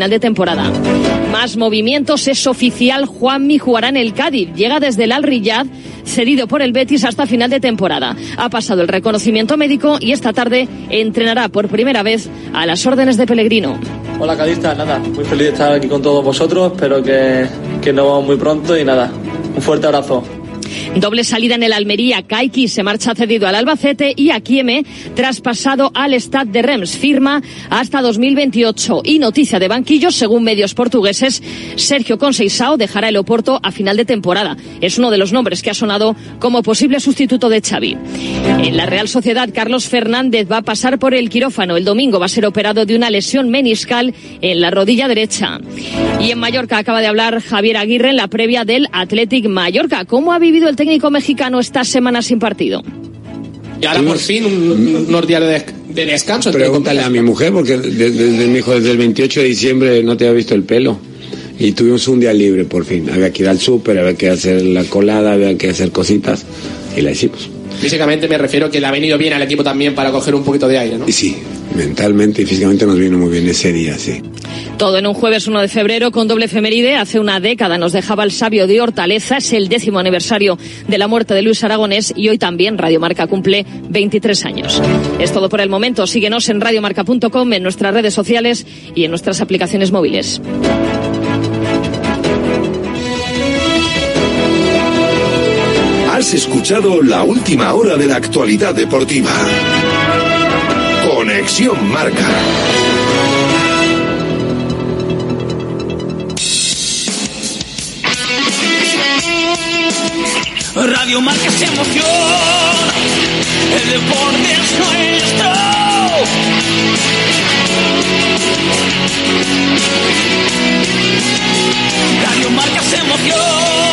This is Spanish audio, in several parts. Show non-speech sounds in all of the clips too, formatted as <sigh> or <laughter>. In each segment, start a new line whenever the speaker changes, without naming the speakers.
final de temporada. Más movimientos, es oficial, Juanmi jugará en el Cádiz. Llega desde el Al Riyad, cedido por el Betis hasta final de temporada. Ha pasado el reconocimiento médico y esta tarde entrenará por primera vez a las órdenes de Pellegrino.
Hola, cadistas, nada, muy feliz de estar aquí con todos vosotros, espero que, que nos vamos muy pronto y nada, un fuerte abrazo.
Doble salida en el Almería. Kaiki se marcha cedido al Albacete y Akieme traspasado al Stade de Rems. Firma hasta 2028. Y noticia de banquillos, según medios portugueses, Sergio Conceição dejará el Oporto a final de temporada. Es uno de los nombres que ha sonado como posible sustituto de Xavi. En la Real Sociedad, Carlos Fernández va a pasar por el quirófano. El domingo va a ser operado de una lesión meniscal en la rodilla derecha. Y en Mallorca acaba de hablar Javier Aguirre en la previa del Athletic Mallorca. ¿Cómo ha vivido el técnico mexicano esta semana sin partido?
Y ahora por fin un, unos días de, de descanso.
Pregúntale a mi mujer, porque desde, mi hijo desde el 28 de diciembre no te había visto el pelo. Y tuvimos un día libre por fin. Había que ir al súper, había que hacer la colada, había que hacer cositas. Y la hicimos.
Físicamente me refiero que le ha venido bien al equipo también para coger un poquito de aire, ¿no?
Y sí, mentalmente y físicamente nos vino muy bien ese día, sí.
Todo en un jueves 1 de febrero con doble efeméride. Hace una década nos dejaba el sabio de Hortaleza. Es el décimo aniversario de la muerte de Luis Aragonés y hoy también Radio Marca cumple 23 años. Es todo por el momento. Síguenos en radiomarca.com, en nuestras redes sociales y en nuestras aplicaciones móviles.
Has escuchado la última hora de la actualidad deportiva. Conexión Marca.
Radio Marca es emoción, el deporte es nuestro. Radio Marca es emoción,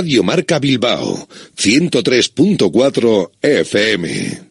Radio Marca
Bilbao, 103.4 FM.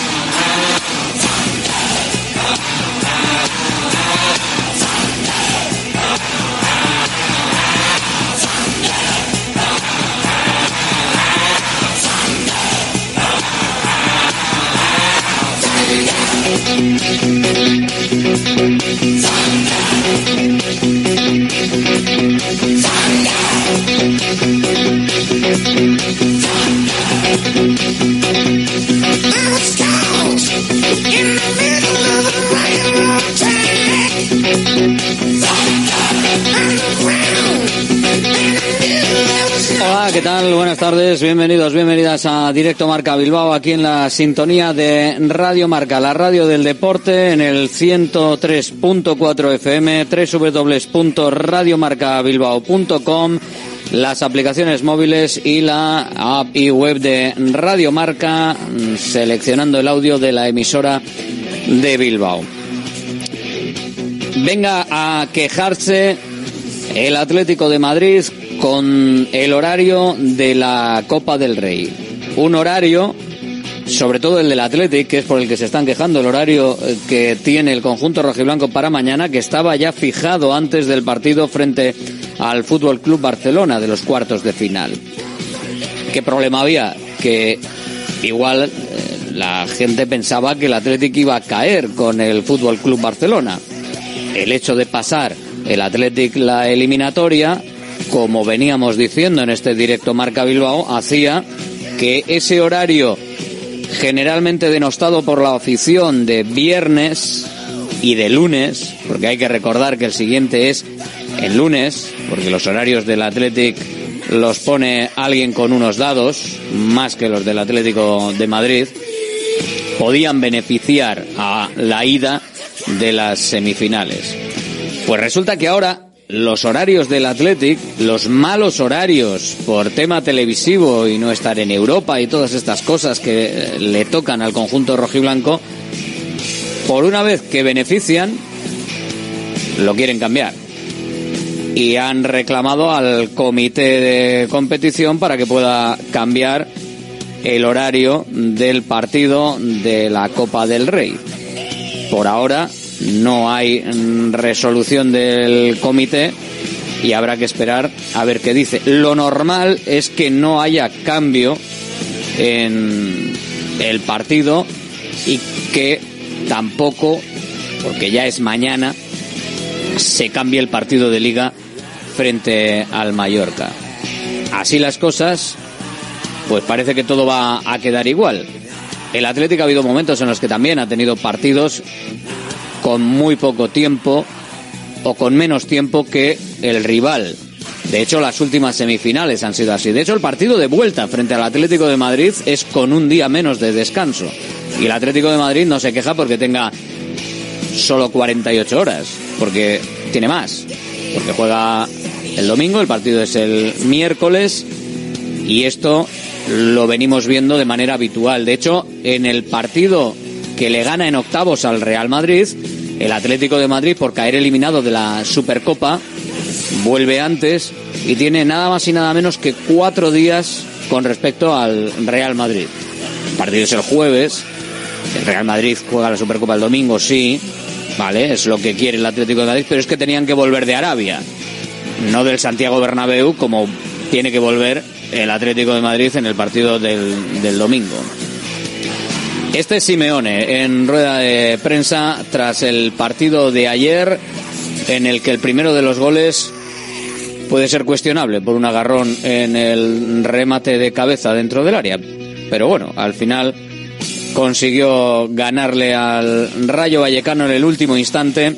Tardes, bienvenidos, bienvenidas a Directo Marca Bilbao, aquí en la sintonía de Radio Marca, la radio del deporte, en el 103.4 FM, www.radiomarcabilbao.com, las aplicaciones móviles y la app y web de Radio Marca, seleccionando el audio de la emisora de Bilbao. Venga a quejarse el Atlético de Madrid con el horario de la Copa del Rey. Un horario, sobre todo el del Athletic, que es por el que se están quejando, el horario eh, que tiene el conjunto rojiblanco para mañana, que estaba ya fijado antes del partido frente al Fútbol Club Barcelona de los cuartos de final. ¿Qué problema había? Que igual eh, la gente pensaba que el Athletic iba a caer con el Fútbol Club Barcelona. El hecho de pasar el Athletic la eliminatoria como veníamos diciendo en este directo Marca Bilbao, hacía que ese horario generalmente denostado por la afición de viernes y de lunes, porque hay que recordar que el siguiente es el lunes, porque los horarios del Athletic los pone alguien con unos dados, más que los del Atlético de Madrid, podían beneficiar a la ida de las semifinales. Pues resulta que ahora los horarios del Athletic, los malos horarios por tema televisivo y no estar en Europa y todas estas cosas que eh, le tocan al conjunto rojiblanco, por una vez que benefician, lo quieren cambiar. Y han reclamado al comité de competición para que pueda cambiar el horario del partido de la Copa del Rey. Por ahora no hay resolución del comité y habrá que esperar a ver qué dice. Lo normal es que no haya cambio en el partido y que tampoco, porque ya es mañana, se cambie el partido de liga frente al Mallorca. Así las cosas, pues parece que todo va a quedar igual. El Atlético ha habido momentos en los que también ha tenido partidos con muy poco tiempo o con menos tiempo que el rival. De hecho, las últimas semifinales han sido así. De hecho, el partido de vuelta frente al Atlético de Madrid es con un día menos de descanso. Y el Atlético de Madrid no se queja porque tenga solo 48 horas, porque tiene más. Porque juega el domingo, el partido es el miércoles y esto lo venimos viendo de manera habitual. De hecho, en el partido que le gana en octavos al Real Madrid, el Atlético de Madrid, por caer eliminado de la Supercopa, vuelve antes y tiene nada más y nada menos que cuatro días con respecto al Real Madrid. El partido es el jueves, el Real Madrid juega la Supercopa el domingo, sí, vale, es lo que quiere el Atlético de Madrid, pero es que tenían que volver de Arabia, no del Santiago Bernabéu, como tiene que volver el Atlético de Madrid en el partido del, del domingo. Este es Simeone en rueda de prensa tras el partido de ayer en el que el primero de los goles puede ser cuestionable por un agarrón en el remate de cabeza dentro del área. Pero bueno, al final consiguió ganarle al Rayo Vallecano en el último instante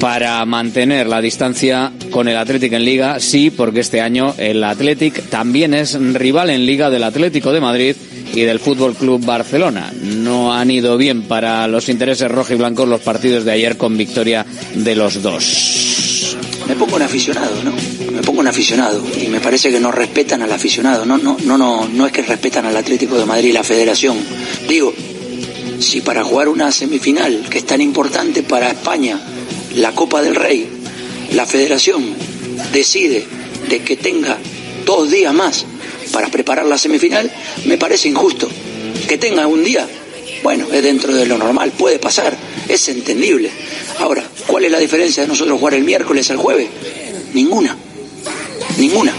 para mantener la distancia con el Athletic en Liga. Sí, porque este año el Athletic también es rival en Liga del Atlético de Madrid y del Fútbol Club Barcelona. No han ido bien para los intereses rojo y blancos los partidos de ayer con victoria de los dos.
Me pongo un aficionado, ¿no? Me pongo un aficionado y me parece que no respetan al aficionado. No, no, no, no, no es que respetan al Atlético de Madrid y la Federación. Digo, si para jugar una semifinal que es tan importante para España, la Copa del Rey, la Federación decide de que tenga dos días más para preparar la semifinal, me parece injusto. Que tenga un día, bueno, es dentro de lo normal, puede pasar, es entendible. Ahora, ¿cuál es la diferencia de nosotros jugar el miércoles al jueves? Ninguna, ninguna.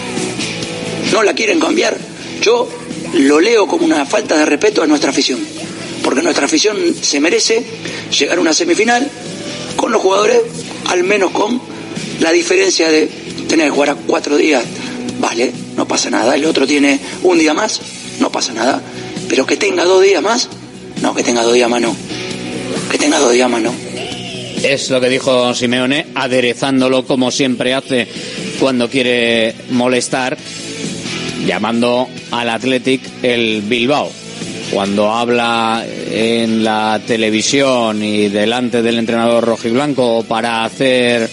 ¿No la quieren cambiar? Yo lo leo como una falta de respeto a nuestra afición, porque nuestra afición se merece llegar a una semifinal con los jugadores, al menos con la diferencia de tener que jugar a cuatro días, vale, no pasa nada. El otro tiene un día más, no pasa nada. Pero que tenga dos días más, no, que tenga dos días más no. Que tenga dos días más no.
Es lo que dijo Simeone, aderezándolo como siempre hace cuando quiere molestar, llamando al Athletic el Bilbao. Cuando habla en la televisión y delante del entrenador rojiblanco para hacer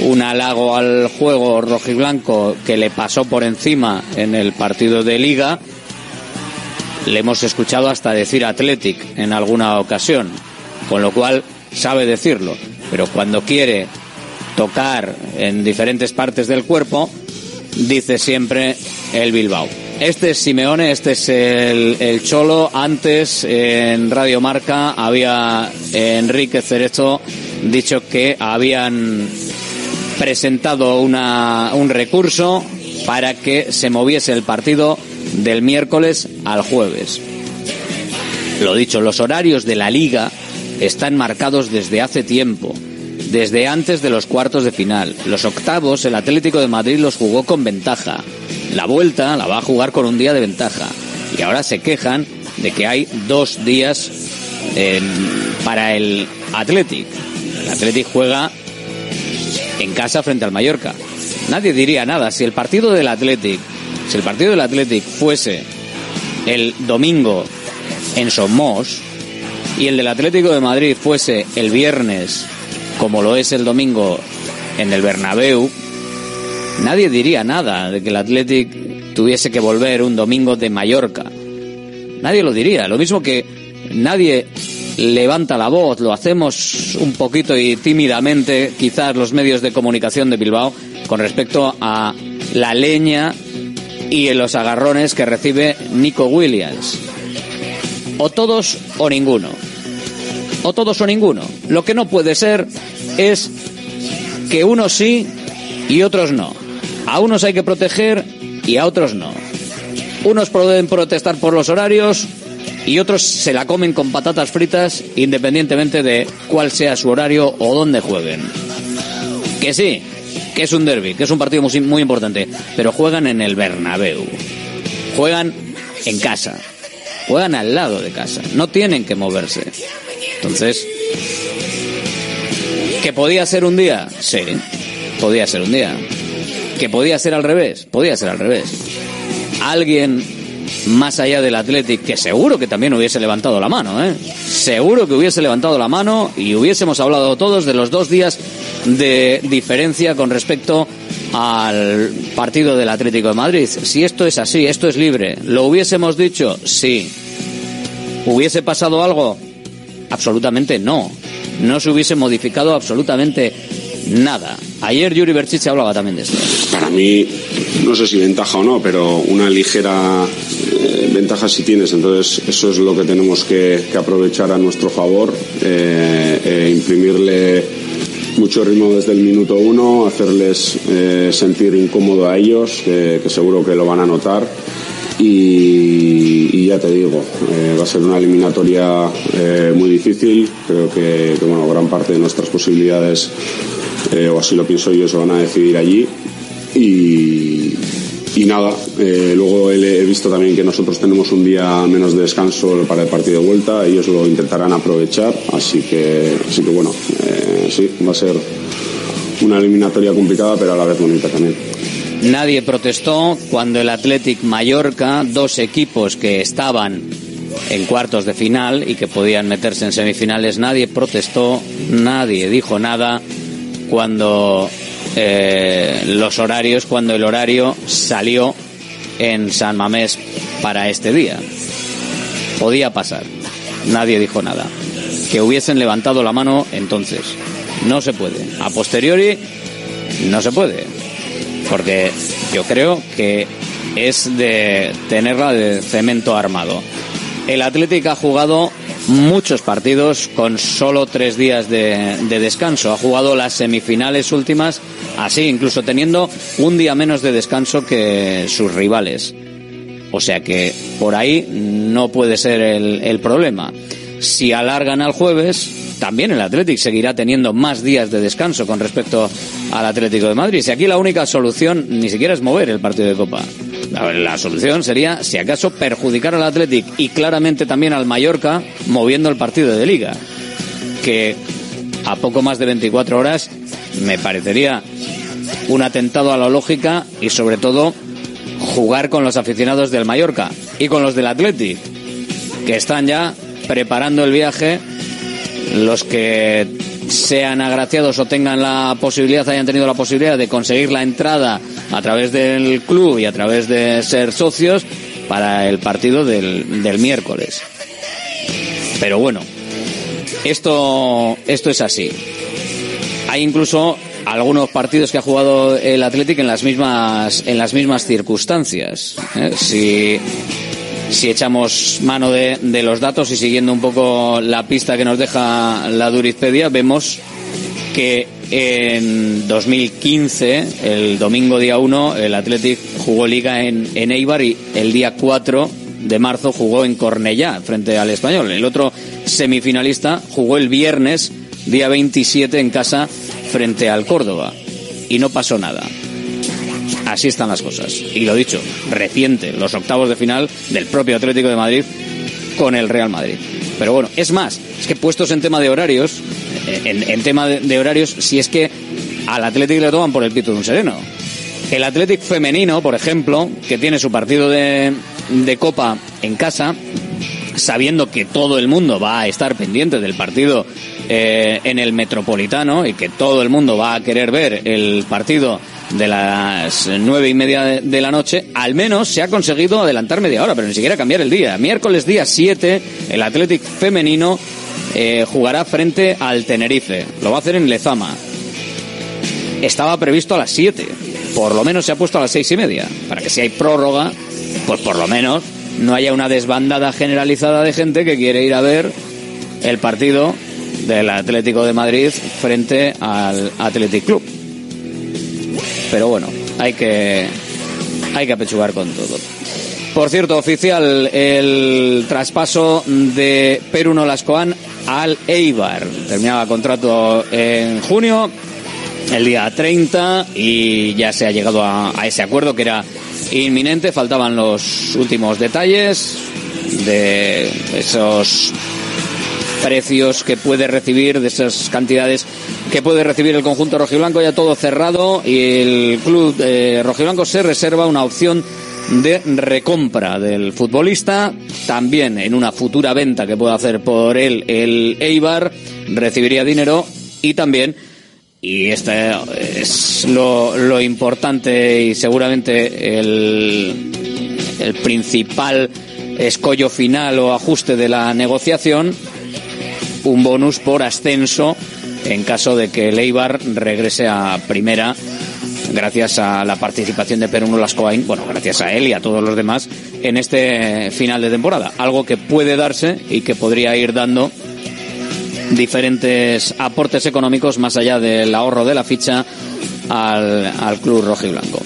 un halago al juego rojiblanco que le pasó por encima en el partido de liga. Le hemos escuchado hasta decir Athletic en alguna ocasión, con lo cual sabe decirlo, pero cuando quiere tocar en diferentes partes del cuerpo, dice siempre el Bilbao. Este es Simeone, este es el, Cholo. Antes en Radio Marca había Enrique Cerezo dicho que habían presentado una, un recurso para que se moviese el partido del miércoles al jueves. Lo dicho, los horarios de la liga están marcados desde hace tiempo, desde antes de los cuartos de final. Los octavos el Atlético de Madrid los jugó con ventaja. La vuelta la va a jugar con un día de ventaja. Y ahora se quejan de que hay dos días eh, para el Athletic. El Athletic juega en casa frente al Mallorca. Nadie diría nada. Si el partido del Athletic, si el partido del Athletic fuese el domingo en Somos, y el del Atlético de Madrid fuese el viernes, como lo es el domingo en el Bernabéu, nadie diría nada de que el Athletic tuviese que volver un domingo de Mallorca. Nadie lo diría. Lo mismo que nadie levanta la voz, lo hacemos un poquito y tímidamente, quizás los medios de comunicación de Bilbao, con respecto a la leña y los agarrones que recibe Nico Williams. O todos o ninguno. O todos o ninguno. Lo que no puede ser es que unos sí y otros no. A unos hay que proteger y a otros no. Unos pueden protestar por los horarios y otros se la comen con patatas fritas independientemente de cuál sea su horario o dónde jueguen. Que sí, que es un derby, que es un partido muy, muy importante, pero juegan en el Bernabéu. Juegan en casa. Juegan al lado de casa. No tienen que moverse. Entonces, ¿que podía ser un día? Sí, podía ser un día. ¿Que podía ser al revés? Podía ser al revés. Alguien más allá del Athletic, que seguro que también hubiese levantado la mano, ¿eh? Seguro que hubiese levantado la mano y hubiésemos hablado todos de los dos días de diferencia con respecto al partido del Atlético de Madrid. Si esto es así, esto es libre, ¿lo hubiésemos dicho? Sí. ¿Hubiese pasado algo? Absolutamente no. No se hubiese modificado absolutamente nada. Ayer Yuri Berchiche hablaba también de esto.
Para mí, no sé si ventaja o no, pero una ligera eh, ventaja sí tienes. Entonces, eso es lo que tenemos que, aprovechar a nuestro favor, eh, eh, imprimirle mucho ritmo desde el minuto uno, hacerles sentir incómodo a ellos, que, seguro que lo van a notar. Y, ya te digo, va a ser una eliminatoria muy difícil. Creo que, que, bueno, gran parte de nuestras posibilidades eh, o así lo pienso yo, se van a decidir allí. Y, nada, eh, luego he visto también que nosotros tenemos un día menos de descanso para el partido de vuelta, ellos lo intentarán aprovechar, así que, así que bueno, eh, sí, va a ser una eliminatoria complicada, pero a la vez bonita también.
Nadie protestó cuando el Athletic Mallorca, dos equipos que estaban en cuartos de final y que podían meterse en semifinales, nadie protestó, nadie dijo nada cuando eh, los horarios, cuando el horario salió en San Mamés para este día. Podía pasar. Nadie dijo nada. Que hubiesen levantado la mano entonces. No se puede. A posteriori, no se puede. Porque yo creo que es de tenerla de cemento armado. El Atlético ha jugado muchos partidos con solo tres días de, descanso. Ha jugado las semifinales últimas así, incluso teniendo un día menos de descanso que sus rivales. O sea que por ahí no puede ser el, el problema. Si alargan al jueves, también el Atlético seguirá teniendo más días de descanso con respecto al Atlético de Madrid. Si aquí la única solución ni siquiera es mover el partido de Copa. La solución sería, si acaso, perjudicar al Athletic y claramente también al Mallorca moviendo el partido de liga. Que a poco más de 24 horas me parecería un atentado a la lógica y sobre todo jugar con los aficionados del Mallorca y con los del Athletic, que están ya preparando el viaje, los que sean agraciados o tengan la posibilidad, hayan tenido la posibilidad de conseguir la entrada a través del club y a través de ser socios para el partido del, del miércoles. Pero bueno, esto, esto es así. Hay incluso algunos partidos que ha jugado el Athletic en las mismas, en las mismas circunstancias. ¿eh? Si, si echamos mano de, de, los datos y siguiendo un poco la pista que nos deja la Durizpedia, vemos que en 2015, el domingo día 1, el Athletic jugó liga en, en Eibar y el día 4 de marzo jugó en Cornellá frente al español. El otro semifinalista jugó el viernes, día 27, en casa frente al Córdoba. Y no pasó nada. Así están las cosas. Y lo dicho, reciente, los octavos de final del propio Atlético de Madrid con el Real Madrid. Pero bueno, es más, es que puestos en tema de horarios, en, tema de, horarios, si es que al Atlético le toman por el pito de un sereno. El Atlético femenino, por ejemplo, que tiene su partido de, de Copa en casa, sabiendo que todo el mundo va a estar pendiente del partido eh, en el Metropolitano y que todo el mundo va a querer ver el partido de las nueve y media de, la noche, al menos se ha conseguido adelantar media hora, pero ni siquiera cambiar el día. Miércoles día 7, el Athletic femenino eh, jugará frente al Tenerife. Lo va a hacer en Lezama. Estaba previsto a las 7. Por lo menos se ha puesto a las seis y media. Para que si hay prórroga, pues por lo menos no haya una desbandada generalizada de gente que quiere ir a ver el partido del Atlético de Madrid frente al Athletic Club. Pero bueno, hay que hay que apechugar con todo. Por cierto, oficial, el traspaso de Perú Nolascoan al Eibar. Terminaba contrato en junio, el día 30, y ya se ha llegado a, a ese acuerdo que era inminente. Faltaban los últimos detalles de esos precios que puede recibir, de esas cantidades que puede recibir el conjunto rojiblanco, ya todo cerrado y el club eh, rojiblanco se reserva una opción de recompra del futbolista, también en una futura venta que pueda hacer por él el Eibar, recibiría dinero y también, y este es lo, lo importante y seguramente el, el principal escollo final o ajuste de la negociación, un bonus por ascenso en caso de que el regrese a primera gracias a la participación de Perú Lascoain, bueno, gracias a él y a todos los demás en este final de temporada. Algo que puede darse y que podría ir dando diferentes aportes económicos más allá del ahorro de la ficha al, al club rojo y blanco.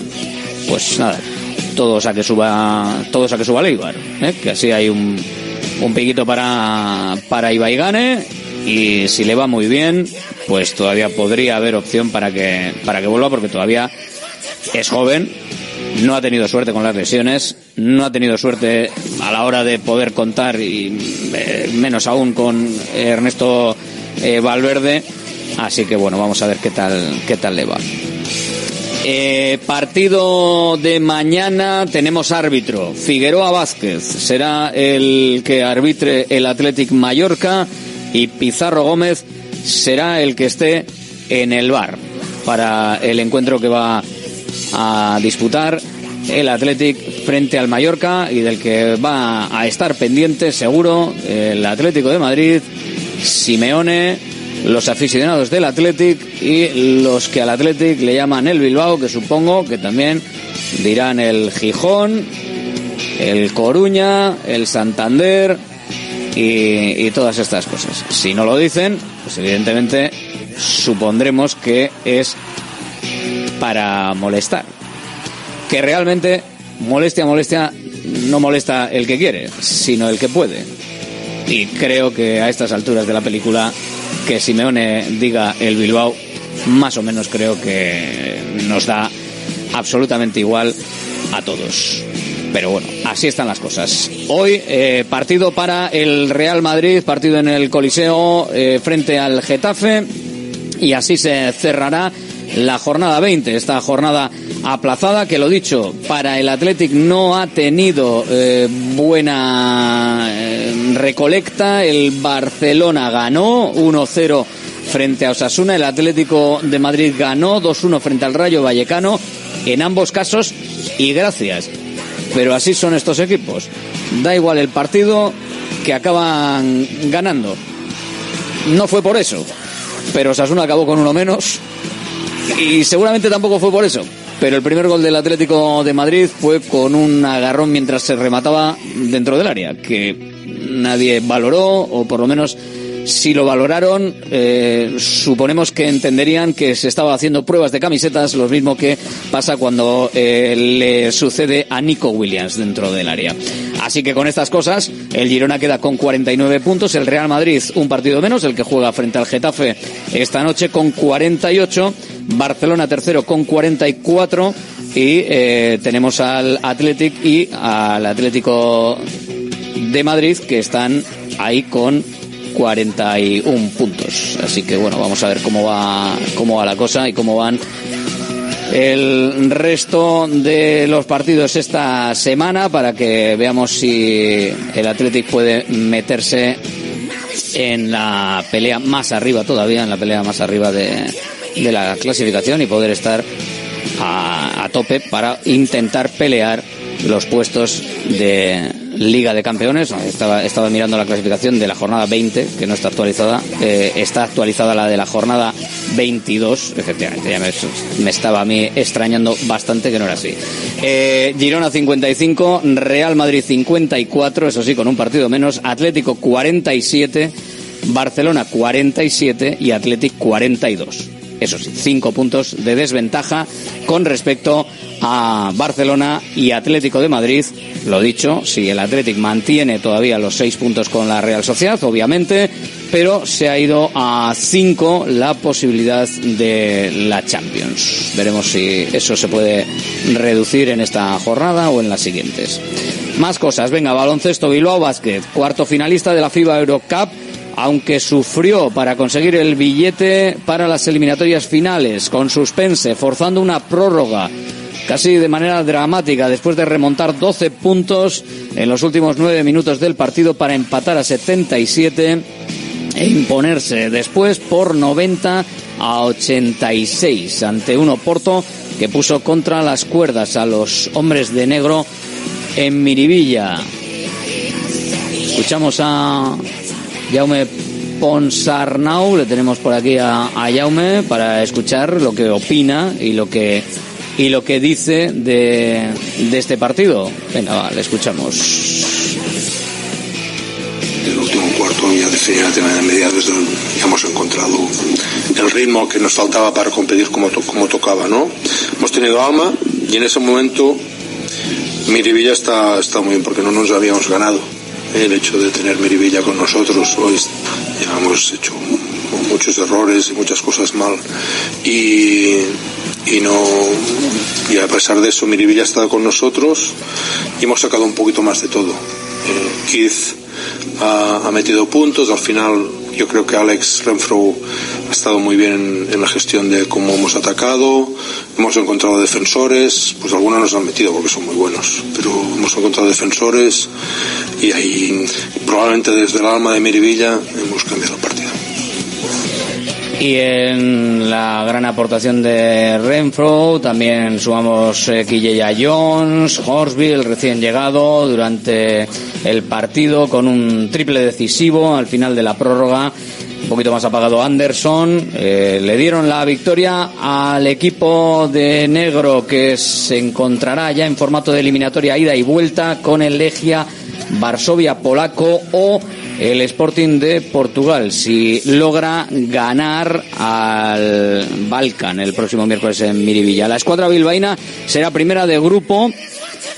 Pues nada, todos a que suba, todos a que suba el Eibar, ¿eh? que así hay un, un piquito para, para Ibaigane y si le va muy bien, pues todavía podría haber opción para que, para que vuelva porque todavía es joven, no ha tenido suerte con las lesiones, no ha tenido suerte a la hora de poder contar y eh, menos aún con Ernesto eh, Valverde, así que bueno, vamos a ver qué tal, qué tal le va. Eh, partido de mañana tenemos árbitro. Figueroa Vázquez será el que arbitre el Athletic Mallorca y Pizarro Gómez será el que esté en el bar para el encuentro que va a disputar el Athletic frente al Mallorca y del que va a estar pendiente seguro el Atlético de Madrid, Simeone, los aficionados del Athletic y los que al Athletic le llaman el Bilbao, que supongo que también dirán el Gijón, el Coruña, el Santander y, y todas estas cosas. Si no lo dicen, pues evidentemente supondremos que es para molestar. Que realmente molestia, molestia, no molesta el que quiere, sino el que puede. Y creo que a estas alturas de la película, que Simeone diga el Bilbao, más o menos creo que nos da absolutamente igual a todos. Pero bueno, así están las cosas. Hoy eh, partido para el Real Madrid, partido en el Coliseo eh, frente al Getafe y así se cerrará la jornada 20, esta jornada aplazada que lo dicho, para el Athletic no ha tenido eh, buena recolecta, el Barcelona ganó 1-0 frente a Osasuna, el Atlético de Madrid ganó 2-1 frente al Rayo Vallecano, en ambos casos y gracias. Pero así son estos equipos. Da igual el partido que acaban ganando. No fue por eso, pero Osasuna acabó con uno menos y seguramente tampoco fue por eso. Pero el primer gol del Atlético de Madrid fue con un agarrón mientras se remataba dentro del área, que nadie valoró, o por lo menos si lo valoraron, eh, suponemos que entenderían que se estaba haciendo pruebas de camisetas, lo mismo que pasa cuando eh, le sucede a Nico Williams dentro del área. Así que con estas cosas, el Girona queda con 49 puntos, el Real Madrid un partido menos, el que juega frente al Getafe esta noche con 48, Barcelona tercero con 44 y eh, tenemos al Athletic y al Atlético de Madrid que están ahí con 41 puntos. Así que bueno, vamos a ver cómo va, cómo va la cosa y cómo van el resto de los partidos esta semana para que veamos si el Athletic puede meterse en la pelea más arriba todavía, en la pelea más arriba de, de la clasificación y poder estar a, a tope para intentar pelear los puestos de Liga de Campeones. Estaba, mirando la clasificación de la jornada 20, que no está actualizada. Eh, está actualizada la de la jornada 22. Efectivamente, ya me, me estaba a mí extrañando bastante que no era así. Eh, Girona 55, Real Madrid 54, eso sí, con un partido menos. Atlético 47, Barcelona 47 y Atlético 42 eso sí, cinco puntos de desventaja con respecto a Barcelona y Atlético de Madrid. Lo dicho, si el Atlético mantiene todavía los seis puntos con la Real Sociedad, obviamente, pero se ha ido a cinco la posibilidad de la Champions. Veremos si eso se puede reducir en esta jornada o en las siguientes. Más cosas. Venga, baloncesto Bilbao Basket, cuarto finalista de la FIBA Eurocup aunque sufrió para conseguir el billete para las eliminatorias finales, con suspense, forzando una prórroga casi de manera dramática después de remontar 12 puntos en los últimos nueve minutos del partido para empatar a 77 e imponerse después por 90 a 86 ante un Oporto que puso contra las cuerdas a los hombres de negro en Miribilla. Escuchamos a Jaume Ponsarnau, le tenemos por aquí a, a Jaume para escuchar lo que opina y lo que y lo que dice de, de este partido. Venga, va, le escuchamos.
El último cuarto ya definitivamente a mediados ya hemos encontrado el ritmo que nos faltaba para competir como, to, como tocaba, ¿no? Hemos tenido alma y en ese momento Miribilla está, está muy bien porque no nos habíamos ganado el hecho de tener Miribilla con nosotros. Hoy ya hemos hecho muchos errores y muchas cosas mal. Y, no y a pesar de eso Miribilla ha estado con nosotros y hemos sacado un poquito más de todo. Eh, Keith ha, metido puntos, al final yo creo que Alex Renfro ha estado muy bien en, la gestión de cómo hemos atacado, hemos encontrado defensores, pues algunos nos han metido porque son muy buenos, pero hemos encontrado defensores y ahí probablemente desde el alma de Miribilla hemos cambiado el partido.
Y en la gran aportación de Renfro también sumamos eh, Quilleya Jones, Horsville, recién llegado durante el partido con un triple decisivo al final de la prórroga. Un poquito más apagado Anderson. Eh, le dieron la victoria al equipo de negro que se encontrará ya en formato de eliminatoria ida y vuelta con el Legia Varsovia polaco o el Sporting de Portugal si logra ganar al Balkan el próximo miércoles en Miribilla. La escuadra bilbaína será primera de grupo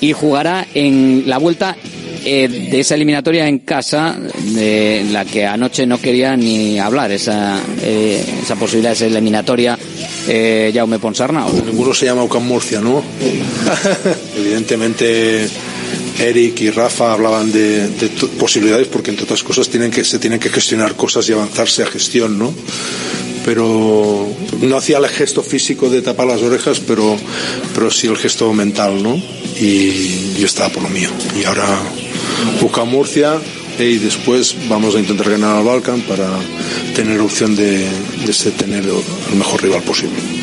y jugará en la vuelta eh, de esa eliminatoria en casa de la que anoche no quería ni hablar esa, eh, esa posibilidad esa eliminatoria eh, Jaume Ponsarnau.
Ninguno se llama Ucam Murcia, ¿no? <laughs> Evidentemente Eric y Rafa hablaban de, de posibilidades porque entre otras cosas tienen que, se tienen que gestionar cosas y avanzarse a gestión, ¿no? Pero no hacía el gesto físico de tapar las orejas, pero, pero sí el gesto mental, ¿no? Y yo estaba por lo mío. Y ahora busca Murcia y después vamos a intentar ganar al Balkan para tener opción de, de tener el mejor rival posible.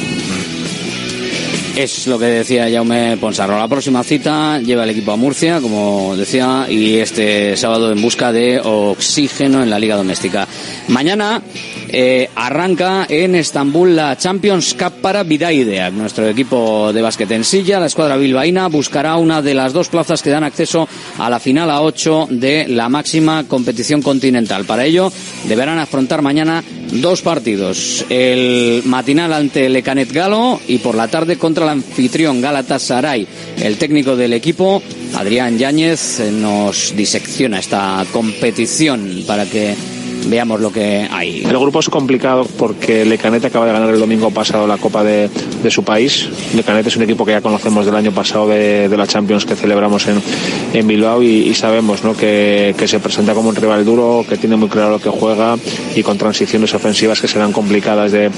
Es lo que decía Jaume Ponsarro. La próxima cita lleva el equipo a Murcia, como decía, y este sábado en busca de oxígeno en la Liga Doméstica. Mañana eh, arranca en Estambul la Champions Cup para Vidaideac, nuestro equipo de básquet en silla. La escuadra bilbaína buscará una de las dos plazas que dan acceso a la final a 8 de la máxima competición continental. Para ello deberán afrontar mañana dos partidos. El matinal ante Lecanet Galo y por la tarde contra el anfitrión Galatasaray. El técnico del equipo, Adrián Yáñez, nos disecciona esta competición para que veamos lo que hay.
El grupo es complicado porque Lecanet acaba de ganar el domingo pasado la Copa de, su país. Lecanet es un equipo que ya conocemos del año pasado de, la Champions que celebramos en, Bilbao y, sabemos que, se presenta como un rival duro, que tiene muy claro lo que juega y con transiciones ofensivas que serán complicadas de,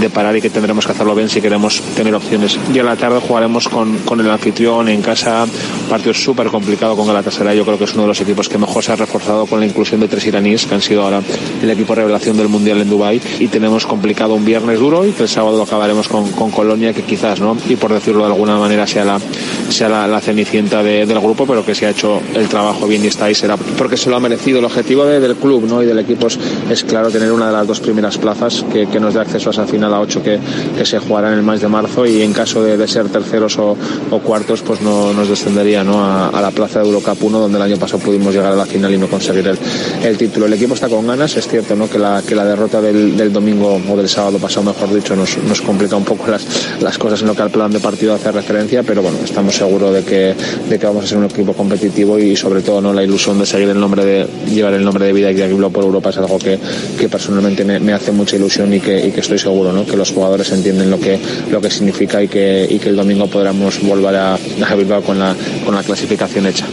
de parar y que tendremos que hacerlo bien si queremos tener opciones. Y a la tarde jugaremos con, con el anfitrión en casa, partido súper complicado con Galatasaray. Yo creo que es uno de los equipos que mejor se ha reforzado con la inclusión de tres iraníes que han sido ahora el equipo revelación del Mundial en Dubai y tenemos complicado un viernes duro y el sábado acabaremos con, con Colonia que quizás, ¿no? Y por decirlo de alguna manera sea la, sea la, cenicienta de, del grupo, pero que se ha hecho el trabajo bien y está ahí será porque se lo ha merecido. El objetivo de, del club ¿no? y del equipo es, claro tener una de las dos primeras plazas que, nos dé acceso a esa final a 8 que, que, se jugará en el mes de marzo y en caso de, ser terceros o, cuartos pues no nos descendería ¿no? A, a, la plaza de Eurocup 1 donde el año pasado pudimos llegar a la final y no conseguir el, el título. El equipo está con ganas, es cierto ¿no? que, la, que la derrota del, del domingo o del sábado pasado, mejor dicho, nos, nos complica un poco las, las cosas en lo que al plan de partido hace referencia, pero bueno, estamos seguros de que, de que vamos a ser un equipo competitivo y sobre todo no la ilusión de seguir el nombre de llevar el nombre de vida y de por Europa es algo que, que personalmente me, me, hace mucha ilusión y que, y que estoy seguro ¿no? que los jugadores entienden lo que, lo que significa y que, y que el domingo podremos volver a, a Bilbao con la, con la clasificación hecha.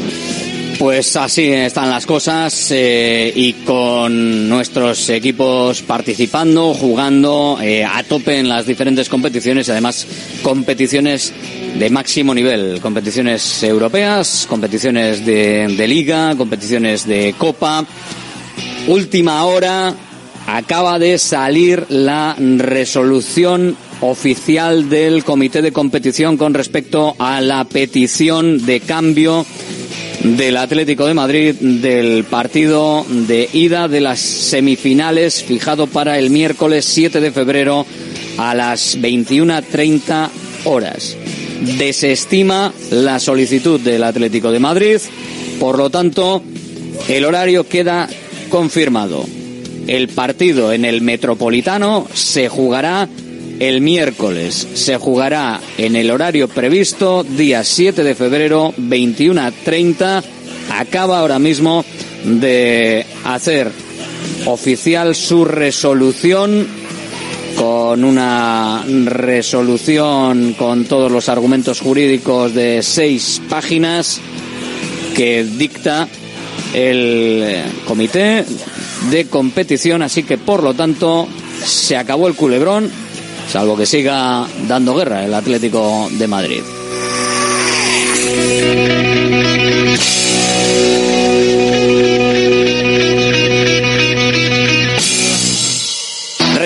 Pues así están las cosas eh, y con nuestros equipos participando, jugando eh, a tope en las diferentes competiciones además competiciones de máximo nivel, competiciones europeas, competiciones de, de liga, competiciones de copa. Última hora, acaba de salir la resolución oficial del comité de competición con respecto a la petición de cambio del Atlético de Madrid del partido de ida de las semifinales fijado para el miércoles 7 de febrero a las 21.30 horas. Desestima la solicitud del Atlético de Madrid, por lo tanto, el horario queda confirmado. El partido en el Metropolitano se jugará el miércoles. Se jugará en el horario previsto, día 7 de febrero, 21.30. Acaba ahora mismo de hacer oficial su resolución con una resolución con todos los argumentos jurídicos de seis páginas que dicta el comité de competición, así que por lo tanto se acabó el culebrón salvo que siga dando guerra el Atlético de Madrid.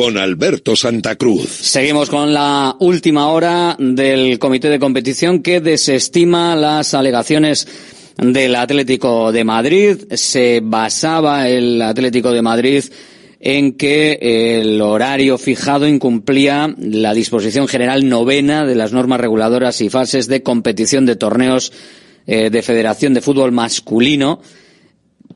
con Alberto Santa Cruz.
Seguimos con la última hora del comité de competición que desestima las alegaciones del Atlético de Madrid. Se basaba el Atlético de Madrid en que el horario fijado incumplía la disposición general novena de las normas reguladoras y fases de competición de torneos eh, de Federación de Fútbol Masculino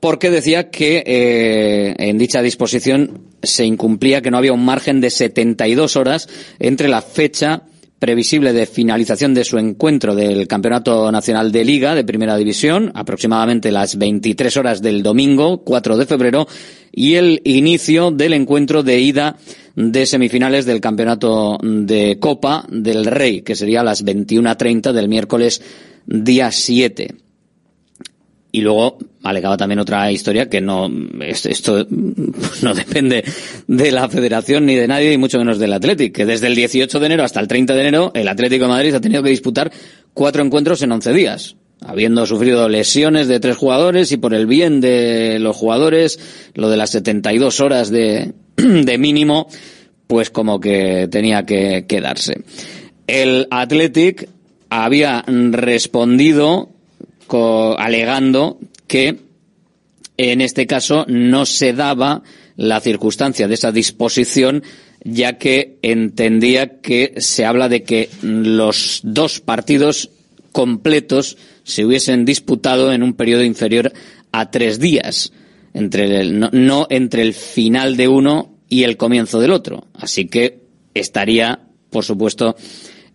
porque decía que eh, en dicha disposición se incumplía que no había un margen de 72 horas entre la fecha previsible de finalización de su encuentro del Campeonato Nacional de Liga de Primera División, aproximadamente las 23 horas del domingo, 4 de febrero, y el inicio del encuentro de ida de semifinales del Campeonato de Copa del Rey, que sería las 21.30 del miércoles día 7. Y luego alegaba también otra historia que no, esto <laughs> no depende de la federación ni de nadie y mucho menos del Atlético, que desde el 18 de enero hasta el 30 de enero el Atlético de Madrid ha tenido que disputar cuatro encuentros en 11 días, habiendo sufrido lesiones de tres jugadores y por el bien de los jugadores, lo de las 72 horas de, <clears throat> de mínimo, pues como que tenía que quedarse. El Athletic había respondido alegando que en este caso no se daba la circunstancia de esa disposición ya que entendía que se habla de que los dos partidos completos se hubiesen disputado en un periodo inferior a tres días, entre el, no, no entre el final de uno y el comienzo del otro. Así que estaría, por supuesto,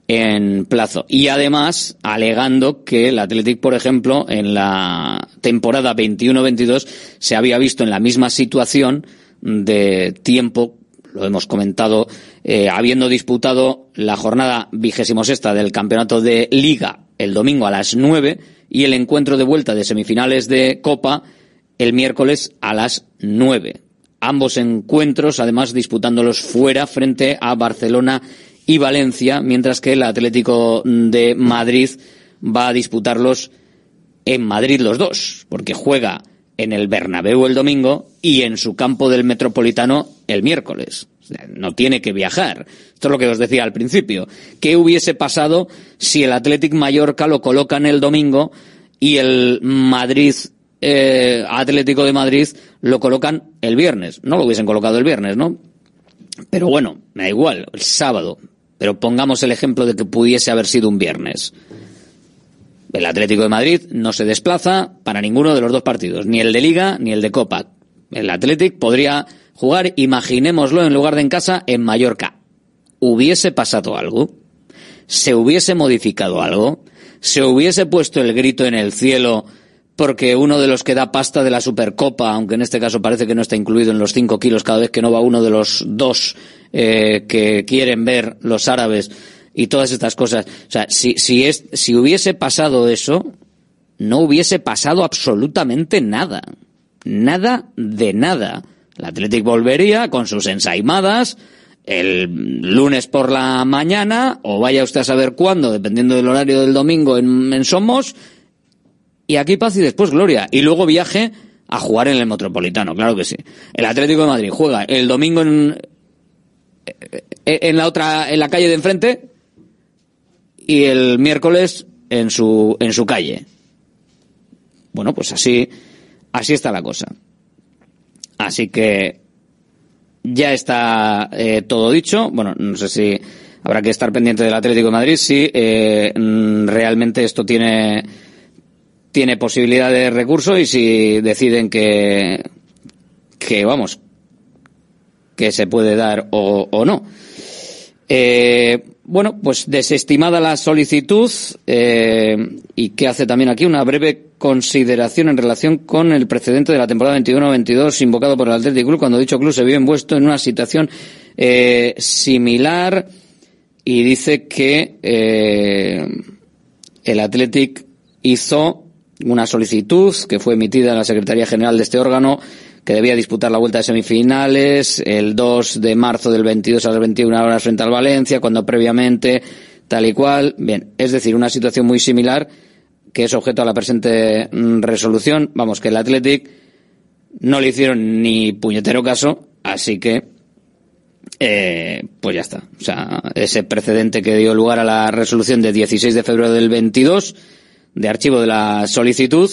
en plazo. Y además, alegando que el Athletic, por ejemplo, en la temporada 21-22 se había visto en la misma situación de tiempo, lo hemos comentado, eh, habiendo disputado la jornada vigésimo sexta del campeonato de Liga el domingo a las nueve y el encuentro de vuelta de semifinales de Copa el miércoles a las nueve. Ambos encuentros, además, disputándolos fuera frente a Barcelona y Valencia, mientras que el Atlético de Madrid va a disputarlos en Madrid los dos, porque juega en el Bernabéu el domingo y en su campo del Metropolitano el miércoles. No tiene que viajar. Esto es lo que os decía al principio. ¿Qué hubiese pasado si el Athletic Mallorca lo colocan el domingo y el Madrid eh, Atlético de Madrid lo colocan el viernes? No lo hubiesen colocado el viernes, ¿no? Pero bueno, me da igual, el sábado. Pero pongamos el ejemplo de que pudiese haber sido un viernes. El Atlético de Madrid no se desplaza para ninguno de los dos partidos, ni el de Liga ni el de Copa. El Atlético podría jugar, imaginémoslo, en lugar de en casa, en Mallorca. ¿Hubiese pasado algo? ¿Se hubiese modificado algo? ¿Se hubiese puesto el grito en el cielo porque uno de los que da pasta de la Supercopa, aunque en este caso parece que no está incluido en los cinco kilos cada vez que no va uno de los dos eh, que quieren ver los árabes y todas estas cosas. O sea, si, si, es, si hubiese pasado eso, no hubiese pasado absolutamente nada. Nada de nada. El Athletic volvería con sus ensaimadas el lunes por la mañana, o vaya usted a saber cuándo, dependiendo del horario del domingo en, en Somos, y aquí paz y después gloria. Y luego viaje a jugar en el Metropolitano, claro que sí. El Atlético de Madrid juega el domingo en, en la otra, en la calle de enfrente y el miércoles en su, en su calle. Bueno, pues así, así está la cosa. Así que ya está eh, todo dicho. Bueno, no sé si habrá que estar pendiente del Atlético de Madrid si eh, mm, realmente esto tiene tiene posibilidad de recurso y si deciden que que vamos que se puede dar o, no. Eh, bueno, pues desestimada la solicitud eh, y que hace también aquí una breve consideración en relación con el precedente de la temporada 21-22 invocado por el Athletic Club cuando dicho club se vio envuelto en una situación eh, similar y dice que el Athletic hizo una solicitud que fue emitida en la Secretaría General de este órgano que debía disputar la vuelta de semifinales el 2 de marzo del 22 a las 21 horas frente al Valencia, cuando previamente tal y cual. Bien, es decir, una situación muy similar que es objeto a la presente mm, resolución. Vamos, que el Athletic no le hicieron ni puñetero caso, así que eh, pues ya está. O sea, ese precedente que dio lugar a la resolución de 16 de febrero del 22 de archivo de la solicitud,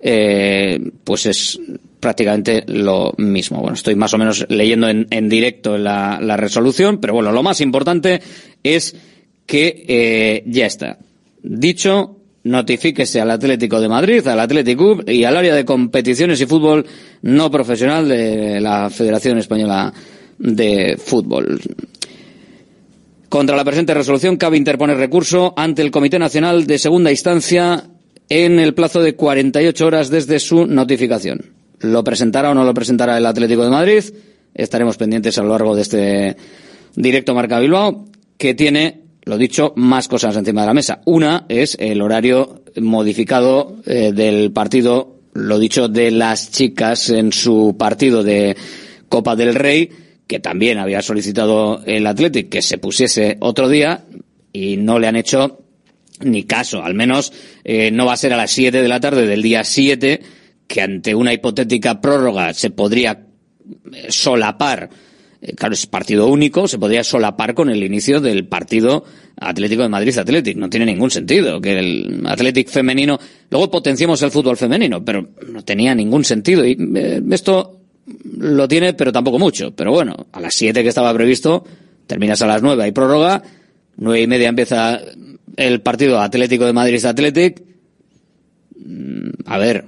eh, pues es prácticamente lo mismo. Bueno, estoy más o menos leyendo en, directo la, resolución, pero bueno, lo más importante es que eh, ya está. Dicho, notifíquese al Atlético de Madrid, al Atlético y al área de competiciones y fútbol no profesional de la Federación Española de Fútbol. Contra la presente resolución cabe interponer recurso ante el Comité Nacional de Segunda Instancia en el plazo de 48 horas desde su notificación. ¿Lo presentará o no lo presentará el Atlético de Madrid? Estaremos pendientes a lo largo de este directo Marca Bilbao, que tiene, lo dicho, más cosas encima de la mesa. Una es el horario modificado eh, del partido, lo dicho, de las chicas en su partido de Copa del Rey, que también había solicitado el Atlético que se pusiese otro día y no le han hecho ni caso. Al menos eh, no va a ser a las 7 de la tarde del día 7 que ante una hipotética prórroga se podría eh, solapar, eh, claro, es partido único, se podría solapar con el inicio del partido Atlético de Madrid Atlético. No tiene ningún sentido que el Atlético femenino, luego potenciamos el fútbol femenino, pero no tenía ningún sentido. Y esto lo tiene, pero tampoco mucho. Pero bueno, a las siete que estaba previsto, terminas a las nueve, hay prórroga, nueve y media empieza el partido Atlético de Madrid Atlético. Mm, a ver,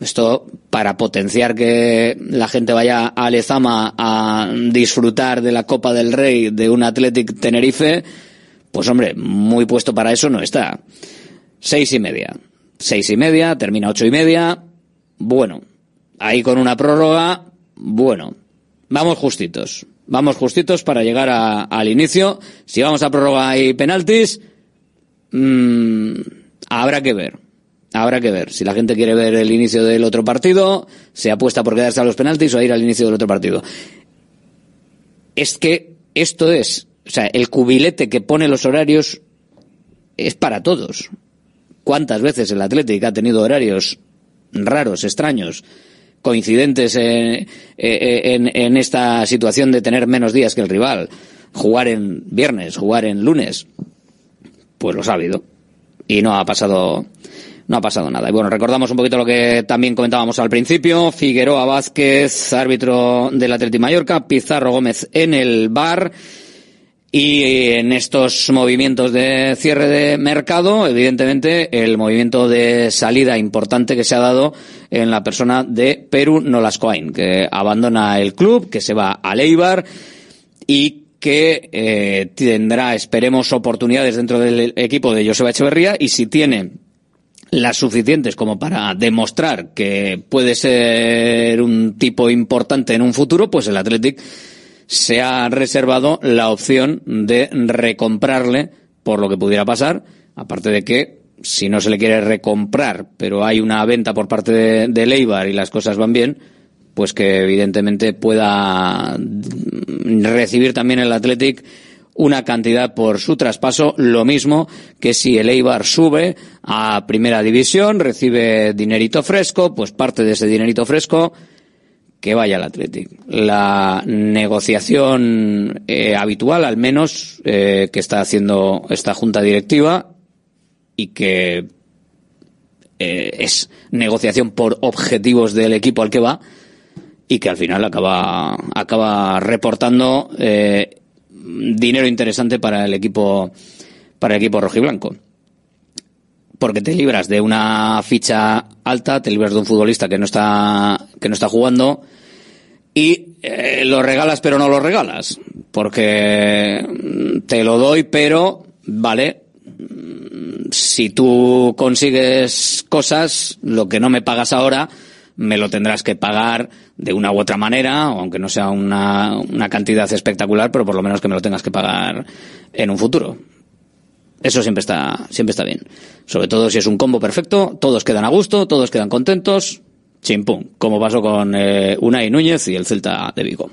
esto para potenciar que la gente vaya a Lezama a disfrutar de la Copa del Rey de un Athletic Tenerife, pues hombre, muy puesto para eso no está. Seis y media. Seis y media, termina ocho y media. Bueno, ahí con una prórroga, bueno, vamos justitos. Vamos justitos para llegar al inicio. Si vamos a prórroga y penaltis, mmm, habrá que ver. Habrá que ver si la gente quiere ver el inicio del otro partido, se apuesta por quedarse a los penaltis o a ir al inicio del otro partido. Es que esto es, o sea, el cubilete que pone los horarios es para todos. ¿Cuántas veces el Atlético ha tenido horarios raros, extraños, coincidentes en, en, en esta situación de tener menos días que el rival? Jugar en viernes, jugar en lunes. Pues lo ha habido. Y no ha pasado no ha pasado nada. Y bueno, recordamos un poquito lo que también comentábamos al principio. Figueroa Vázquez, árbitro del Atleti Mallorca, Pizarro Gómez en el bar. Y en estos movimientos de cierre de mercado, evidentemente, el movimiento de salida importante que se ha dado en la persona de Perú Nolascoain, que abandona el club, que se va a Leibar y que eh, tendrá, esperemos, oportunidades dentro del equipo de Joseba Echeverría. Y si tiene las suficientes como para demostrar que puede ser un tipo importante en un futuro, pues el Athletic se ha reservado la opción de recomprarle por lo que pudiera pasar, aparte de que si no se le quiere recomprar, pero hay una venta por parte de, de Leibar y las cosas van bien, pues que evidentemente pueda recibir también el Athletic una cantidad por su traspaso, lo mismo que si el Eibar sube a primera división, recibe dinerito fresco, pues parte de ese dinerito fresco que vaya al Athletic. La negociación eh, habitual, al menos, eh, que está haciendo esta junta directiva y que eh, es negociación por objetivos del equipo al que va, y que al final acaba, acaba reportando eh, dinero interesante para el equipo, para el equipo rojiblanco. Porque te libras de una ficha alta, te libras de un futbolista que no está, que no está jugando, y eh, lo regalas pero no lo regalas. Porque mm, te lo doy, pero, vale, mm, si tú consigues cosas, lo que no me pagas ahora, me lo tendrás que pagar de una u otra manera, aunque no sea una, una cantidad espectacular, pero por lo menos que me lo tengas que pagar en un futuro. Eso siempre está, siempre está bien. Sobre todo si es un combo perfecto, todos quedan a gusto, todos quedan contentos, chimpum, como pasó con eh, Unai Núñez y el Celta de Vigo.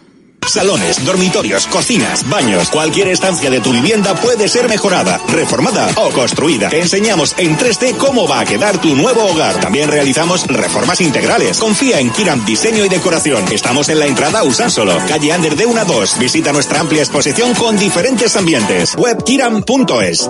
Salones, dormitorios, cocinas, baños, cualquier estancia de tu vivienda puede ser mejorada, reformada o construida. Te enseñamos en 3D cómo va a quedar tu nuevo hogar. También realizamos reformas integrales. Confía en Kiram Diseño y Decoración. Estamos en la entrada Usánsolo, calle Ander de 1 a 2. Visita nuestra amplia exposición con diferentes ambientes. Webkiram.es.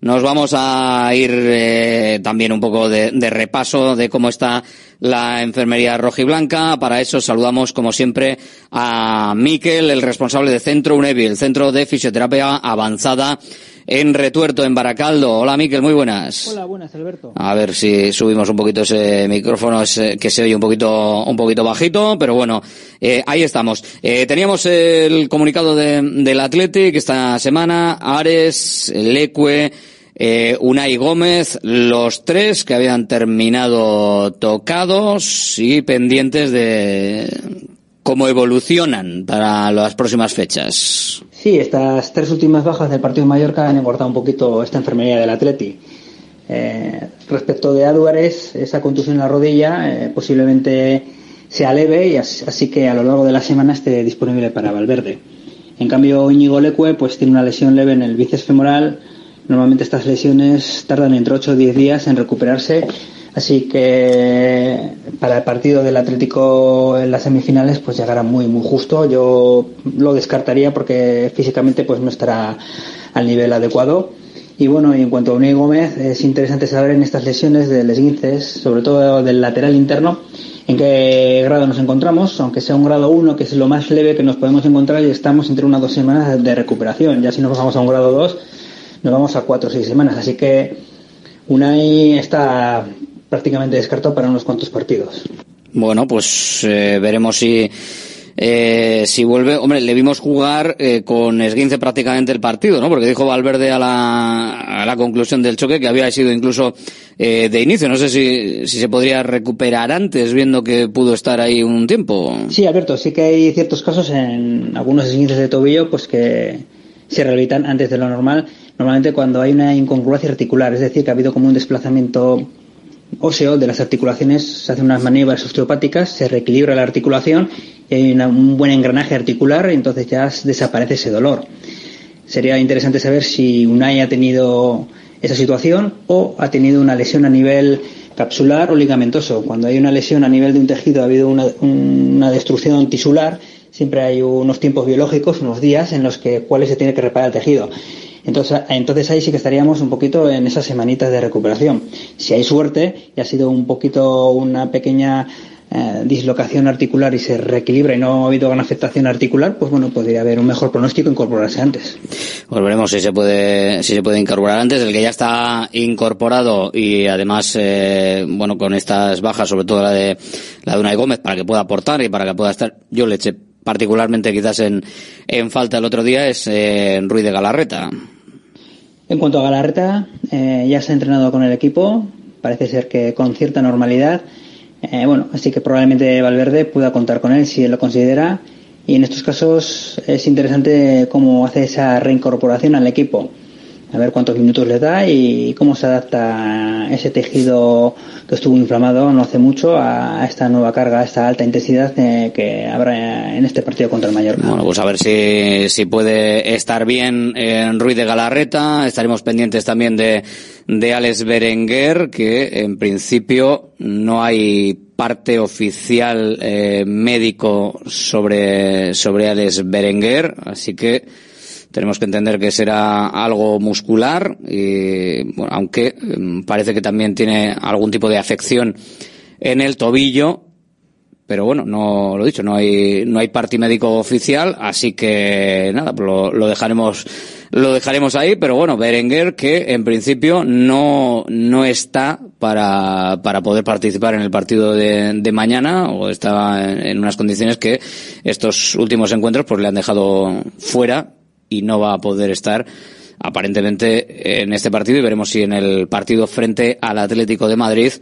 nos vamos a ir eh, también un poco de, de, repaso de cómo está la enfermería rojiblanca. Para eso saludamos, como siempre, a Miquel, el responsable de Centro UNEVI, el Centro de Fisioterapia Avanzada en Retuerto, en Baracaldo. Hola, Miquel, muy buenas.
Hola, buenas, Alberto.
A ver si subimos un poquito ese micrófono, ese, que se oye un poquito, un poquito bajito, pero bueno, eh, ahí estamos. Eh, teníamos el comunicado de, del Athletic esta semana, Ares, Leque, eh, Unai Gómez, los tres que habían terminado tocados y pendientes de cómo evolucionan para las próximas fechas.
Sí, estas tres últimas bajas del partido de Mallorca han engordado un poquito esta enfermería del Atleti. Eh, respecto de Álvarez, esa contusión en la rodilla eh, posiblemente sea leve y así, así, que a lo largo de la semana esté disponible para Valverde. En cambio, Íñigo Leque pues tiene una lesión leve en el bíceps femoral. Normalmente estas lesiones tardan entre 8 o 10 días en recuperarse Así que para el partido del Atlético en las semifinales pues llegará muy muy justo. Yo lo descartaría porque físicamente pues no estará al nivel adecuado. Y bueno, y en cuanto a Unai Gómez, es interesante saber en estas lesiones del esguinces, sobre todo del lateral interno, en qué grado nos encontramos, aunque sea un grado 1, que es lo más leve que nos podemos encontrar, y estamos entre unas dos semanas de recuperación. Ya si nos vamos a un grado 2, nos vamos a cuatro o seis semanas. Así que Unai está prácticamente descartado para unos cuantos partidos.
Bueno, pues eh, veremos si eh, si vuelve, hombre, le vimos jugar eh, con esguince prácticamente el partido, ¿no? Porque dijo Valverde a la, a la conclusión del choque que había sido incluso eh, de inicio. No sé si, si se podría recuperar antes, viendo que pudo estar ahí un tiempo.
Sí, Alberto, sí que hay ciertos casos en algunos esguinces de tobillo, pues que se rehabilitan antes de lo normal. Normalmente cuando hay una incongruencia articular, es decir, que ha habido como un desplazamiento óseo de las articulaciones, se hacen unas maniobras osteopáticas, se reequilibra la articulación y hay un buen engranaje articular y entonces ya desaparece ese dolor. Sería interesante saber si Unai ha tenido esa situación o ha tenido una lesión a nivel capsular o ligamentoso. Cuando hay una lesión a nivel de un tejido, ha habido una, una destrucción tisular, siempre hay unos tiempos biológicos, unos días en los que cuáles se tiene que reparar el tejido. Entonces, entonces ahí sí que estaríamos un poquito en esas semanitas de recuperación. Si hay suerte y ha sido un poquito una pequeña eh, dislocación articular y se reequilibra y no ha habido gran afectación articular, pues bueno, podría haber un mejor pronóstico incorporarse antes.
Pues veremos si se puede, si se puede incorporar antes. El que ya está incorporado y además, eh, bueno, con estas bajas, sobre todo la de la de Unai Gómez, para que pueda aportar y para que pueda estar, yo le eché particularmente quizás en, en falta el otro día, es eh, Ruiz de Galarreta.
En cuanto a Galarreta, eh, ya se ha entrenado con el equipo, parece ser que con cierta normalidad. Eh, bueno, así que probablemente Valverde pueda contar con él si él lo considera. Y en estos casos es interesante cómo hace esa reincorporación al equipo. A ver cuántos minutos le da y cómo se adapta ese tejido que estuvo inflamado no hace mucho a esta nueva carga, a esta alta intensidad eh, que habrá en este partido contra el Mallorca.
Bueno, pues a ver si, si puede estar bien en Ruiz de Galarreta. Estaremos pendientes también de, de Alex Berenguer, que en principio no hay parte oficial eh, médico sobre, sobre Alex Berenguer, así que tenemos que entender que será algo muscular, y, bueno, aunque mm, parece que también tiene algún tipo de afección en el tobillo, pero bueno, no lo dicho, no hay, no hay parte médico oficial, así que nada, lo, lo dejaremos lo dejaremos ahí, pero bueno, Berenguer que en principio no, no está para, para poder participar en el partido de, de mañana o está en, unas condiciones que estos últimos encuentros pues le han dejado fuera y no va a poder estar aparentemente en este partido y veremos si en el partido frente al Atlético de Madrid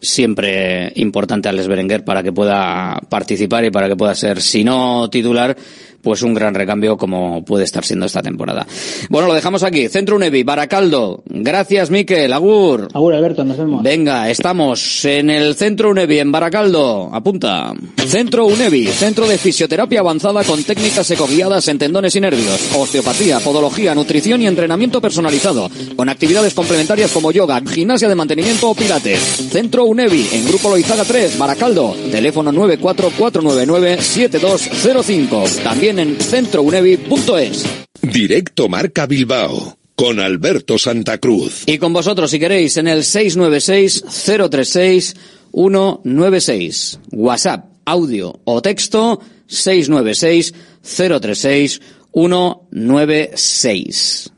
siempre importante Alex Berenguer para que pueda participar y para que pueda ser, si no titular, pues un gran recambio como puede estar siendo esta temporada. Bueno, lo dejamos aquí. Centro Unevi, Baracaldo. Gracias, Miquel. Agur.
Agur, Alberto. Nos vemos.
Venga, estamos en el Centro Unevi, en Baracaldo. Apunta. Centro Unevi, centro de fisioterapia avanzada con técnicas ecoguiadas en tendones y nervios, osteopatía, podología, nutrición y entrenamiento personalizado, con actividades complementarias como yoga, gimnasia de mantenimiento o pilates. Centro Unevi, en Grupo Loizaga 3, Baracaldo. Teléfono 944997205. También en centrounevi.es.
Directo Marca Bilbao con Alberto Santa Cruz.
Y con vosotros, si queréis, en el 696-036-196. WhatsApp, audio o texto 696-036-196.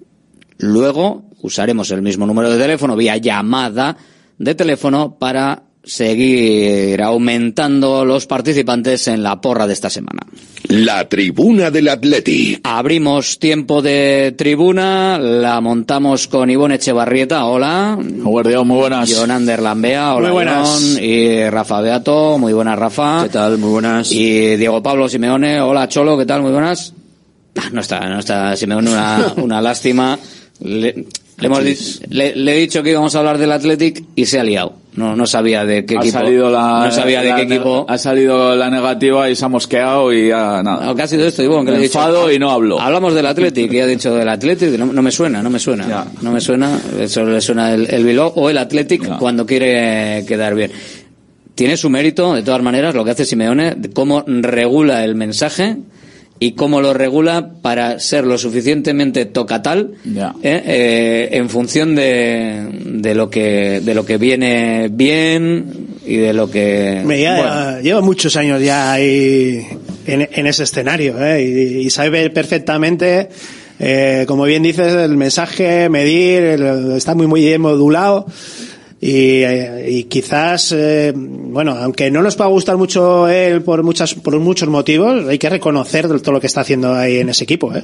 Luego usaremos el mismo número de teléfono vía llamada de teléfono para seguir aumentando los participantes en la porra de esta semana.
La tribuna del Atleti.
Abrimos tiempo de tribuna, la montamos con Ivonne Echevarrieta, hola.
Guardián, muy buenas.
Jonander Lambea, hola.
Muy buenas.
Y Rafa Beato, muy buenas Rafa.
¿Qué tal? Muy buenas.
Y Diego Pablo Simeone, hola Cholo, ¿qué tal? Muy buenas. Ah, no está, no está Simeone, una, <laughs> una lástima. Le, le, hemos le- le he dicho que íbamos a hablar del Athletic y se ha liado. No, no sabía de qué
ha
equipo.
salido la,
no sabía de qué equipo.
Ha salido la negativa y se ha mosqueado y ya nada.
¿Qué ha sido esto, he dicho?
Enfado y no hablo.
Hablamos del Athletic y ha dicho del Athletic. No, no me suena, no me suena. No me suena. Eso le suena el, el Bilbao o el Athletic cuando quiere quedar bien. Tiene su mérito, de todas maneras, lo que hace Simeone, cómo regula el mensaje y cómo lo regula para ser lo suficientemente tocatal
Ya.
¿eh? Eh, en función de, de lo que de lo que viene bien y de lo que
Me ya-
bueno,
lleva muchos años ya ahí en, en ese escenario ¿eh? y, y sabe perfectamente, eh, como bien dices, el mensaje, medir, el- está muy muy bien modulado y, eh, y quizás, eh, bueno, aunque no nos pueda gustar mucho él por muchas por muchos motivos, hay que reconocer todo lo que está haciendo ahí en ese equipo. ¿eh?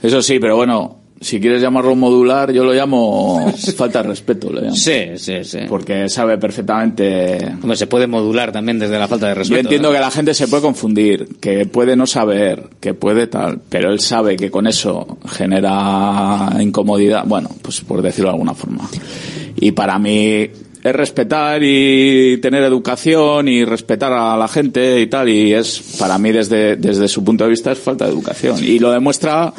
Eso sí, pero bueno, si quieres llamarlo modular, yo lo llamo <laughs> falta de respeto. Lo llamo.
Sí, sí, sí.
Porque sabe perfectamente.
Hombre, se puede modular también desde la falta de respeto.
Yo entiendo
¿no?
que la gente se puede confundir, que puede no saber, que puede tal, pero él sabe que con eso genera incomodidad, bueno, pues por decirlo de alguna forma. Y para mí es respetar y tener educación y respetar a la gente y tal, y es, para mí desde, desde su punto de vista es falta de educación. Y lo demuestra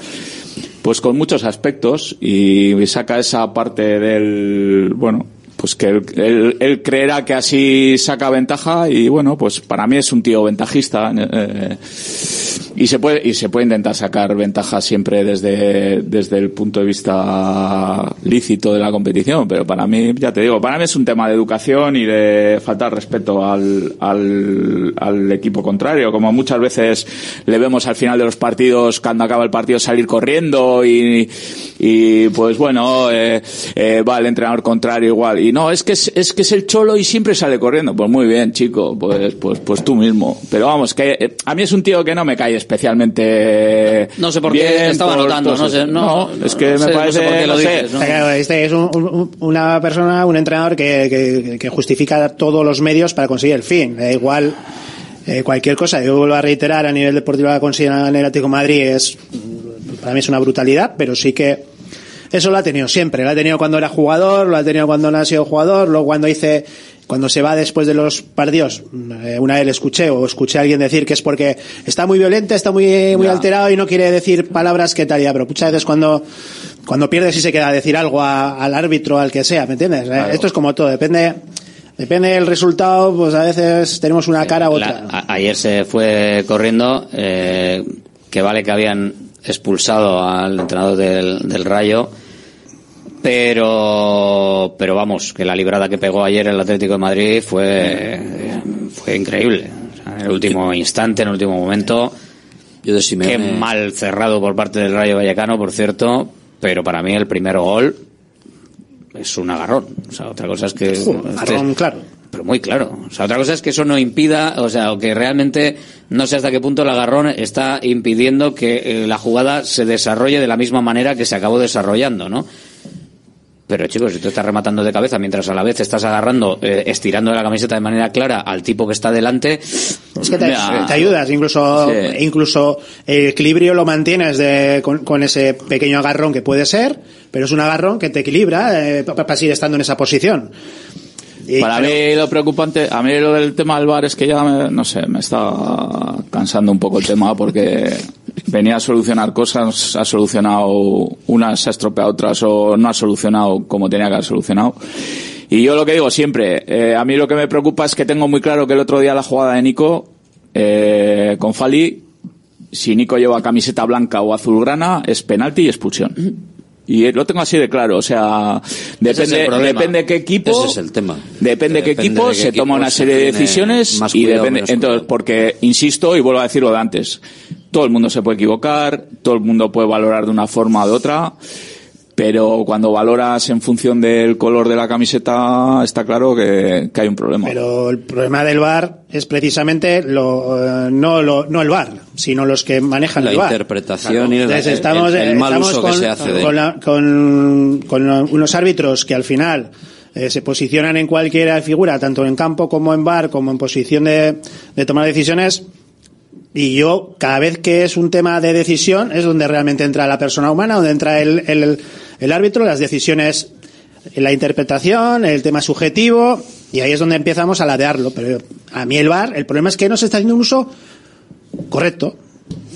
pues con muchos aspectos y saca esa parte del, bueno, pues que él, él- creerá que así saca ventaja y bueno, pues para mí es un tío ventajista eh, y se puede y se puede intentar sacar ventaja siempre desde desde el punto de vista lícito de la competición, pero para mí ya te digo, para mí es un tema de educación y de faltar respeto al al, al equipo contrario, como muchas veces le vemos al final de los partidos cuando acaba el partido salir corriendo y y pues bueno, eh, eh, va el entrenador contrario igual. Y no, es que es, es que es el cholo y siempre sale corriendo. Pues muy bien, chico, pues, pues, pues tú mismo. Pero vamos, que eh, a mí es un tío que no me cae especialmente.
No sé por qué
bien
estaba
por
notando, no sé, no,
es que
no
me
sé, no sé
parece.
por qué lo
no sé.
dices, ¿no?
Este es un- un- una persona, un entrenador que, que- que justifica todos los medios para conseguir el fin. Da igual eh, cualquier cosa. Yo vuelvo a reiterar, a nivel deportivo la conseguir en el Atlético de Madrid es, para mí es una brutalidad, pero sí que eso lo ha tenido siempre. Lo ha tenido cuando era jugador, lo ha tenido cuando no ha sido jugador, luego cuando dice, cuando se va después de los partidos, eh, una vez le escuché o escuché a alguien decir que es porque está muy violenta, está muy, muy alterado y no quiere decir palabras que tal ya, pero muchas veces cuando, cuando pierde sí se queda a decir algo a- al árbitro, al que sea, ¿me entiendes? Eh,
Claro.
Esto es como todo, depende, depende del resultado, pues a veces tenemos una cara u otra.
La- a- ayer se fue corriendo, eh, que vale que habían expulsado al entrenador del, del Rayo, pero, pero vamos, que la librada que pegó ayer el Atlético de Madrid fue, fue increíble. O sea, en el último instante, en el último momento.
Yo de Simeone-
Qué mal cerrado por parte del Rayo Vallecano, por cierto, pero para mí el primer gol es un agarrón. O sea, otra cosa es que...
Agarrón, claro.
Pero muy claro. O sea, otra cosa es que eso no impida, o sea, o que realmente no sé hasta qué punto el agarrón está impidiendo que eh, la jugada se desarrolle de la misma manera que se acabó desarrollando, ¿no? Pero chicos, si tú estás rematando de cabeza mientras a la vez estás agarrando, eh, estirando la camiseta de manera clara al tipo que está delante,
Es que te, ayudas, incluso,
Sí.
incluso el equilibrio lo mantienes de, con, con ese pequeño agarrón que puede ser, pero es un agarrón que te equilibra eh, pa- para seguir estando en esa posición. Y-
Para
pero-
mí lo preocupante, a mí lo del tema del bar es que ya, me- no sé, me está cansando un poco el tema porque venía a solucionar cosas, ha solucionado unas, ha estropeado otras o no ha solucionado como tenía que haber solucionado. Y yo lo que digo siempre, eh, a mí lo que me preocupa es que tengo muy claro que el otro día la jugada de Nico eh, con Fali, si Nico lleva camiseta blanca o azulgrana, es penalti y expulsión. Y lo tengo así de claro, o sea,
Ese es
depende, depende qué equipo,
Ese es el tema.
depende qué equipo,
de qué
se toma una
se
serie de decisiones y depende, entonces, porque, insisto, y vuelvo a decir lo de antes, todo el mundo se puede equivocar, todo el mundo puede valorar de una forma o de otra, pero cuando valoras en función del color de la camiseta, está claro que, que hay un problema.
Pero el problema del VAR es precisamente lo, eh, no, lo, no el VAR, sino los que manejan
La
el VAR.
interpretación y el-
Entonces estamos,
el- el mal
estamos
uso que
con,
se hace de
con, la- con- con unos árbitros que al final eh, se posicionan en cualquier figura, tanto en campo como en VAR, como en posición de, de tomar decisiones. Y yo, cada vez que es un tema de decisión, es donde realmente entra la persona humana, donde entra el, el, árbitro, las decisiones, la interpretación, el tema subjetivo, y ahí es donde empezamos a ladearlo. Pero a mí el VAR, el problema es que no se está haciendo un uso correcto.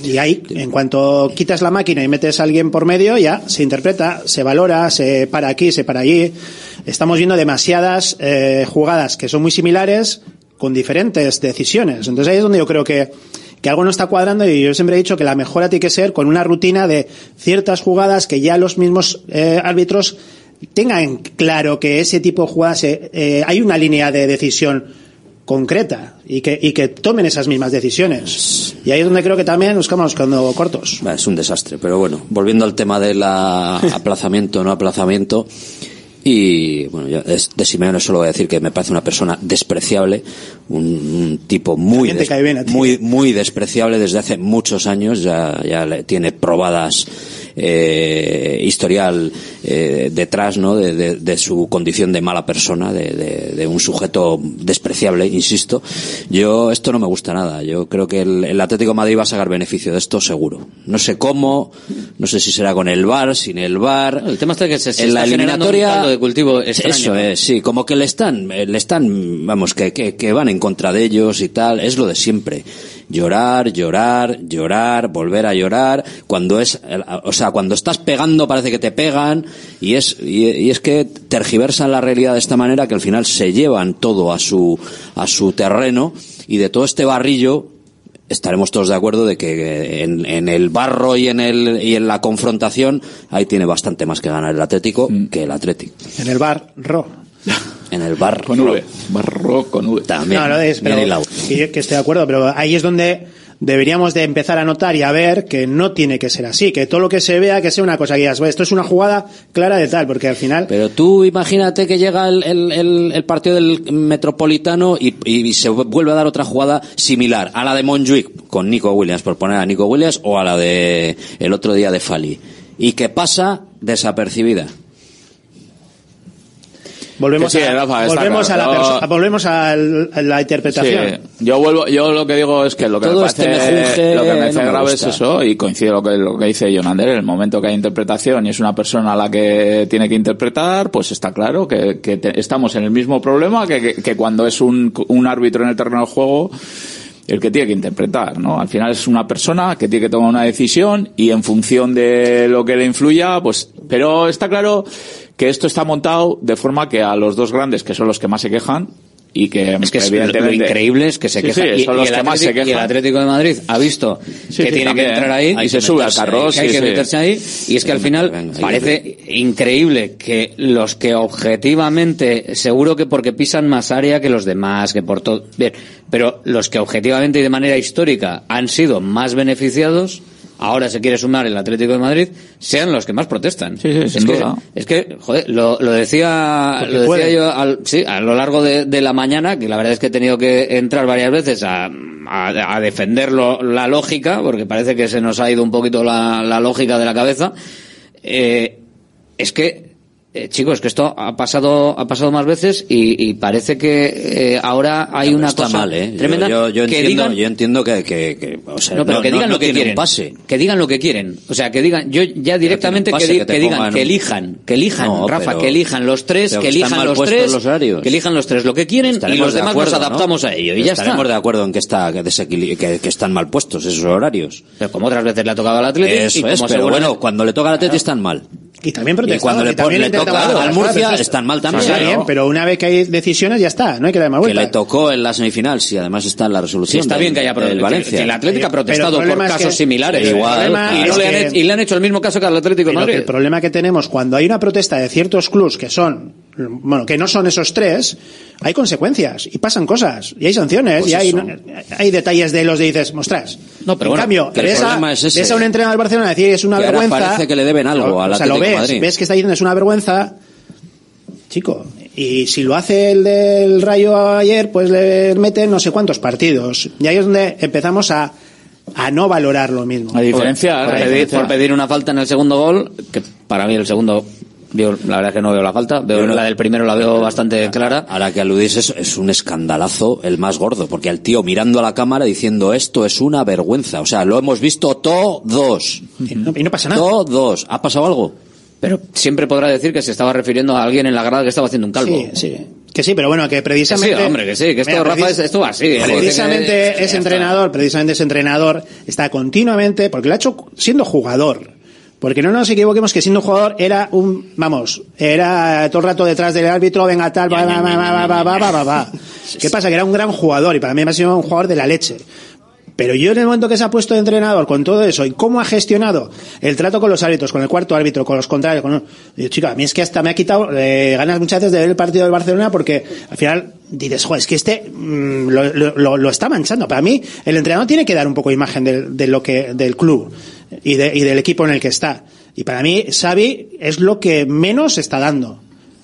Y ahí, en cuanto quitas la máquina y metes a alguien por medio, ya se interpreta, se valora, se para aquí, se para allí. Estamos viendo demasiadas eh, jugadas que son muy similares con diferentes decisiones. Entonces ahí es donde yo creo que, que algo no está cuadrando y yo siempre he dicho que la mejora tiene que ser con una rutina de ciertas jugadas que ya los mismos eh, árbitros tengan claro que ese tipo de jugadas eh, eh, hay una línea de decisión concreta y que, y que tomen esas mismas decisiones. Y ahí es donde creo que también nos quedamos quedando cortos.
Es un desastre, pero bueno, volviendo al tema del aplazamiento no aplazamiento, y bueno, yo de Simeone solo voy a decir que me parece una persona despreciable, un, un tipo muy,
bien
muy, muy despreciable desde hace muchos años, ya, ya le- tiene probadas eh, historial eh, detrás ¿no? De, de- de su condición de mala persona, de, de- de un sujeto despreciable, insisto. Yo, esto no me gusta nada. Yo creo que el, el Atlético de Madrid va a sacar beneficio de esto seguro. No sé cómo, no sé si será con el VAR, sin el VAR.
El tema está que se, se
en la
está un
eliminatoria
de cultivo extraño.
eso es, sí, como que le están, le están, vamos, que, que, que van en contra de ellos y tal, es lo de siempre. Llorar, llorar, llorar, volver a llorar, cuando es, o sea, cuando estás pegando parece que te pegan y es, y, y es que tergiversan la realidad de esta manera que al final se llevan todo a su, a su terreno y de todo este barrillo estaremos todos de acuerdo de que en, en el barro y en el y en la confrontación ahí tiene bastante más que ganar el Atlético que el Atlético.
En el bar, ro.
En el bar
Con V. Barro con V.
también.
No, no es, pero, que, que estoy de acuerdo, pero ahí es donde deberíamos de empezar a notar y a ver que no tiene que ser así, que todo lo que se vea que sea una cosa que digas, "Bueno, esto es una jugada clara de tal, porque al final
Pero tú imagínate que llega el, el- el- el partido del Metropolitano y, y se vuelve a dar otra jugada similar a la de Montjuic con Nico Williams, por poner a Nico Williams, o a la de el otro día de Fali. Y que pasa desapercibida.
Volvemos
sí,
a,
Rafa,
volvemos a la perso- volvemos a la interpretación.
Sí, yo vuelvo, yo lo que digo es que lo que
Todo
me
este
parece,
mejunje
lo que me
no me
grave es eso, y coincide lo que, lo que dice Jonander, en el momento que hay interpretación y es una persona a la que tiene que interpretar, pues está claro que, que te- estamos en el mismo problema que, que, que cuando es un, un árbitro en el terreno del juego el que tiene que interpretar, ¿no? Al final es una persona que tiene que tomar una decisión y en función de lo que le influya, pues, pero está claro que esto está montado de forma que a los dos grandes, que son los que más se quejan, y que,
Es que
evidentemente
lo increíble es que se
Sí,
queja
sí,
y,
son
y
los
el
que más se
Atlético, y el
quejan.
Atlético de Madrid ha visto
Sí,
que
sí,
tiene
también.
que entrar ahí
Ahí se sube al carro,
que hay que
sí.
meterse ahí y es que al final
venga,
parece increíble que los que objetivamente seguro que porque pisan más área que los demás que por todo bien pero los que objetivamente y de manera histórica han sido más beneficiados ahora se quiere sumar el Atlético de Madrid sean los que más protestan.
Sí, sí,
es que, es que joder lo, lo decía
Porque
lo decía yo al- sí, a lo largo de, de la mañana, que la verdad es que he tenido que entrar varias veces a, a, a defender lo- la lógica, porque parece que se nos ha ido un poquito la, la lógica de la cabeza. Eh, es que, eh, chicos, que esto ha pasado, ha pasado más veces y, y parece que eh, ahora hay una
está
cosa
mal, ¿eh? Yo-
tremenda.
Yo, yo
que
entiendo,
digan-
yo entiendo que, que, que, o sea,
no, pero que digan
no
lo que quieren.
pase.
Que digan lo que quieren. O sea, que digan, yo ya directamente que, di- digan,
pongan
que elijan, que elijan, Rafa,
pero-
que elijan los tres, que elijan los tres,
los
que elijan los tres lo que quieren y los
de
demás
acuerdo,
nos
¿no?
adaptamos a ello y ya
Estaremos
está.
de acuerdo en que está que, están mal puestos esos horarios.
Pero como otras veces le ha tocado al Atlético y
Eso
como
es, pero bueno, cuando le toca al Atlético están mal.
Y también
Y
protestados,
cuando le,
y también
le toca al Murcia
pero
están mal también.
Está bien, pero una vez que hay decisiones ya está, no hay que dar más
que
vuelta.
le tocó en la semifinal, si además está en la resolución.
Sí, está
del-
bien que haya que-
Valencia.
que el Atlético ha
el
protestado por
es
casos
que-
similares.
el
Igual,
y, no le han
que-
hecho, y le han hecho el mismo caso que al Atlético de
Pero que
Madrid.
el problema que tenemos cuando hay una protesta de ciertos clubs que son, bueno, que no son esos tres, hay consecuencias y pasan cosas y hay sanciones
Pues
y hay, hay detalles de los de dices, mostras.
No, pero
en
bueno,
cambio, ves a,
problema es ese.
ves a un entrenador del Barcelona decir es una
Que ahora
vergüenza.
parece que le deben algo al
o sea, lo ves,
de Madrid.
ves que está diciendo es una vergüenza, chico. Y si lo hace el del Rayo ayer, pues le meten no sé cuántos partidos. Y ahí es donde empezamos a, a no valorar lo mismo.
La diferencia,
por,
la
pedir, por pedir una falta en el segundo gol, que para mí el segundo, yo la verdad es que no veo la falta, veo
no-
la del primero la veo bastante clara.
Ahora que aludís, es, es un escandalazo el más gordo, porque al tío mirando a la cámara diciendo esto es una vergüenza. O sea, lo hemos visto todos.
Y no, y no pasa nada.
Todos. ¿Ha pasado algo?
Pero siempre podrá decir que se estaba refiriendo a alguien en la grada que estaba haciendo un calvo.
Sí, sí. Que sí, pero bueno, que
Que sí,
precisamente.
hombre, que sí, que esto,
Mira,
Rafa, es- esto va así.
Precisamente
está.
entrenador, precisamente ese entrenador está continuamente, porque lo ha hecho siendo jugador. Porque no nos equivoquemos que siendo un jugador era un, vamos, era todo el rato detrás del árbitro, venga tal, va, va, va, va, va, va, va, ¿Qué pasa? Que era un gran jugador y para mí me ha sido un jugador de la leche. Pero yo en el momento que se ha puesto de entrenador con todo eso y cómo ha gestionado el trato con los árbitros, con el cuarto árbitro, con los contrarios, con... Yo, chica, a mí es que hasta me ha quitado eh, ganas muchas veces de ver el partido del Barcelona porque al final dices, joder, es que este mm, lo, lo, lo, está manchando. Para mí el entrenador tiene que dar un poco de imagen de lo que, del club y, de- y del equipo en el que está. Y para mí Xavi es lo que menos está dando.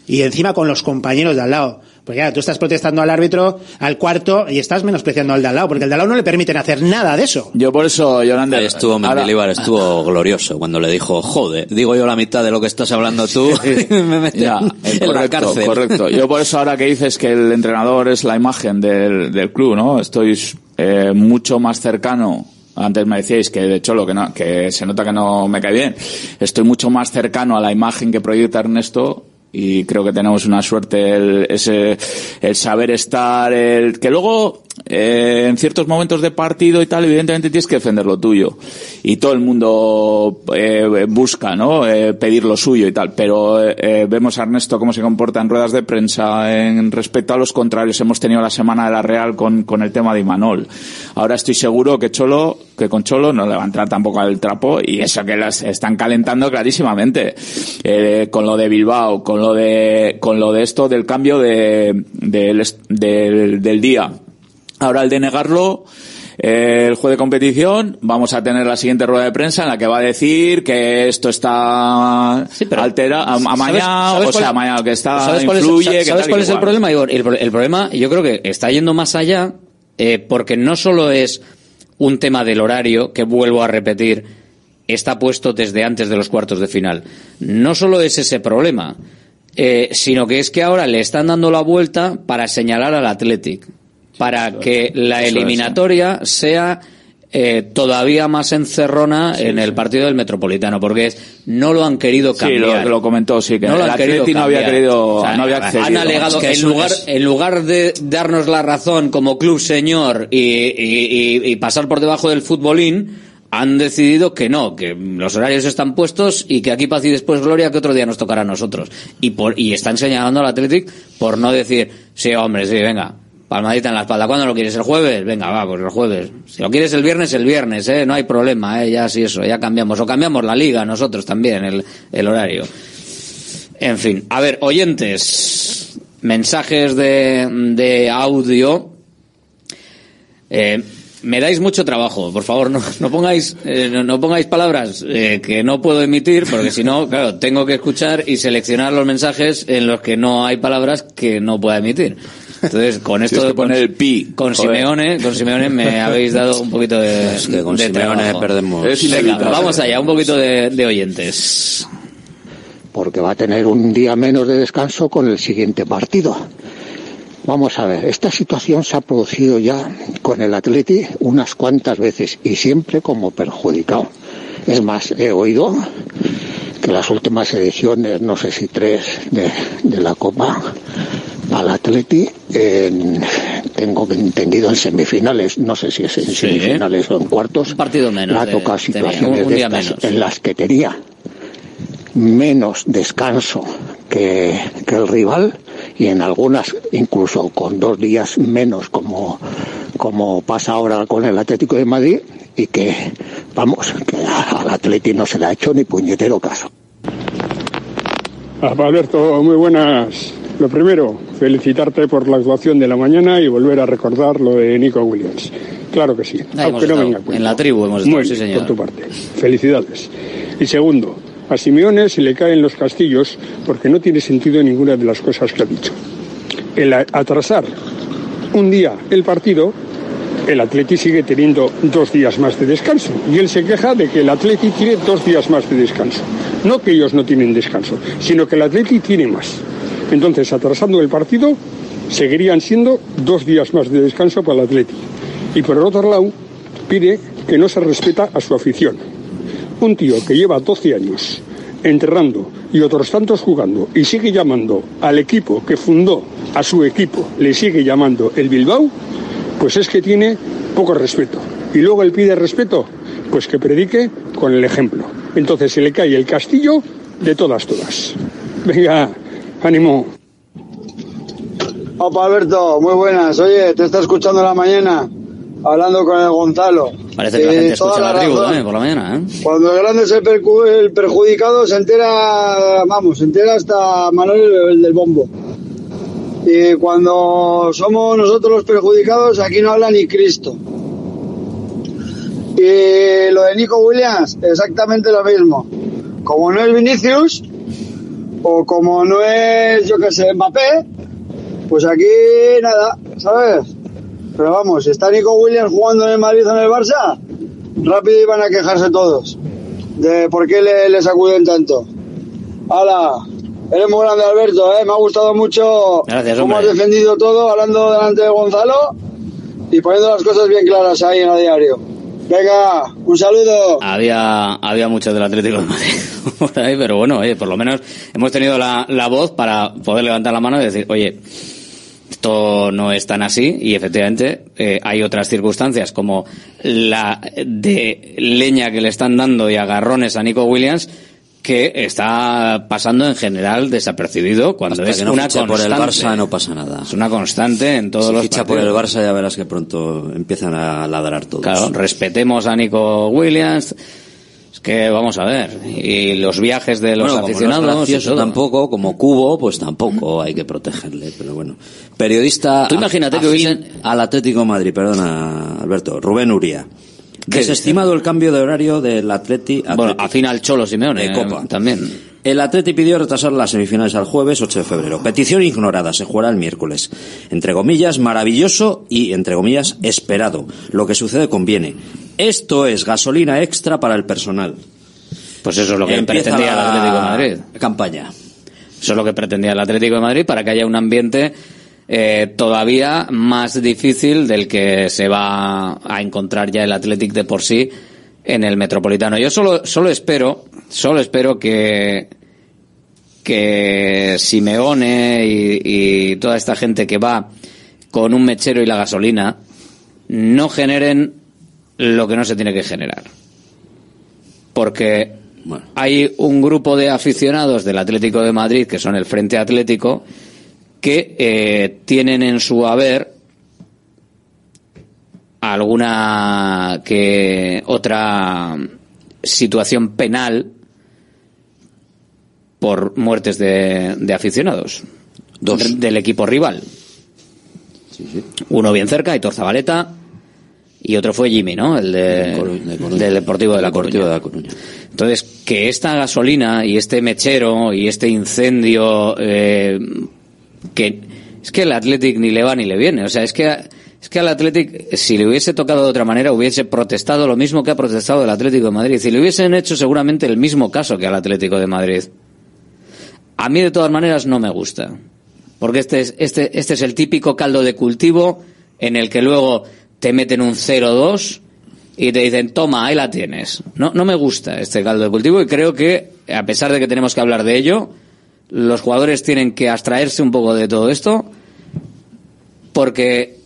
Y encima con los compañeros de al lado. Porque claro, tú estás protestando al árbitro, al cuarto, y estás menospreciando al de al lado, porque el de al lado no le permiten hacer nada de eso.
Yo por eso, Yolanda.
Estuvo Mendilibar, estuvo glorioso cuando le dijo, joder, digo yo la mitad de lo que estás hablando tú, <laughs> me
Ya,
en la
correcto,
cárcel.
correcto. Yo por eso ahora que dices que el entrenador es la imagen del, del club, ¿no? Estoy eh, mucho más cercano. Antes me decíais que de hecho lo que no, que se nota que no me cae bien. Estoy mucho más cercano a la imagen que proyecta Ernesto y creo que tenemos una suerte el, ese, el saber estar, el, que luego eh, en ciertos momentos de partido y tal, evidentemente tienes que defender lo tuyo. Y todo el mundo eh, busca, ¿no? Eh, pedir lo suyo y tal. Pero eh, vemos a Ernesto cómo se comporta en ruedas de prensa en respecto a los contrarios. Hemos tenido la semana de la Real con, con el tema de Imanol. Ahora estoy seguro que Cholo, que con Cholo no le va a entrar tampoco al trapo y eso que las están calentando clarísimamente. Con lo de Bilbao, con lo de, con lo de esto del cambio de, est- del, del día. Ahora el de negarlo, eh, el juez de competición, vamos a tener la siguiente rueda de prensa en la que va a decir que esto está altera, am- amañado,
¿sabes
o sea, amañado, que está,
¿Sabes cuál es,
influye, que
¿sabes
y
cuál
que
es el problema, Igor? El problema, yo creo que está yendo más allá, eh, porque no solo es un tema del horario, que vuelvo a repetir, está puesto desde antes de los cuartos de final. No solo es ese problema, eh, sino que es que ahora le están dando la vuelta para señalar al Athletic, para que la eliminatoria sea eh, todavía más encerrona en el partido del Metropolitano, porque es, no lo han querido
Sí,
cambiar.
lo, lo comentó, sí, que
No lo
el
han querido
Atleti no había
cambiar.
querido,
O sea,
no había accedido.
Han alegado,
que
en, lugar,
es-
en lugar de darnos la razón como club señor y, y- y- y pasar por debajo del futbolín, han decidido que no, que los horarios están puestos y que aquí paz y después gloria que otro día nos tocará a nosotros. Y, por, y están señalando al Athletic por no decir, sí, hombre, sí, venga, palmadita en la espalda. ¿Cuándo lo quieres? ¿El jueves? Venga, va, pues el jueves. Si lo quieres el viernes, el viernes, ¿eh? No hay problema, ¿eh? Ya sí, eso, ya cambiamos. O cambiamos la liga nosotros también, el, el horario. En fin, a ver, oyentes, mensajes de, de audio. Eh, me dais mucho trabajo, por favor, no, no pongáis, eh, no, no pongáis palabras eh, que no puedo emitir, porque si no, claro, tengo que escuchar y seleccionar los mensajes en los que no hay palabras que no pueda emitir. Entonces, con esto de
poner el pi.
con
joder.
Simeone, con Simeone me <laughs> habéis dado un poquito de,
Es que con
de
Simeone
trabajo.
perdemos.
Es
Venga,
inevitable.
vamos allá, un poquito de, de oyentes.
porque va a tener un día menos de descanso con el siguiente partido. Vamos a ver, esta situación se ha producido ya con el Atleti unas cuantas veces y siempre como perjudicado. Es más, he oído que las últimas ediciones, no sé si tres, de, de la Copa al Atleti, en- tengo entendido en semifinales, no sé si es en semifinales o en cuartos,
partido menos
ha tocado
tenía,
situaciones
un- un
de
día
estas
menos.
en las que tenía menos descanso que, que el rival y en algunas incluso con dos días menos como, como pasa ahora con el Atlético de Madrid y que vamos que al Atlético no se le ha hecho ni puñetero caso.
Ah, Alberto, muy buenas. Lo primero, felicitarte por la actuación de la mañana y volver a recordar lo de Nico Williams. Claro que sí,
Ahí
aunque no venga
en la tribu hemos estado,
Muy
sí, señor.
por tu parte. Felicidades. Y segundo, a Simeone se le caen los castillos porque no tiene sentido ninguna de las cosas que ha dicho. El atrasar un día el partido, el Atleti sigue teniendo dos días más de descanso. Y él se queja de que el Atleti tiene dos días más de descanso. No que ellos no tienen descanso, sino que el Atleti tiene más. Entonces, atrasando el partido, seguirían siendo dos días más de descanso para el Atleti. Y por el otro lado, pide que no se respeta a su afición. Un tío que lleva 12 años enterrando y otros tantos jugando y sigue llamando al equipo que fundó a su equipo, le sigue llamando el Bilbao, pues es que tiene poco respeto. Y luego él pide respeto, pues que predique con el ejemplo. Entonces se le cae el castillo de todas, todas. Venga, ánimo.
Opa Alberto, muy buenas. Oye, te está escuchando en la mañana, hablando con el Gonzalo.
Parece que la
Eh,
gente
toda
escucha la,
la
tribu también por la mañana, ¿eh?
Cuando el grande es el, percu- el perjudicado, se entera, vamos, se entera hasta Manuel el del bombo. Y cuando somos nosotros los perjudicados, aquí no habla ni Cristo. Y lo de Nico Williams, exactamente lo mismo. Como no es Vinicius, o como no es, yo que sé, Mbappé, pues aquí nada, ¿sabes? Pero vamos, si está Nico Williams jugando en el Madrid o en el Barça, rápido iban a quejarse todos de por qué le, le sacuden tanto. ¡Hala! Eres muy grande, Alberto, ¿eh? Me ha gustado mucho
Gracias,
cómo has defendido todo, hablando delante de Gonzalo y poniendo las cosas bien claras ahí en el diario. Venga, un saludo.
Había, había mucho del Atlético de Madrid <laughs> por ahí, pero bueno, oye, por lo menos hemos tenido la, la voz para poder levantar la mano y decir, oye, Esto no es tan así y efectivamente eh, hay otras circunstancias como la de leña que le están dando y agarrones a Nico Williams que está pasando en general desapercibido cuando
Hasta
es
que no
una constante.
por el Barça no pasa nada.
Es una constante en todos
si
los
ficha por el. Barça ya verás que pronto empiezan a ladrar todos.
Claro, respetemos a Nico Williams. Es que vamos a ver. Y los viajes de los
Bueno, no
aficionados. todo.
tampoco, como Cubo, pues tampoco hay que protegerle, pero bueno. Periodista
Tú imagínate que hubiesen-
al Atlético de Madrid, perdona, Alberto, Rubén Uría.
¿Qué
Desestimado el cambio de horario del Atleti,
Bueno, afín al Cholo Simeone.
de Copa.
eh, también.
El Atleti pidió retrasar las semifinales al jueves 8 de febrero. Petición ignorada, se jugará el miércoles. Entre comillas, maravilloso y, entre comillas, esperado. Lo que sucede conviene. Esto es gasolina extra para el personal.
Pues eso es lo que
Empieza
pretendía el Atlético de Madrid.
Campaña.
Eso es lo que pretendía el Atlético de Madrid para que haya un ambiente eh, todavía más difícil del que se va a encontrar ya el Athletic de por sí en el Metropolitano. Yo solo, solo espero, solo espero que que Simeone y, y toda esta gente que va con un mechero y la gasolina no generen lo que no se tiene que generar. Porque hay un grupo de aficionados del Atlético de Madrid, que son el Frente Atlético, que eh, tienen en su haber alguna que otra situación penal por muertes de, de aficionados
Dos.
del equipo rival. Uno bien cerca, Hitor Zabaleta, y otro fue Jimmy, ¿no? El de, del Deportivo de la
Deportivo
Coruña.
de La Coruña.
Entonces, que esta gasolina y este mechero y este incendio, eh, que es que el Athletic ni le va ni le viene. O sea, es que, es que al Athletic, si le hubiese tocado de otra manera, hubiese protestado lo mismo que ha protestado el Atlético de Madrid. Si le hubiesen hecho seguramente el mismo caso que al Atlético de Madrid. A mí, de todas maneras, no me gusta. Porque este es, este, este es el típico caldo de cultivo en el que luego te meten un 0-2 y te dicen, toma, ahí la tienes. No, no me gusta este caldo de cultivo y creo que, a pesar de que tenemos que hablar de ello, los jugadores tienen que abstraerse un poco de todo esto porque,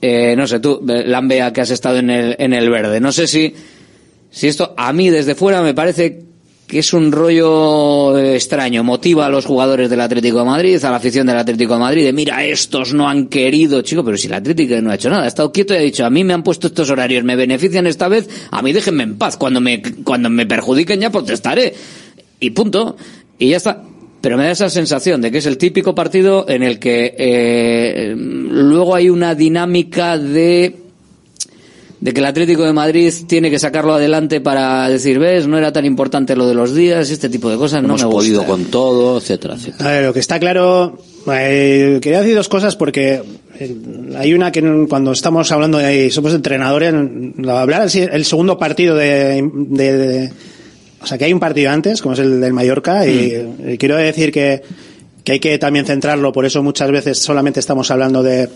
eh, no sé, tú, eh, Lambea, que has estado en el, en el verde, no sé si, si esto a mí desde fuera me parece que es un rollo extraño, motiva a los jugadores del Atlético de Madrid, a la afición del Atlético de Madrid, de mira, estos no han querido, chico, pero si el Atlético no ha hecho nada, ha estado quieto y ha dicho, a mí me han puesto estos horarios, me benefician esta vez, a mí déjenme en paz, cuando me, cuando me perjudiquen ya protestaré. Y punto. Y ya está. Pero me da esa sensación de que es el típico partido en el que eh, luego hay una dinámica de de que el Atlético de Madrid tiene que sacarlo adelante para decir, ves, no era tan importante lo de los días, este tipo de cosas
Hemos
no me
podido
gusta.
con todo, etcétera, etcétera.
A ver, lo que está claro, eh, quería decir dos cosas porque eh, hay una que cuando estamos hablando de somos entrenadores, hablar el, el segundo partido de, de- de- o sea que hay un partido antes, como es el del Mallorca, y, y quiero decir que, que hay que también centrarlo, por eso muchas veces solamente estamos hablando de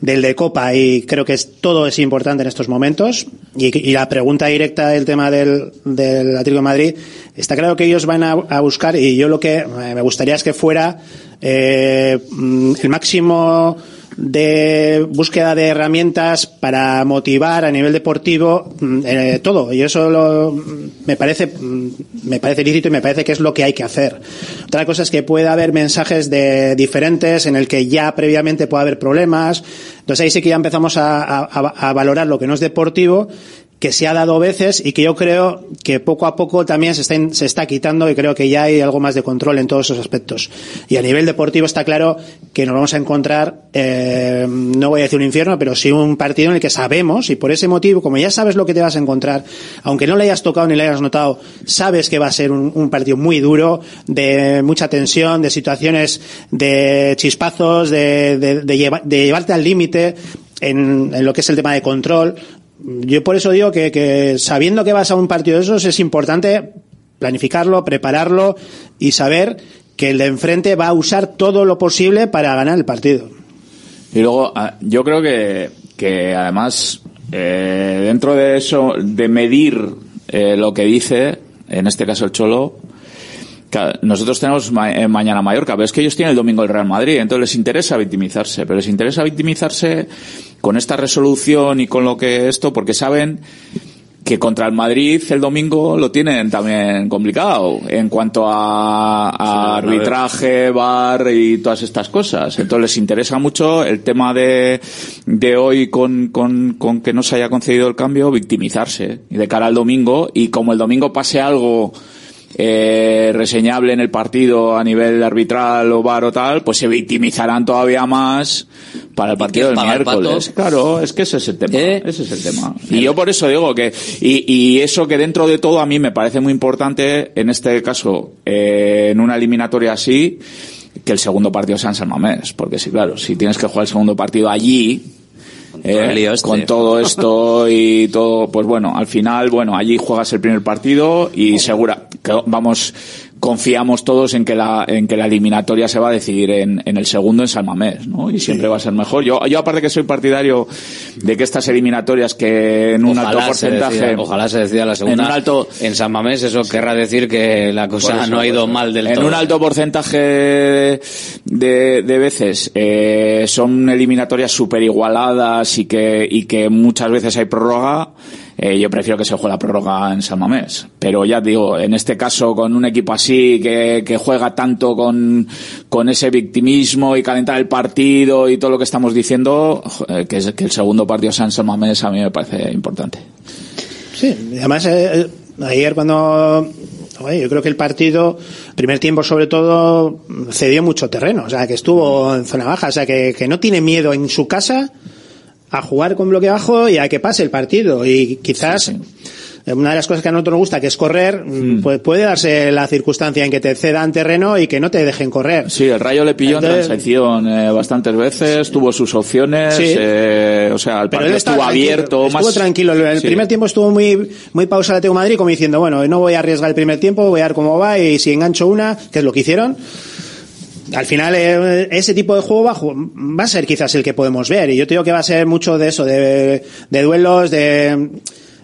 del de Copa y creo que es, todo es importante en estos momentos. Y, y la pregunta directa del tema del, del Atlético de Madrid, está claro que ellos van a, a buscar y yo lo que eh, me gustaría es que fuera eh, mm, el máximo de búsqueda de herramientas para motivar a nivel deportivo mm, eh, todo. Y eso lo- me parece mm, me parece lícito y me parece que es lo que hay que hacer. Otra cosa es que pueda haber mensajes de diferentes en el que ya previamente puede haber problemas. Entonces ahí sí que ya empezamos a- a valorar lo que no es deportivo que se ha dado veces y que yo creo que poco a poco también se está, se está quitando y creo que ya hay algo más de control en todos esos aspectos. Y a nivel deportivo está claro que nos vamos a encontrar, eh, no voy a decir un infierno, pero sí un partido en el que sabemos y por ese motivo, como ya sabes lo que te vas a encontrar, aunque no le hayas tocado ni le hayas notado, sabes que va a ser un, un partido muy duro, de mucha tensión, de situaciones de chispazos, de, de- de lleva- de llevarte al límite en, en lo que es el tema de control. Yo por eso digo que, que sabiendo que vas a un partido de esos es importante planificarlo, prepararlo y saber que el de enfrente va a usar todo lo posible para ganar el partido.
Y luego, ah, yo creo que, que además, eh, dentro de eso, de medir eh, lo que dice, en este caso el Cholo, Claro, nosotros tenemos ma- eh, mañana Mallorca, pero es que ellos tienen el domingo el Real Madrid, entonces les interesa victimizarse, pero les interesa victimizarse con esta resolución y con lo que esto, porque saben que contra el Madrid el domingo lo tienen también complicado en cuanto a, a
Sí, Bernabéu.
arbitraje, bar y todas estas cosas. Entonces les interesa mucho el tema de, de hoy con, con, con que no se haya concedido el cambio, victimizarse y de cara al domingo y como el domingo pase algo eh, reseñable en el partido a nivel arbitral o bar o tal, pues se victimizarán todavía más para el partido del miércoles. Claro, es que ese es el tema.
¿Eh?
Ese es el tema. Y yo por eso digo que, y, y eso que dentro de todo a mí me parece muy importante, en este caso, eh, en una eliminatoria así, que el segundo partido sea en San Mamés. Porque sí, claro, si tienes que jugar el segundo partido allí, eh,
lío este.
con todo <laughs> esto y todo, pues bueno, al final, bueno, allí juegas el primer partido y segura, que vamos, confiamos todos en que la, en que la eliminatoria se va a decidir en, en el segundo en San Mamés, ¿no? Y siempre va a ser mejor. Yo, yo aparte que soy partidario de que estas eliminatorias que en un alto
Ojalá
porcentaje,
decida- ojalá se decida la segunda.
En un alto-
en San Mamés, eso querrá decir que la cosa
eso,
no ha ido mal del
en
todo.
un alto porcentaje de, de, veces eh, son eliminatorias super igualadas y que, y que muchas veces hay prórroga. Eh, yo prefiero que se juegue la prórroga en San Mamés. Pero ya digo, en este caso, con un equipo así que, que juega tanto con, con ese victimismo y calentar el partido y todo lo que estamos diciendo, que, el segundo partido sea en San Mamés a mí me parece importante.
Sí, además eh, eh, ayer cuando yo creo que el partido, primer tiempo sobre todo, cedió mucho terreno, o sea, que estuvo en zona baja, o sea, que, que no tiene miedo en su casa a jugar con bloque bajo y a que pase el partido. Y quizás eh, una de las cosas que a nosotros nos gusta, que es correr,
Hmm.
mm, pues puede darse la circunstancia en que te cedan terreno y que no te dejen correr.
Sí, el Rayo le pilló
Entonces-
en transición eh, bastantes veces, tuvo sus opciones,
Sí.
eh, o sea, el partido estuvo abierto,
estuvo
más
tranquilo. El
Sí.
primer tiempo estuvo muy, muy pausado Atlético de Madrid, como diciendo, bueno, no voy a arriesgar el primer tiempo, voy a ver cómo va y si engancho una, que es lo que hicieron. Al final, eh, ese tipo de juego va, va a ser quizás el que podemos ver. Y yo te digo que va a ser mucho de eso, de, de duelos, de,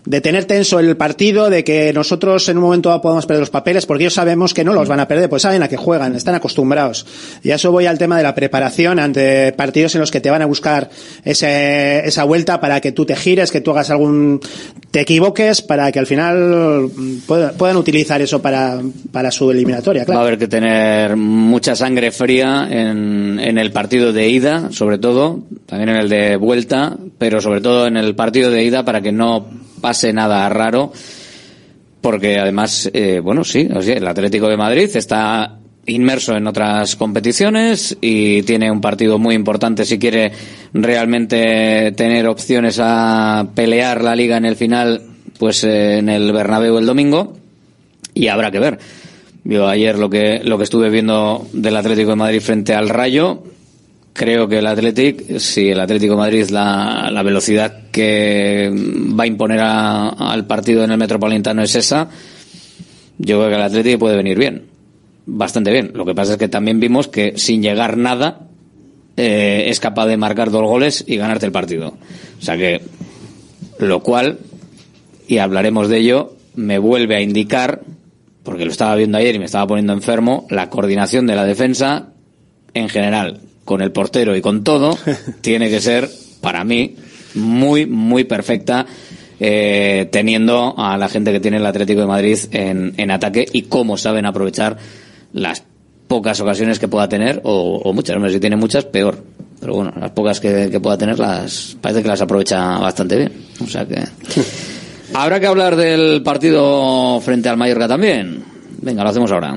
de tener tenso el partido, de que nosotros en un momento dado podamos perder los papeles, porque ellos sabemos que no los van a perder, pues saben a qué juegan, están acostumbrados. Y a eso voy al tema de la preparación ante partidos en los que te van a buscar ese, esa vuelta para que tú te gires, que tú hagas algún, te equivoques, para que al final puedan, puedan utilizar eso para, para su eliminatoria,
Va a
claro.
haber que tener mucha sangre fría en el partido de ida, sobre todo, también en el de vuelta, pero sobre todo en el partido de ida para que no pase nada raro, porque además, eh, bueno, sí, el Atlético de Madrid está inmerso en otras competiciones y tiene un partido muy importante si quiere realmente tener opciones a pelear la liga en el final, pues eh, en el Bernabéu el domingo y habrá que ver. Yo ayer lo que lo que estuve viendo del Atlético de Madrid frente al Rayo, creo que el Atlético, si el Atlético Madrid la, la velocidad que va a imponer a- al partido en el Metropolitano es esa, yo creo que el Atlético puede venir bien, bastante bien. Lo que pasa es que también vimos que sin llegar nada eh, es capaz de marcar dos goles y ganarte el partido. O sea que, lo cual, y hablaremos de ello, me vuelve a indicar, porque lo estaba viendo ayer y me estaba poniendo enfermo, la coordinación de la defensa en general, con el portero y con todo, <laughs> tiene que ser, para mí, muy, muy perfecta, eh, teniendo a la gente que tiene el Atlético de Madrid en, en ataque y cómo saben aprovechar las pocas ocasiones que pueda tener, o, o muchas, hombre, si tiene muchas, peor. Pero bueno, las pocas que, que pueda tener, las parece que las aprovecha bastante bien. O sea que. <laughs> Habrá que hablar del partido frente al Mallorca también. Venga, lo hacemos ahora.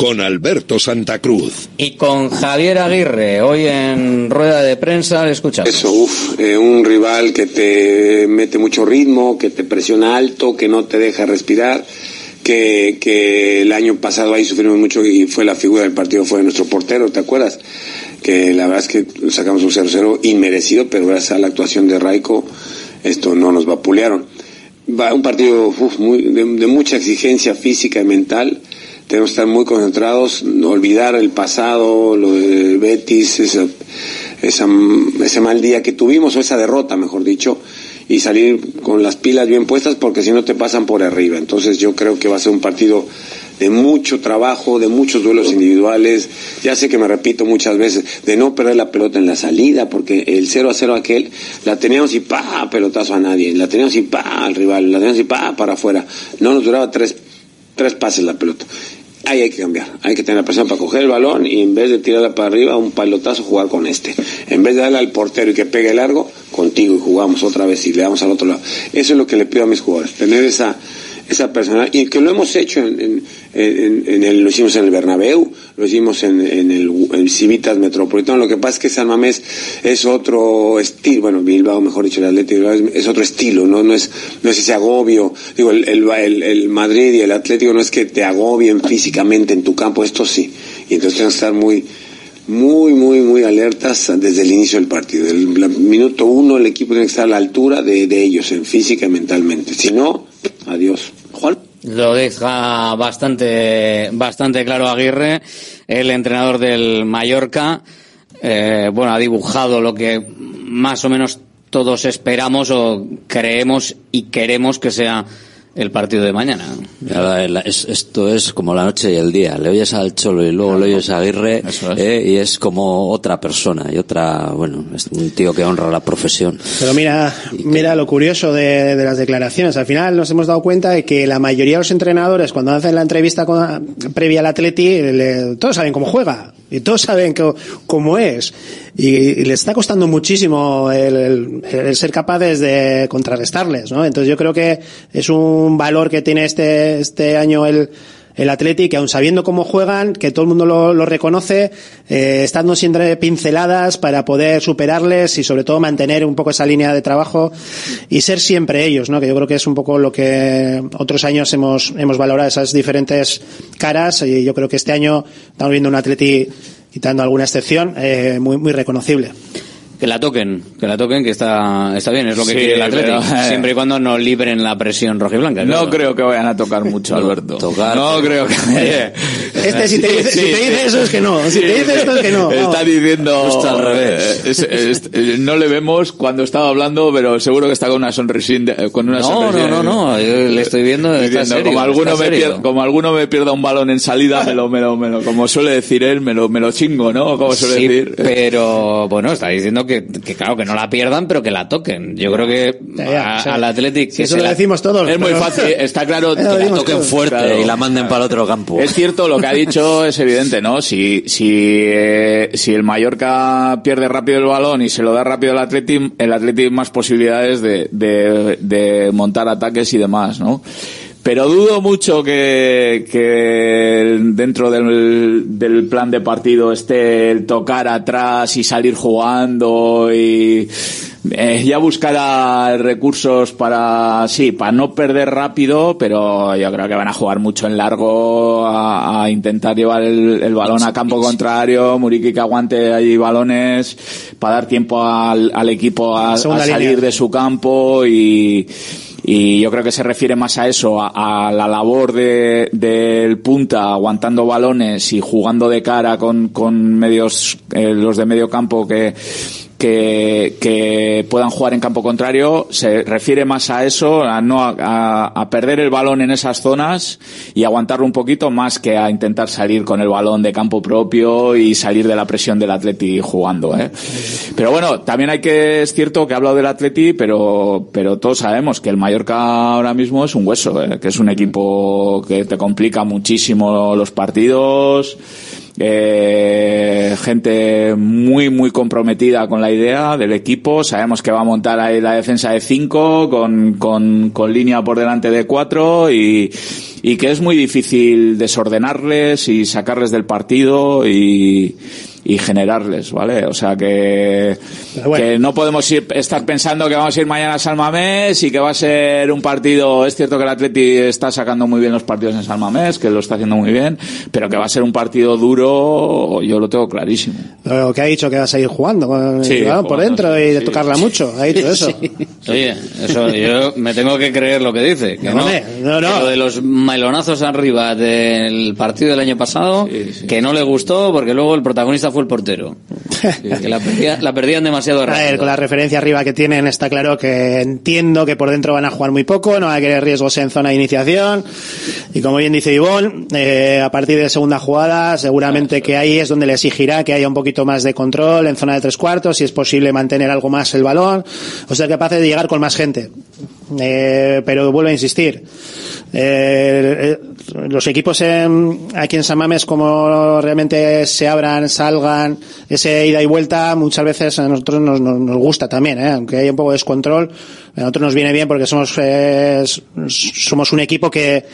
con Alberto Santa Cruz.
Y con Javier Aguirre, hoy en rueda de prensa, le escuchamos.
Eso, uff, eh, un rival que te mete mucho ritmo, que te presiona alto, que no te deja respirar, que, que el año pasado ahí sufrimos mucho y fue la figura del partido, fue nuestro portero, ¿te acuerdas? Que la verdad es que sacamos un 0-0 inmerecido, pero gracias a la actuación de Raico, esto no nos vapulearon. Va, un partido uf, muy, de, de mucha exigencia física y mental tenemos que estar muy concentrados, olvidar el pasado, lo de Betis, esa, esa, ese mal día que tuvimos, o esa derrota, mejor dicho, y salir con las pilas bien puestas porque si no te pasan por arriba. Entonces yo creo que va a ser un partido de mucho trabajo, de muchos duelos individuales. Ya sé que me repito muchas veces, de no perder la pelota en la salida, porque el 0 a 0 aquel, la teníamos y pa, pelotazo a nadie, la teníamos y pa al rival, la teníamos y pa para afuera. No nos duraba tres, tres pases la pelota ahí hay que cambiar. Hay que tener la presión para coger el balón y en vez de tirarla para arriba, un palotazo, jugar con este. En vez de darle al portero y que pegue largo, contigo y jugamos otra vez y le damos al otro lado. Eso es lo que le pido a mis jugadores, tener esa, esa personalidad. Y que lo hemos hecho en, en, en, en el, lo hicimos en el Bernabéu, lo hicimos en, el en Civitas Metropolitano. Lo que pasa es que San Mamés es otro estilo, bueno, Bilbao, mejor dicho, el Atlético es, otro estilo, ¿no? No es, no es ese agobio. Digo, el, el, el, Madrid y el Atlético no es que te agobien físicamente en tu campo, esto sí. Y entonces tenemos que estar muy, muy, muy, muy alertas desde el inicio del partido. El, minuto uno el equipo tiene que estar a la altura de, ellos, en física y mentalmente. Si no, adiós. Juan.
Lo deja bastante, bastante claro Aguirre, el entrenador del Mallorca. Eh, bueno, ha dibujado lo que más o menos todos esperamos o creemos y queremos que sea el partido de mañana.
Es, esto es como la noche y el día. Le oyes al Cholo y luego le oyes a Aguirre eh, y es como otra persona y otra, bueno, es un tío que honra la profesión.
Pero mira, mira lo curioso de, de, las declaraciones. Al final nos hemos dado cuenta de que la mayoría de los entrenadores cuando hacen la entrevista con, previa al Atleti, le, todos saben cómo juega y todos saben que, cómo es. Y, y le está costando muchísimo el, el, ser capaces de contrarrestarles, ¿no? Entonces yo creo que es un valor que tiene este, este año el, el Athletic, aun sabiendo cómo juegan, que todo el mundo lo, lo reconoce, eh, estando siempre pinceladas para poder superarles y sobre todo mantener un poco esa línea de trabajo y ser siempre ellos, ¿no? Que yo creo que es un poco lo que otros años hemos, hemos valorado esas diferentes caras y yo creo que este año estamos viendo un Athletic quitando alguna excepción, eh, muy, muy reconocible.
Que la toquen, que la toquen, que está, está bien, es lo que
Sí,
quiere el Atlético.
pero, <laughs> eh,
Siempre y cuando no libren la presión rojiblanca.
No
claro.
creo que vayan a tocar mucho, <laughs> Alberto.
tocar,
no creo que. <laughs>
Este, si te dice- si te dice eso, es que no. Si te dice esto, es que no.
Está
Vamos.
diciendo.
Justo al revés.
eh, es- es- eh, no le vemos cuando estaba hablando, pero seguro que está con una sonrisilla. eh, Con una
No, no, no, no, yo le estoy viendo, está
Diciendo,
serio,
como alguno
está
me
serio.
pierda, como alguno me pierda un balón en salida, me lo, me lo, me lo- como suele decir él, me lo, me lo chingo, ¿no? Como suele
Sí,
decir.
pero bueno, está diciendo que, que claro, que no la pierdan, pero que la toquen. Yo creo que
ya,
a-
o sea,
al Athletic...
si
que
eso lo
la-
decimos todos.
Es muy fácil, está claro <laughs> que la toquen
todos.
fuerte
Claro, y la manden para el otro campo.
Es cierto, lo que ha dicho es evidente, ¿no? Si, si, eh, si el Mallorca pierde rápido el balón y se lo da rápido al Atleti, el Atleti más posibilidades de, de, de montar ataques y demás, ¿no? Pero dudo mucho que, que dentro del, del plan de partido esté el tocar atrás y salir jugando y eh, ya buscará recursos para, sí, para no perder rápido, pero yo creo que van a jugar mucho en largo a, a intentar llevar el, el balón a campo contrario, Muriqui que aguante allí balones para dar tiempo al, al equipo a, salir de su campo y, y yo creo que se refiere más a eso, a, la labor de, del punta aguantando balones y jugando de cara con, con medios, eh, los de medio campo que, que, que puedan jugar en campo contrario, se refiere más a eso, a no a, a- perder el balón en esas zonas y aguantarlo un poquito más que a intentar salir con el balón de campo propio y salir de la presión del Atleti jugando, ¿eh? Pero bueno, también hay que, es cierto que he hablado del Atleti, pero, pero todos sabemos que el Mallorca ahora mismo es un hueso, ¿eh? que es un equipo que te complica muchísimo los partidos, eh, gente muy muy comprometida con la idea del equipo. Sabemos que va a montar ahí la defensa de cinco con, con, con línea por delante de cuatro y, y que es muy difícil desordenarles y sacarles del partido y, y generarles, ¿vale? O sea que, que no podemos ir, estar pensando que vamos a ir mañana a San Mamés y que va a ser un partido, es cierto que el Atleti está sacando muy bien los partidos en San Mamés, que lo está haciendo muy bien, pero que va a ser un partido duro, yo lo tengo clarísimo.
Lo que ha dicho que vas a ir jugando
Sí,
balón por
jugando,
dentro y de tocarla mucho. Ha dicho eso. <laughs>
Oye, eso yo me tengo que creer lo que dice. Que no,
no, no.
que lo de los melonazos arriba del partido del año pasado, que no le gustó porque luego el protagonista fue el portero. <laughs> que la, perdía- la perdían demasiado
A ver,
rápido.
con la referencia arriba que tienen está claro que entiendo que por dentro van a jugar muy poco, no va a querer riesgos en zona de iniciación y como bien dice Ivón, eh, a partir de segunda jugada seguramente que ahí es donde le exigirá que haya un poquito más de control en zona de tres cuartos, si es posible mantener algo más el balón, o sea capaz de llegar con más gente. Eh, pero vuelvo a insistir, eh, eh, los equipos en- aquí en San Mames como realmente se abran, salgan, ese ida y vuelta muchas veces a nosotros nos, nos, nos gusta también, ¿eh? aunque haya un poco de descontrol, a nosotros nos viene bien porque somos eh, somos un equipo que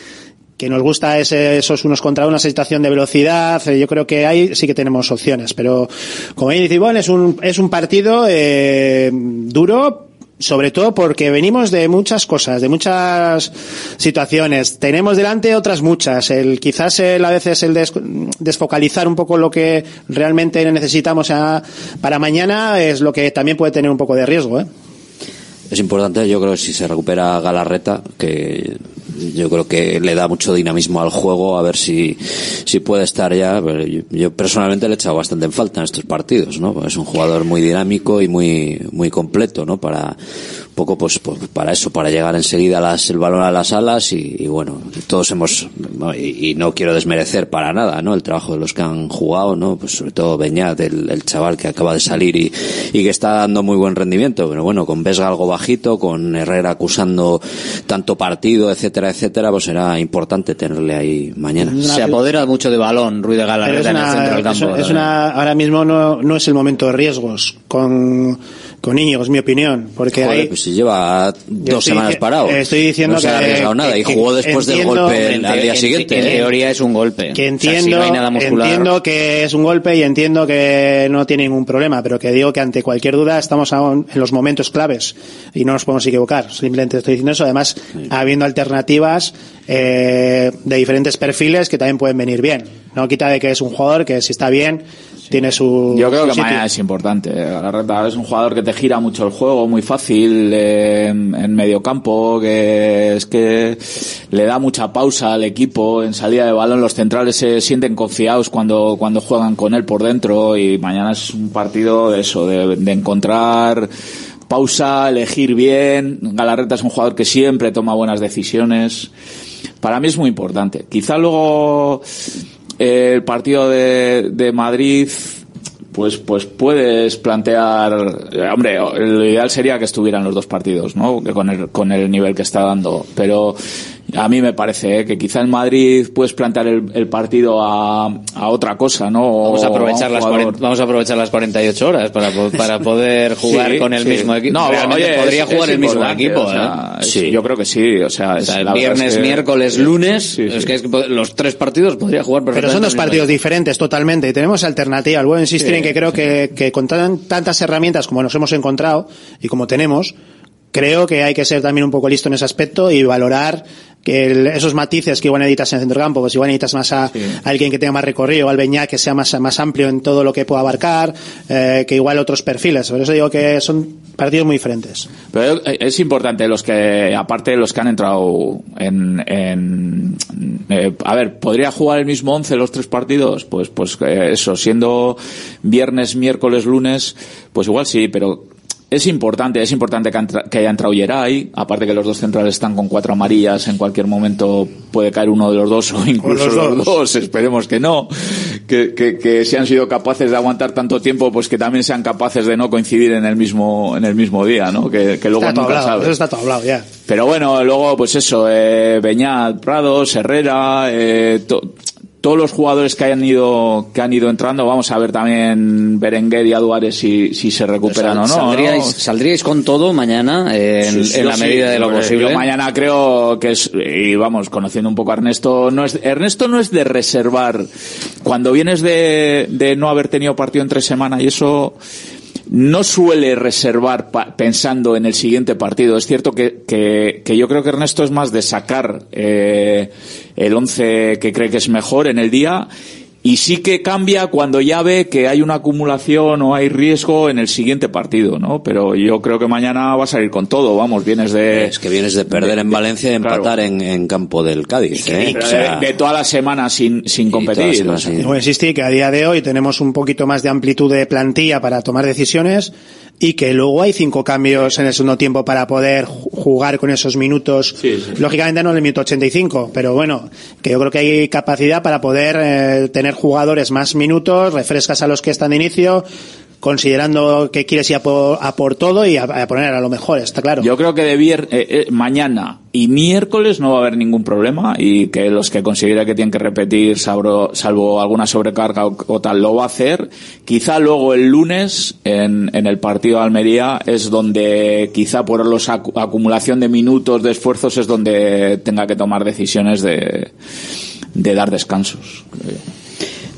que nos gusta ese, esos unos contra una situación de velocidad, eh, yo creo que ahí sí que tenemos opciones, pero como dice Ivonne, es un, es un partido duro, sobre todo porque venimos de muchas cosas, de muchas situaciones. Tenemos delante otras muchas. El, quizás el, a veces el des- desfocalizar un poco lo que realmente necesitamos para mañana es lo que también puede tener un poco de riesgo. ¿eh?
Es importante, yo creo si se recupera Galarreta, que yo creo que le da mucho dinamismo al juego, a ver si, si puede estar ya. Yo, yo personalmente le he echado bastante en falta en estos partidos, ¿no? Es un jugador muy dinámico y muy, muy completo, ¿no? Para, poco pues, pues para eso, para llegar enseguida las, el balón a las alas y, bueno, todos hemos, y, y no quiero desmerecer para nada, ¿no? El trabajo de los que han jugado, ¿no? Pues sobre todo Beñat, el, el chaval que acaba de salir y, y que está dando muy buen rendimiento, pero bueno, con Vesga algo bajito, con Herrera acusando tanto partido, etcétera, etcétera, pues será importante tenerle ahí mañana.
Se apodera mucho de balón Ruiz de Galarreta en el centro del
es-
campo.
es una- ahora mismo no, no es el momento de riesgos con, con Íñigo, es mi opinión. Porque
Joder,
ahí-
pues si lleva dos semanas parado.
estoy diciendo
no se ha
que-
arriesgado nada y
que-
jugó después del golpe
en
al día
te-
siguiente.
En
¿eh?
teoría es un golpe.
que
O sea, si
entiendo,
no hay nada muscular.
entiendo que es un golpe y entiendo que no tiene ningún problema, pero que digo que ante cualquier duda estamos aún en los momentos claves y no nos podemos equivocar. Simplemente estoy diciendo eso. Además, habiendo alternativas eh, de diferentes perfiles que también pueden venir bien. No quita de que es un jugador que si está bien tiene su.
Yo creo
su
que
sitio.
mañana es importante. Galarreta es un jugador que te gira mucho el juego, muy fácil eh, en, en medio campo, que es que le da mucha pausa al equipo en salida de balón. Los centrales se sienten confiados cuando, cuando juegan con él por dentro y mañana es un partido de eso, de, de encontrar pausa, elegir bien. Galarreta es un jugador que siempre toma buenas decisiones. Para mí es muy importante. Quizá luego eh, el partido de, de Madrid pues pues puedes plantear eh, hombre lo ideal sería que estuvieran los dos partidos no con el con el nivel que está dando pero A mí me parece ¿eh? que quizá en Madrid puedes plantear el, el partido a, a, otra cosa, ¿no?
Vamos a, aprovechar las
jugador-
40 vamos a aprovechar las 48 horas para, para <laughs> poder jugar
Sí,
con el
sí.
mismo equipo.
No,
Realmente
oye,
podría
es-
jugar
es
el mismo equipo.
o sea,
¿eh?
es- Yo creo que sí, o sea,
O viernes,
es que-
miércoles, lunes, es que, es que po- los tres partidos podría jugar
Pero
perfectamente.
son dos partidos diferentes totalmente y tenemos alternativas. Vuelvo a insistir
Sí,
en que creo que, que con tan- tantas herramientas como nos hemos encontrado y como tenemos, creo que hay que ser también un poco listo en ese aspecto y valorar que el- esos matices que igual necesitas en el centro campo, pues igual necesitas más a, a alguien que tenga más recorrido, al Beñá que sea más, más amplio en todo lo que pueda abarcar, eh, que igual otros perfiles. Por eso digo que son partidos muy diferentes.
Pero es importante los que, aparte de los que han entrado en, en eh, a ver, ¿podría jugar el mismo 11 los tres partidos? Pues, pues eh, eso, siendo viernes, miércoles, lunes, pues igual sí, pero es importante, es importante que, entra- que haya entrado Yeray, aparte que los dos centrales están con cuatro amarillas, en cualquier momento puede caer uno de los dos <laughs> o incluso
los
los
dos.
dos, esperemos que no, que, que, que si han sido capaces de aguantar tanto tiempo, pues que también sean capaces de no coincidir en el mismo, en el mismo día, ¿no? Que, que luego
está
nunca
hablado,
sabes.
eso está todo hablado ya.
Pero bueno, luego, pues eso, eh, Beñat, Prados, Herrera, eh, to- todos los jugadores que hayan ido, que han ido entrando, vamos a ver también Berenguer y Aduares si, si se recuperan o no.
¿Saldríais,
¿no?
¿Saldríais con todo mañana eh, en,
Sí,
la
sí,
medida de lo posible?
Yo mañana creo que es, y vamos, conociendo un poco a Ernesto, no es, Ernesto no es de reservar, cuando vienes de, de no haber tenido partido entre semana y eso, no suele reservar pensando en el siguiente partido. Es cierto que, que, que yo creo que Ernesto es más de sacar eh, el once que cree que es mejor en el día y sí que cambia cuando ya ve que hay una acumulación o hay riesgo en el siguiente partido, ¿no? Pero yo creo que mañana va a salir con todo, vamos, vienes de...
Es que vienes de perder en Valencia y empatar en, en campo del Cádiz. ¿eh? O sea,
de, de toda la semana sin, sin competir.
semana
o sea.
sin-
Debo insistir que a día de hoy tenemos un poquito más de amplitud de plantilla para tomar decisiones y que luego hay cinco cambios en el segundo tiempo para poder ju- jugar con esos minutos. Lógicamente no en el minuto 85, pero bueno, que yo creo que hay capacidad para poder eh, tener jugadores más minutos, refrescas a los que están de inicio, considerando que quieres ir a por, a por todo y a, a poner a lo mejor, está claro.
Yo creo que de vier- eh, eh, mañana y miércoles no va a haber ningún problema y que los que considera que tienen que repetir salvo, salvo alguna sobrecarga o, tal lo va a hacer. Quizá luego el lunes en, en el partido de Almería es donde quizá por la acumulación de minutos, de esfuerzos es donde tenga que tomar decisiones de, de dar descansos.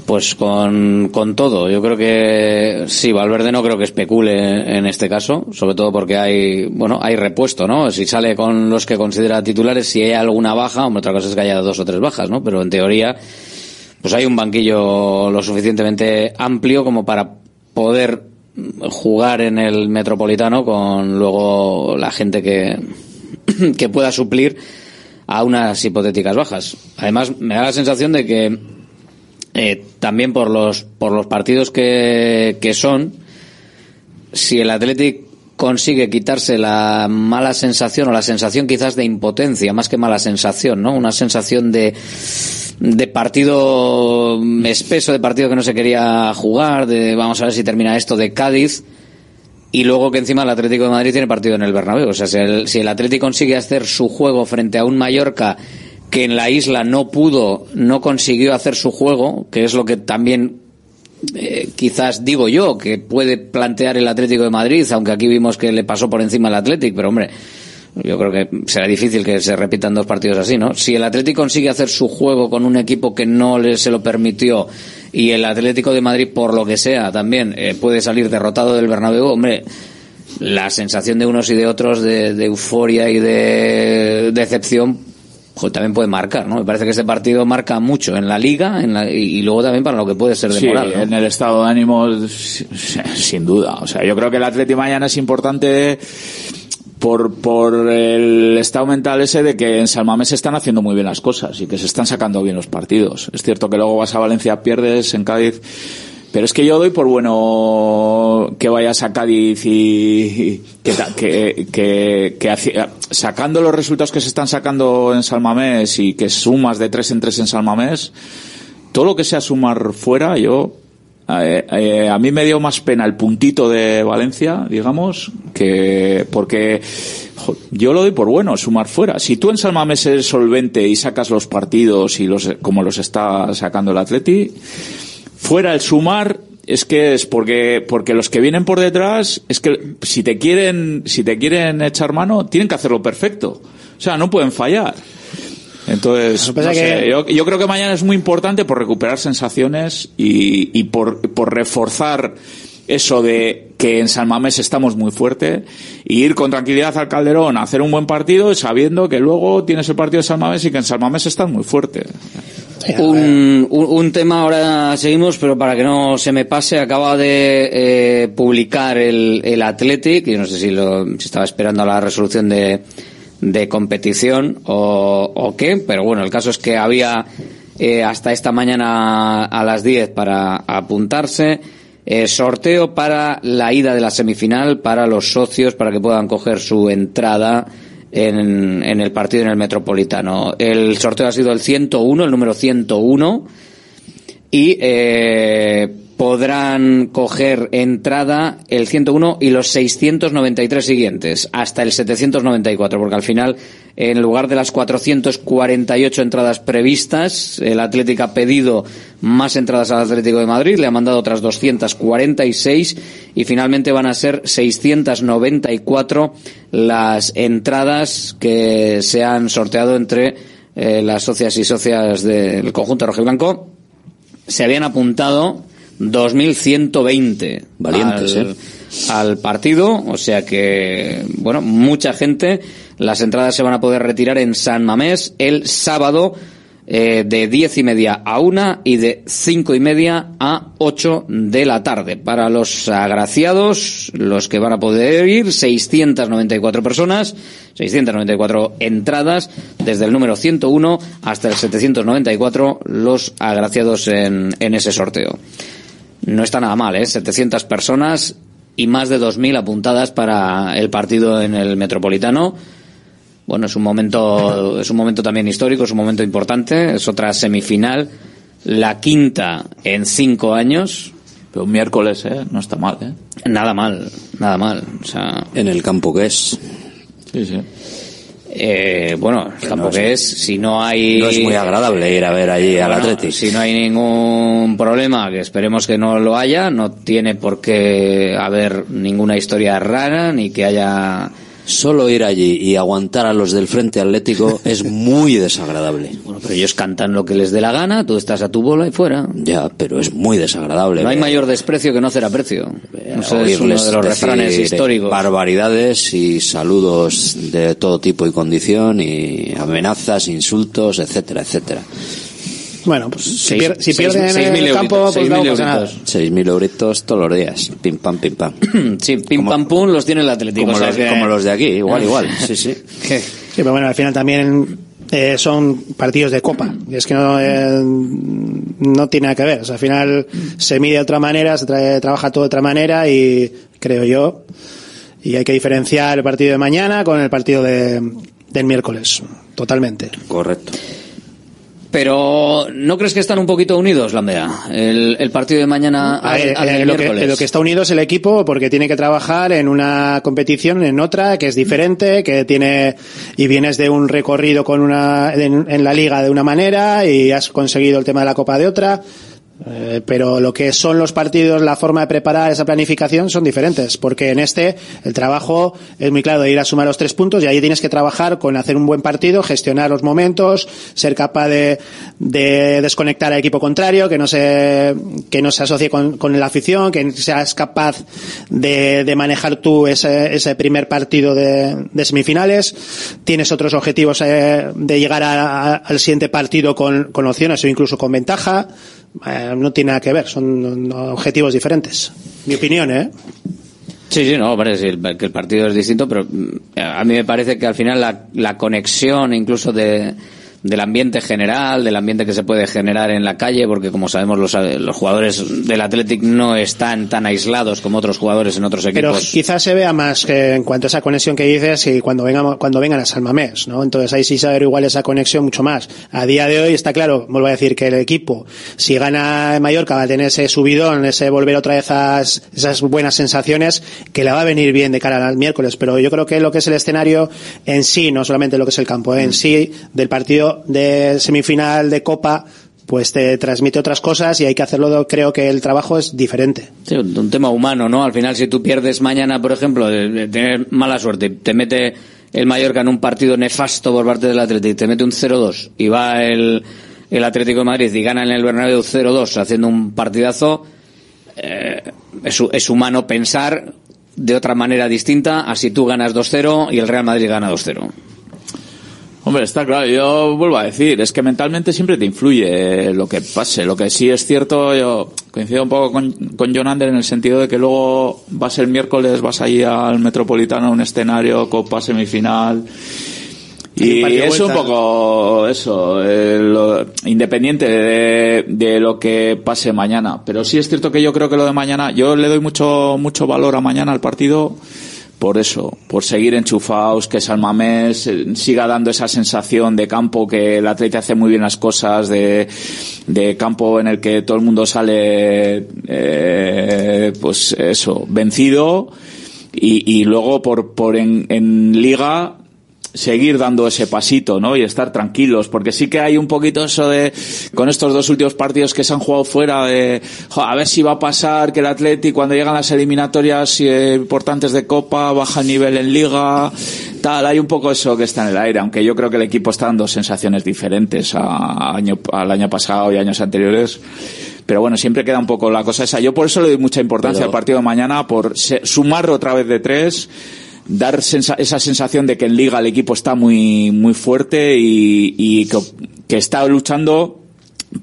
Pues con, con todo. Yo creo que sí, Valverde no creo que especule en este caso, sobre todo porque hay, bueno, hay repuesto, ¿no? Si sale con los que considera titulares, si hay alguna baja, otra cosa es que haya dos o tres bajas, ¿no? Pero en teoría, pues hay un banquillo lo suficientemente amplio como para poder jugar en el Metropolitano con luego la gente que, que pueda suplir a unas hipotéticas bajas. Además, me da la sensación de que eh, también por los por los partidos que, que son si el Athletic consigue quitarse la mala sensación o la sensación quizás de impotencia más que mala sensación no una sensación de de partido espeso de partido que no se quería jugar de vamos a ver si termina esto de Cádiz y luego que encima el Atlético de Madrid tiene partido en el Bernabéu. O sea si el, si el Atlético consigue hacer su juego frente a un Mallorca que en la isla no pudo, no consiguió hacer su juego, que es lo que también eh, quizás digo yo, que puede plantear el Atlético de Madrid, aunque aquí vimos que le pasó por encima el Atlético, pero hombre, yo creo que será difícil que se repitan dos partidos así, ¿no? Si el Atlético consigue hacer su juego con un equipo que no le, se lo permitió y el Atlético de Madrid, por lo que sea, también eh, puede salir derrotado del Bernabéu, hombre, la sensación de unos y de otros de, de euforia y de decepción también puede marcar, ¿no? Me parece que este partido marca mucho en la liga en la- y, y luego también para lo que puede ser de
Sí,
moral. ¿no?
en el estado de ánimo, si- sin duda. O sea, yo creo que el Atleti mañana es importante por, por el estado mental ese de que en Salmamés se están haciendo muy bien las cosas y que se están sacando bien los partidos. Es cierto que luego vas a Valencia, pierdes en Cádiz. Pero es que yo doy por bueno que vayas a Cádiz y que, que, sacando los resultados que se están sacando en Salmamés y que sumas de tres en tres en Salmamés, todo lo que sea sumar fuera, yo eh, eh, a mí me dio más pena el puntito de Valencia, digamos, que porque yo lo doy por bueno sumar fuera. Si tú en San Mamés eres solvente y sacas los partidos y los como los está sacando el Atleti, fuera el sumar es que es porque porque los que vienen por detrás es que si te quieren si te quieren echar mano tienen que hacerlo perfecto. O sea, no pueden fallar. Entonces, no sé,
que-
yo, yo creo que mañana es muy importante por recuperar sensaciones y, y por, por reforzar eso de que en San Mamés estamos muy fuerte y ir con tranquilidad al Calderón a hacer un buen partido sabiendo que luego tienes el partido de San Mamés y que en San Mamés estás muy fuerte. <laughs>
Un, un, un tema ahora seguimos, pero para que no se me pase, acaba de eh, publicar el, el Athletic, y no sé si, lo, si estaba esperando la resolución de, de competición o, o qué, pero bueno, el caso es que había eh, hasta esta mañana a las 10 para apuntarse. eh, sorteo para la ida de la semifinal para los socios para que puedan coger su entrada en, en el partido en el Metropolitano. El sorteo ha sido el 101, el número 101, y eh, podrán coger entrada el 101 y los 693 siguientes, hasta el 794, porque al final, en lugar de las 448 entradas previstas, el Atlético ha pedido más entradas al Atlético de Madrid, le ha mandado otras 246 y finalmente van a ser 694 las entradas que se han sorteado entre eh, las socias y socias del conjunto rojiblanco. Se habían apuntado 2.120
Valientes,
al,
¿eh?
al partido, o sea que, bueno, mucha gente. Las entradas se van a poder retirar en San Mamés el sábado eh, de diez y media a una y de cinco y media a ocho de la tarde. Para los agraciados, los que van a poder ir, 694 personas, 694 entradas, desde el número 101 hasta el 794, los agraciados en, en ese sorteo. No está nada mal, ¿eh? 700 personas y más de 2.000 apuntadas para el partido en el Metropolitano. Bueno, es un momento, es un momento también histórico, es un momento importante, es otra semifinal, la quinta en cinco años.
Pero un miércoles, ¿eh? No está mal, ¿eh?
Nada mal, nada mal. O sea,
En el campo que es.
Sí, sí.
Eh, bueno, tampoco
no
es, si no hay...
No es muy agradable ir a ver allí al
Bueno,
Atleti.
Si no hay ningún problema, que esperemos que no lo haya, no tiene por qué haber ninguna historia rara, ni que haya...
Solo ir allí y aguantar a los del Frente Atlético <laughs> es muy desagradable.
Bueno, pero ellos cantan lo que les dé la gana, tú estás a tu bola y fuera.
Ya, pero es muy desagradable.
No hay mayor desprecio que no hacer aprecio. Eso es uno de los refranes históricos.
Barbaridades y saludos de todo tipo y condición y amenazas, insultos, etcétera, etcétera.
Bueno, pues si,
Seis-
pier- si
seis-
pierden en el campo, pues no pasa nada.
euritos. Seis mil euritos todos los días. Pim pam, pim pam. <clears throat>
sí, pim pam pum los tiene el Atlético.
Como,
o sea
los,
que-
como los de aquí, igual, <laughs> igual. Sí, sí. <laughs>
Sí, pero bueno, al final también eh, son partidos de copa. Y es que no, eh, no tiene nada que ver. O sea, al final se mide de otra manera, se trae- trabaja todo de otra manera y creo yo. Y hay que diferenciar el partido de mañana con el partido de, del miércoles. Totalmente.
Correcto.
Pero ¿no crees que están un poquito unidos, Lambea? El, el partido de mañana al,
Eh,
al
eh,
del
lo, que,
miércoles.
lo que está unido es el equipo porque tiene que trabajar en una competición, en otra, que es diferente, que tiene, y vienes de un recorrido con una, en, en la liga de una manera y has conseguido el tema de la copa de otra. Eh, pero lo que son los partidos, la forma de preparar esa planificación son diferentes, porque en este el trabajo es muy claro de ir a sumar los tres puntos y ahí tienes que trabajar con hacer un buen partido, gestionar los momentos, ser capaz de, de desconectar al equipo contrario, que no se, que no se asocie con, con la afición, que seas capaz de, de manejar tú ese, ese primer partido de, de semifinales. Tienes otros objetivos eh, de llegar a- al siguiente partido con, con opciones o incluso con ventaja. Eh, no tiene nada que ver, son objetivos diferentes. Mi opinión, ¿eh?
Sí, sí, no, parece que el partido es distinto, pero mm, a mí me parece que al final la, la conexión incluso de, del ambiente general, del ambiente que se puede generar en la calle, porque como sabemos los, los jugadores del Athletic no están tan aislados como otros jugadores en otros
Pero
equipos.
quizás se vea más que en cuanto a esa conexión que dices y cuando vengan, cuando vengan a San Mamés, ¿no? Entonces ahí sí se ver igual esa conexión mucho más. A día de hoy está claro, vuelvo a decir que el equipo, si gana en Mallorca, va a tener ese subidón, ese volver otra vez a esas, buenas sensaciones, que le va a venir bien de cara al miércoles. Pero yo creo que lo que es el escenario en sí, no solamente lo que es el campo, ¿eh? en sí, del de semifinal de Copa, pues te transmite otras cosas y hay que hacerlo, creo que el trabajo es diferente.
Un tema humano, ¿no? Al final, si tú pierdes mañana, por ejemplo, de, tener mala suerte, te mete el Mallorca en un partido nefasto por parte del Atlético, te mete un 0-2 y va el, el Atlético de Madrid y gana en el Bernabéu 0-2 haciendo un partidazo, eh, es, es humano pensar de otra manera distinta a si tú ganas 2-0 y el Real Madrid gana 2-0.
Hombre, está claro, yo vuelvo a decir, es que mentalmente siempre te influye lo que pase. Lo que sí es cierto, yo coincido un poco con, con John Ander en el sentido de que luego vas el miércoles, vas ahí al Metropolitano a un escenario, Copa semifinal. Y
de
es un poco eso, eh, lo- independiente de, de lo que pase mañana. Pero sí es cierto que yo creo que lo de mañana, yo le doy mucho, mucho valor a mañana al partido por eso, por seguir enchufados, que Salmamés eh, siga dando esa sensación de campo que el atleta hace muy bien las cosas, de, de campo en el que todo el mundo sale, eh, pues eso, vencido. Y, y luego por, por en, en liga seguir dando ese pasito, ¿no? Y estar tranquilos, porque sí que hay un poquito eso de, con estos dos últimos partidos que se han jugado fuera, de, jo, a ver si va a pasar que el Atleti cuando llegan las eliminatorias eh, importantes de Copa baja el nivel en Liga, tal, hay un poco eso que está en el aire, aunque yo creo que el equipo está dando sensaciones diferentes a año, al año pasado y años anteriores. Pero bueno, siempre queda un poco la cosa esa. Yo por eso le doy mucha importancia
Pero-
al partido de mañana, por sumar otra vez de tres, dar sensa- esa sensación de que en liga el equipo está muy muy fuerte y, y que, que está luchando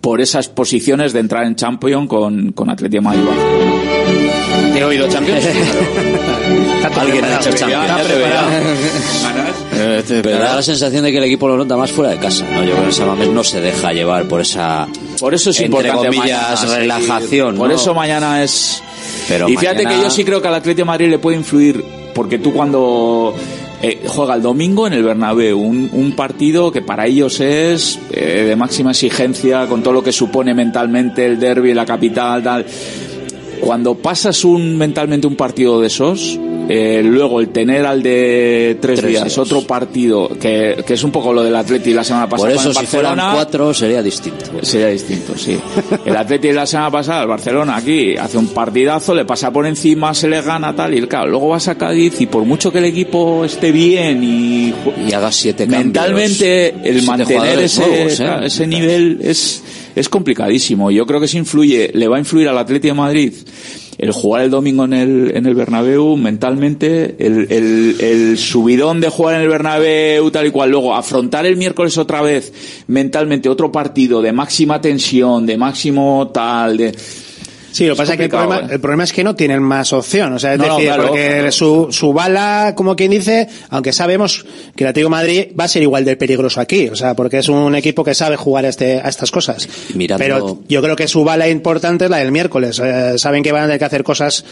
por esas posiciones de entrar en Champion con, con Atlético Madrid.
¿Te he oído Champions? <laughs>
Alguien ha hecho
Ya, ya
Champions.
te veo.
Pero da la sensación de que el equipo lo nota más fuera de casa. ¿no? Yo creo que Samamés no se deja llevar por esa
Por eso es
entre
importante
comillas,
mañana,
relajación.
Por
¿no?
eso mañana es.
Pero
y fíjate
mañana-
que yo sí creo que al Atlético de Madrid le puede influir, porque tú cuando eh, juega el domingo en el Bernabéu, un, un partido que para ellos es eh, de máxima exigencia, con todo lo que supone mentalmente el derby, la capital, tal. Cuando pasas un mentalmente un partido de esos, eh, luego el tener al de tres,
Tres
días,
días.
otro partido, que, que es un poco lo del Atleti la semana pasada
Por eso,
el
si fueran cuatro, sería distinto.
Sería distinto, sí. El Atleti la semana pasada, el Barcelona aquí, hace un partidazo, le pasa por encima, se le gana tal, y claro, luego vas a Cádiz y por mucho que el equipo esté bien y,
Y haga siete
mentalmente
cambios,
el mantener ese,
nuevos, ¿eh?
ese nivel es, es complicadísimo. Yo creo que eso influye, le va a influir al Atleti de Madrid el jugar el domingo en el, en el Bernabéu mentalmente, el, el, el subidón de jugar en el Bernabéu tal y cual, luego afrontar el miércoles otra vez mentalmente otro partido de máxima tensión, de máximo tal, de...
Sí, lo que pasa es que el problema,
¿eh?
el problema es que no tienen más opción. O sea, es
No, no,
decir,
claro,
porque. Su, su bala, como quien dice, aunque sabemos que el Atlético de Madrid va a ser igual de peligroso aquí. O sea, porque es un equipo que sabe jugar a, este, a estas cosas.
Mirando-
Pero yo creo que su bala importante es la del miércoles. Eh, saben que van a tener que hacer cosas,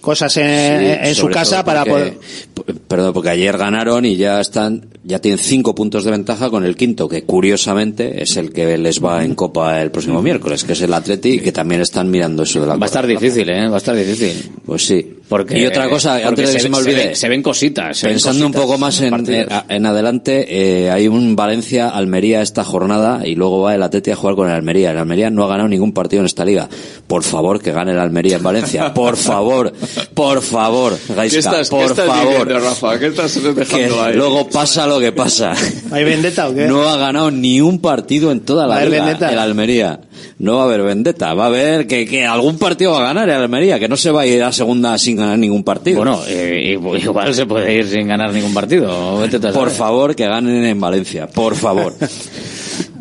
cosas en,
Sí,
en su casa para
porque-
poder.
Perdón, porque ayer ganaron y ya están, ya tienen cinco puntos de ventaja con el quinto, que curiosamente es el que les va en Copa el próximo miércoles, que es el Atleti, y que también están mirando eso de la
Va a estar difícil, ¿eh? Va a estar difícil.
Pues sí.
Porque,
y otra cosa,
porque
antes de que se,
se,
me
se
olvide,
ven- se ven cositas. se ven
pensando un poco más en,
partidos.
en, en adelante, eh, hay un Valencia-Almería esta jornada y luego va el Atleti a jugar con el Almería. El Almería no ha ganado ningún partido en esta liga. Por favor, que gane el Almería en Valencia. Por favor, por favor, Gaisca,
¿Qué estás,
por
qué estás
favor.
diciendo, Rafa? ¿Qué estás
Que
dejando ahí?
luego pasa lo que pasa.
¿Hay vendetta o qué?
No ha ganado ni un partido en toda
¿Va a
la liga
vendetta?
el Almería. No va a haber vendetta, va a haber que, que algún partido va a ganar el Almería, que no se va a ir a segunda sin ganar ningún partido.
Bueno, eh, igual se puede ir sin ganar ningún partido.
Por favor, que ganen en Valencia, por favor. <laughs>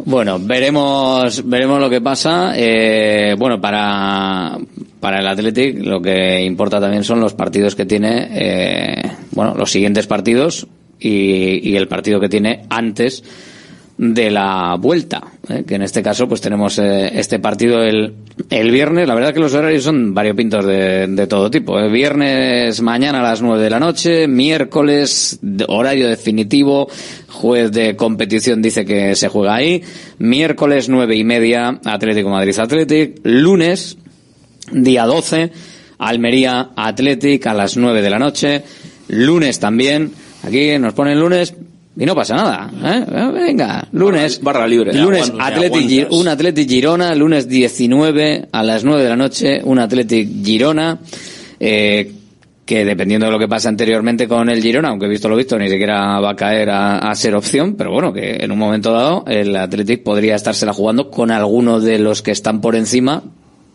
Bueno, veremos, veremos lo que pasa. Eh, bueno, para, para el Athletic lo que importa también son los partidos que tiene, eh, bueno, los siguientes partidos y, el partido que tiene antes de la vuelta, ¿eh? que en este caso pues tenemos eh, este partido el, el viernes. La verdad que los horarios son variopintos de, de todo tipo. ¿eh? Viernes mañana a las 9 de la noche, miércoles horario definitivo, juez de competición dice que se juega ahí, miércoles nueve y media Atlético Madrid Athletic, lunes día 12 Almería Athletic a las 9 de la noche, lunes también, aquí nos ponen lunes y no pasa nada, ¿eh? Venga, lunes.
Barra libre.
Lunes, Athletic, un Athletic Girona, lunes 19 a las 9 de la noche, un Athletic Girona, eh, que dependiendo de lo que pase anteriormente con el Girona, aunque visto lo visto, ni siquiera va a caer a, a ser opción, pero bueno, que en un momento dado el Athletic podría estársela jugando con alguno de los que están por encima,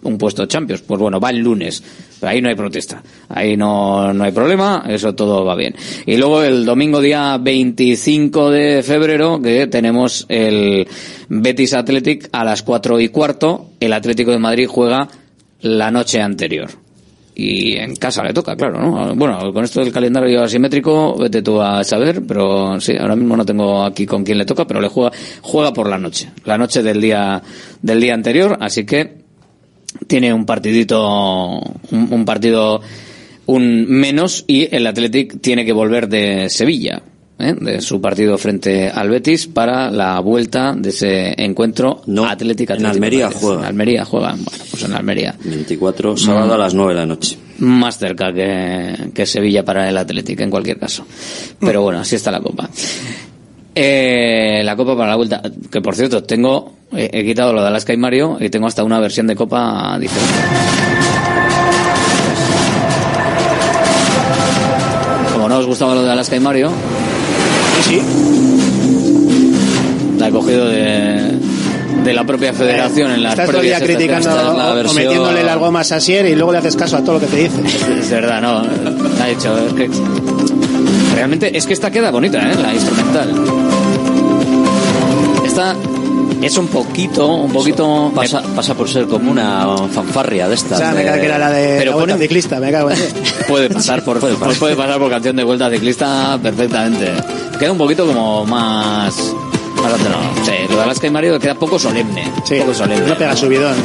un puesto de Champions. Pues bueno, va el lunes. Pero ahí no hay protesta. Ahí no, no hay problema. Eso todo va bien. Y luego el domingo día 25 de febrero que tenemos el Betis Athletic a las 4 y cuarto. El Atlético de Madrid juega la noche anterior. Y en casa le toca, claro, ¿no? Bueno, con esto del calendario asimétrico, vete tú a saber, pero sí, ahora mismo no tengo aquí con quién le toca, pero le juega, juega por la noche, la noche del día, del día anterior, así que tiene un partidito, un, un partido un menos y el Athletic tiene que volver de Sevilla, ¿eh? de su partido frente al Betis para la vuelta de ese encuentro no, Athletic
en Almería juega.
En Almería juega, bueno, pues en Almería.
24, sábado a las 9 de la noche.
Más cerca que, que Sevilla para el Athletic en cualquier caso. Pero bueno, así está la copa. Eh, la copa para la vuelta, que por cierto, tengo, he, he quitado lo de Alaska y Mario y tengo hasta una versión de copa diferente. Como no os gustaba lo de Alaska y Mario,
sí,
la he cogido de, de la propia federación en las
Estás
previas
criticando
la
o
versión-
metiéndole la goma a Sasier y luego le haces caso a todo lo que te dice.
Es verdad, no. Ha dicho, es que. Realmente, es que esta queda bonita, ¿eh? La instrumental. Esta es un poquito, un poquito.
Pasa, pasa por ser como una fanfarria de
O
estas.
sea, me
de-
cago que era la de
Pero
la vuelta ciclista, me cago en. <laughs>
Puede pasar por puede pasar. por canción de vuelta ciclista perfectamente. Queda un poquito como más. Más no, sí, lo de Alaska y Mario queda poco solemne. poco solemne.
No pega subidón.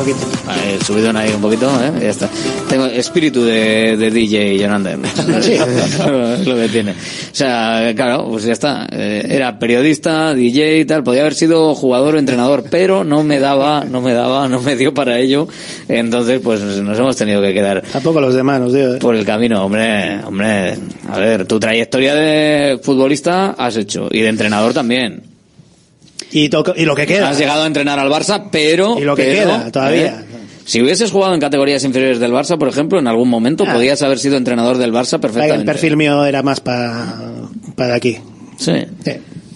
Poquito.
El subidón ahí un poquito, ¿eh? Ya está. Tengo espíritu de, de DJ Jonander. <laughs>
Sí.
es <laughs> lo que tiene. O sea, claro, pues ya está. Eh, Era periodista, DJ y tal. Podía haber sido jugador o entrenador, pero no me daba, no me daba, no me dio para ello. Entonces, pues nos hemos tenido que quedar
Tampoco los demás, nos. ¿eh?
por el camino, hombre, hombre. A ver, tu trayectoria de futbolista has hecho y de entrenador también.
Y, toco- y lo que queda.
Has llegado a entrenar al Barça, pero.
Y lo que
pero,
queda, todavía.
¿eh? Si hubieses jugado en categorías inferiores del Barça, por ejemplo, en algún momento
Ah.
podías haber sido entrenador del Barça
El
perfectamente.
perfil mío era más para para aquí.
Sí.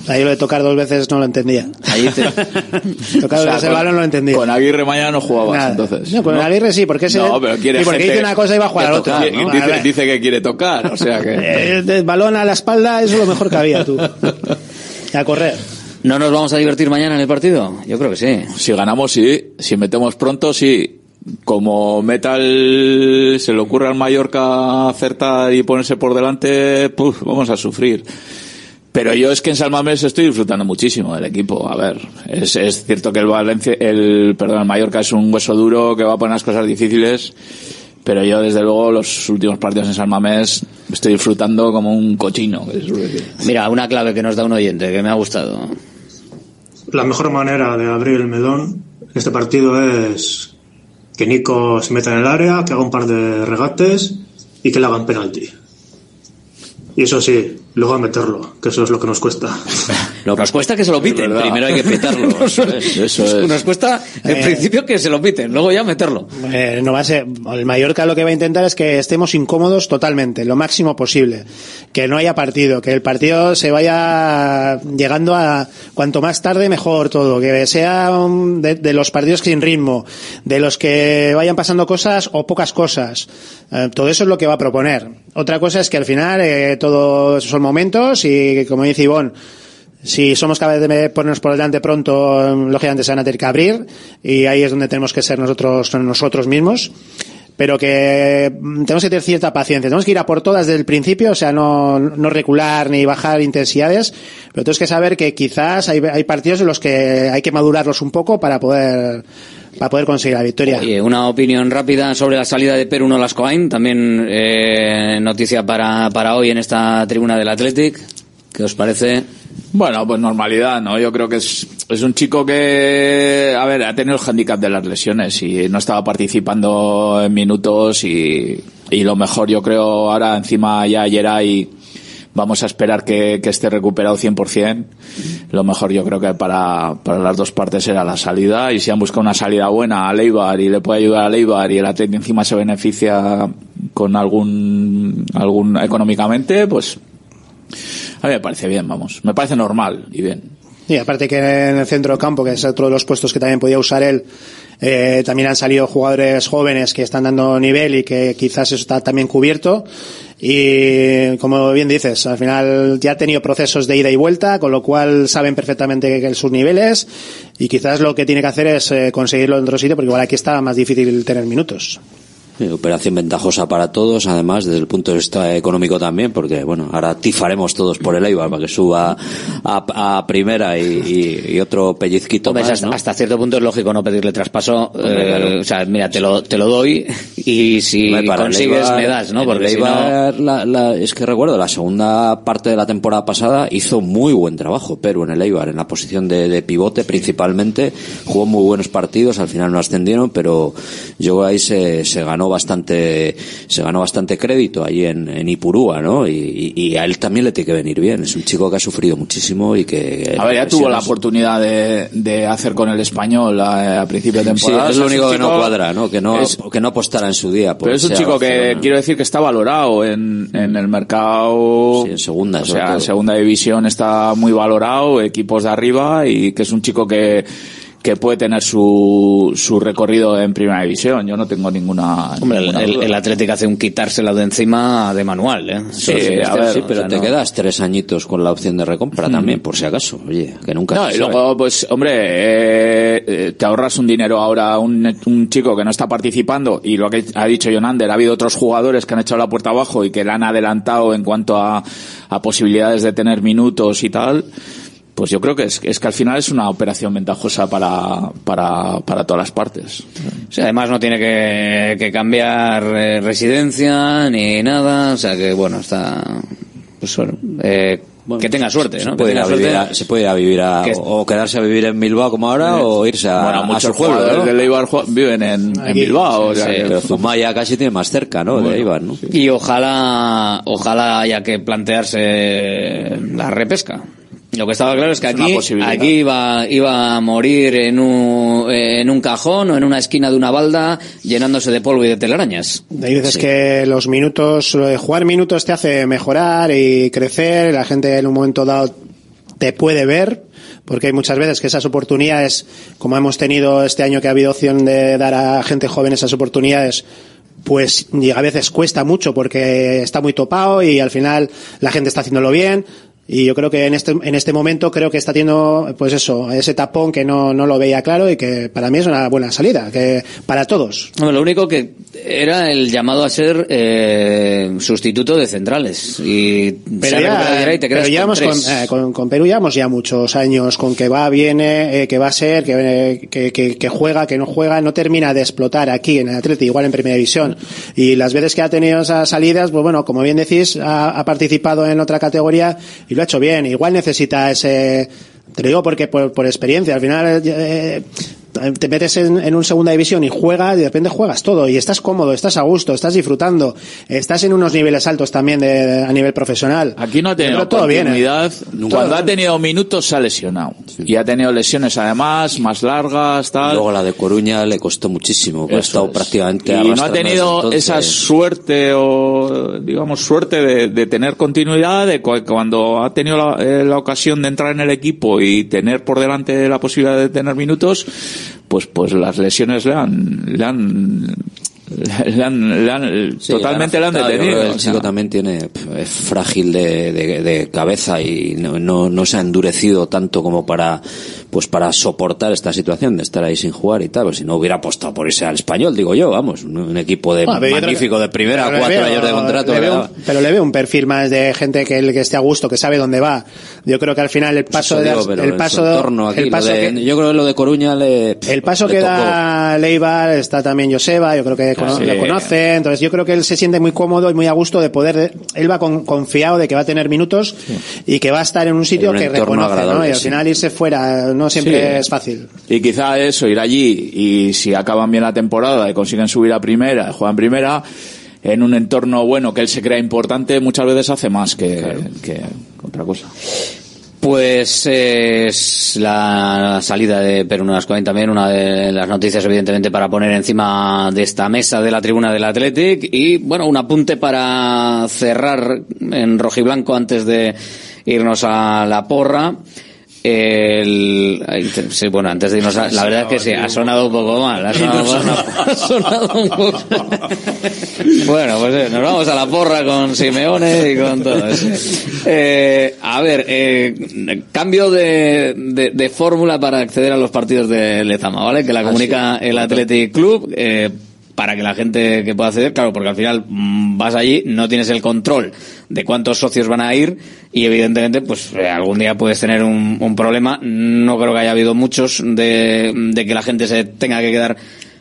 Ahí lo de tocar dos veces no lo entendía.
Ahí te... <laughs>
Tocar
O sea,
dos veces el balón no lo entendía.
Con Aguirre mañana no jugabas,
Nada.
entonces.
No, con el Aguirre sí, porque ese-
No, pero quiere
y porque dice una cosa y va a jugar
que
al otro, ¿no?
Dice, que quiere tocar, o sea que... <laughs>
Eh, El balón a la espalda, eso es lo mejor que había, tú. <laughs> Y a correr.
¿No nos vamos a divertir mañana en el partido? Yo creo que sí.
Si ganamos, sí. Si metemos pronto, sí. Como Metal se le ocurre al Mallorca acertar y ponerse por delante, puf, vamos a sufrir. Pero yo es que en San Mamés estoy disfrutando muchísimo del equipo. A ver, es, es cierto que el Valencia, el, perdón, el Mallorca es un hueso duro que va a poner las cosas difíciles. Pero yo, desde luego, los últimos partidos en San Mamés estoy disfrutando como un cochino.
Mira, una clave que nos da un oyente que me ha gustado.
La mejor manera de abrir el melón en este partido es que Nico se meta en el área, que haga un par de regates y que le hagan penalti. Y eso sí, luego a meterlo, que eso es lo que nos cuesta. <laughs>
Nos cuesta que se lo piten. Primero hay que. <laughs>
Eso es.
Nos cuesta, en
Eh.
principio, que se lo piten. Luego ya meterlo.
Eh, no va a ser. El Mallorca lo que va a intentar es que estemos incómodos totalmente, lo máximo posible. Que no haya partido, que el partido se vaya llegando a cuanto más tarde mejor todo, que sea de, de los partidos sin ritmo, de los que vayan pasando cosas o pocas cosas. Eh, todo eso es lo que va a proponer. Otra cosa es que al final eh, todos son momentos y, como dice Ivonne, si somos capaces de ponernos por delante pronto, lógicamente se van a tener que abrir y ahí es donde tenemos que ser nosotros nosotros mismos. Pero que mm, tenemos que tener cierta paciencia. Tenemos que ir a por todas desde el principio, o sea, no, no recular ni bajar intensidades, pero tenemos que saber que quizás hay, hay partidos en los que hay que madurarlos un poco para poder para poder conseguir la victoria.
Una opinión rápida sobre la salida de Perú Nolascoain, también eh, noticia para, para hoy en esta tribuna del Athletic. ¿Qué os parece?
Bueno, pues normalidad, ¿no? Yo creo que es, es un chico que, a ver, ha tenido el handicap de las lesiones y no estaba participando en minutos y, y lo mejor yo creo ahora encima ya ayer hay vamos a esperar que, que esté recuperado 100%. Lo mejor yo creo que para, para las dos partes era la salida y si han buscado una salida buena a Leibar y le puede ayudar a Leibar y el Atleti encima se beneficia con algún, algún económicamente, pues a mí me parece bien, vamos. Me parece normal y bien.
Y aparte que en el centro del campo, que es otro de los puestos que también podía usar él, eh, también han salido jugadores jóvenes que están dando nivel y que quizás eso está también cubierto. Y como bien dices, al final ya ha tenido procesos de ida y vuelta, con lo cual saben perfectamente sus niveles y quizás lo que tiene que hacer es eh, conseguirlo en otro sitio porque igual aquí está más difícil tener minutos.
Sí, operación ventajosa para todos, además, desde el punto de vista económico también, porque, bueno, ahora tifaremos todos por el Eibar para que suba a, a primera y, y, y otro pellizquito
Hombre,
más,
hasta,
¿no?
hasta cierto punto es lógico no pedirle traspaso.
Hombre,
eh,
claro.
O sea, mira, te lo, te lo doy y si
Hombre,
consigues
Eibar-
me das, ¿no? Porque no...
La- la- es que recuerdo, la segunda parte de la temporada pasada hizo muy buen trabajo Perú en el Eibar, en la posición de, de pivote principalmente, jugó muy buenos partidos, al final no ascendieron, pero yo ahí se, se ganó bastante, se ganó bastante crédito ahí en, en Ipurúa, ¿no? Y, a él también le tiene que venir bien, es un chico que ha sufrido muchísimo y que...
A ver, ya tuvo la oportunidad de, de hacer con el español a, a principio de
Sí,
temporada.
es lo único que no cuadra, ¿no? Que no,
es-
que no apostara en su día. por
Pero es un chico que quiero decir que está valorado en, en el mercado.
Sí, en segunda,
O sea, en segunda división está muy valorado, equipos de arriba y que es un chico que, que puede tener su, su recorrido en primera división. Yo no tengo ninguna.
Hombre, el,
ninguna
el,
duda.
el Atlético hace un quitárselo de encima de manual, ¿eh?
Sí,
Eso sí que
a
es
ver,
Sí, pero
o sea,
te
no-
quedas tres añitos con la opción de recompra también, por si acaso. Oye, que nunca
No,
se
y
sabe.
luego, pues, hombre, eh, eh, te ahorras un dinero ahora a un, un chico que no está participando y lo que ha dicho Jonander, ha habido otros jugadores que han echado la puerta abajo y que le han adelantado en cuanto a, a posibilidades de tener minutos y tal. Pues yo creo que es, es que al final es una operación ventajosa para, para, para todas las partes.
Sí, además no tiene que, que cambiar eh, residencia ni nada, o sea que bueno, está... Pues bueno, eh, que tenga suerte,
se
¿no?
puede,
que
ir a
tenga
vivir
suerte.
a, se puede ir a vivir a,
Que-
o o quedarse a vivir en Bilbao como ahora o irse a,
bueno,
a
muchos
su pueblo,
jugadores
¿no?
del Eibar ju- viven en, en Bilbao. o sea
Sí, pero Zumaya casi tiene más cerca, ¿no? de Eibar, ¿no?
Y ojalá, ojalá haya que plantearse la repesca. Lo que estaba claro es que
Es una
aquí, iba, iba a morir en un, en un cajón o en una esquina de una balda llenándose de polvo y de telarañas.
Hay veces que los minutos, jugar minutos te hace mejorar y crecer, la gente en un momento dado te puede ver, porque hay muchas veces que esas oportunidades, como hemos tenido este año que ha habido opción de dar a gente joven esas oportunidades, pues a veces cuesta mucho porque está muy topado y al final la gente está haciéndolo bien. Y yo creo que en este, en este momento creo que está teniendo, pues eso, ese tapón que no, no lo veía claro y que para mí es una buena salida, que para todos.
Hombre, lo único que era el llamado a ser eh, sustituto de centrales. Y
Pero, ya,
y te
pero llevamos
con
eh, con, con Perú llevamos ya muchos años con que va, viene, eh, que va a ser, que, eh, que, que, que juega, que no juega, no termina de explotar aquí en el Atleti, igual en Primera División. Y las veces que ha tenido esas salidas, pues bueno, como bien decís, ha, ha participado en otra categoría y lo ha hecho bien. Igual necesita ese, te lo digo porque por, por experiencia, al final eh, te metes en, en un segunda división y juegas y de repente juegas todo y estás cómodo, estás a gusto, estás disfrutando, estás en unos niveles altos también de, a nivel profesional.
Aquí no ha tenido
Pero todo viene.
continuidad. Cuando ha tenido minutos se ha lesionado. Y ha tenido lesiones además, más largas, tal.
Luego la de Coruña le costó muchísimo, ha estado
es.
prácticamente
y no ha tenido
entonces.
esa suerte o digamos suerte de, de tener continuidad de cu- cuando ha tenido la, eh, la ocasión de entrar en el equipo y tener por delante la posibilidad de tener minutos pues pues las lesiones le han le han le han, le han-
Sí,
totalmente le han
afectado.
Detenido o
El
sea.
chico también tiene, es frágil de, de- de cabeza y no, no, no se ha endurecido tanto como para, pues para soportar esta situación de estar ahí sin jugar y tal, pues si no hubiera apostado por irse al español, digo yo, vamos, un, un equipo de magnífico de primera,
pero le
cuatro
veo-
años de contrato.
pero le veo un perfil más de gente que, que esté a gusto, que sabe dónde va. Yo creo que al final el paso
Pues Eso
de el paso
entorno aquí,
el paso
de-
que,
yo creo que lo de Coruña le
el paso
le
que
tocó.
da Leibar está también Joseba, yo creo que cono-
sí.
lo conoce, entonces yo creo que él se siente muy cómodo y muy a gusto de poder, él va con- confiado de que va a tener minutos y que va a estar en un sitio
En un
que reconoce, ¿no? Y al
sí.
final irse fuera no siempre
Sí.
es fácil.
Y quizá eso, ir allí y si acaban bien la temporada y consiguen subir a primera, juegan primera, en un entorno bueno que él se crea importante, muchas veces hace más que, que otra cosa.
Pues eh, es la salida de Perú Nolascoain también, una de las noticias evidentemente para poner encima de esta mesa de la tribuna del Athletic y bueno, un apunte para cerrar en rojiblanco antes de irnos a la porra. El, sí, bueno, antes de irnos a, la verdad es que sí, ha sonado un poco mal, ha sonado, <laughs> ha sonado un poco <laughs> bueno, pues eh, nos vamos a la porra con Simeone y con todo eso. Eh, a ver, eh, cambio de, de, de fórmula para acceder a los partidos de Lezama, ¿vale? Que la comunica el Athletic Club. Eh, para que la gente que pueda acceder, claro, porque al final mm, vas allí, no tienes el control de cuántos socios van a ir y evidentemente, pues eh, algún día puedes tener un, un problema. No creo que haya habido muchos de, que la gente se tenga que quedar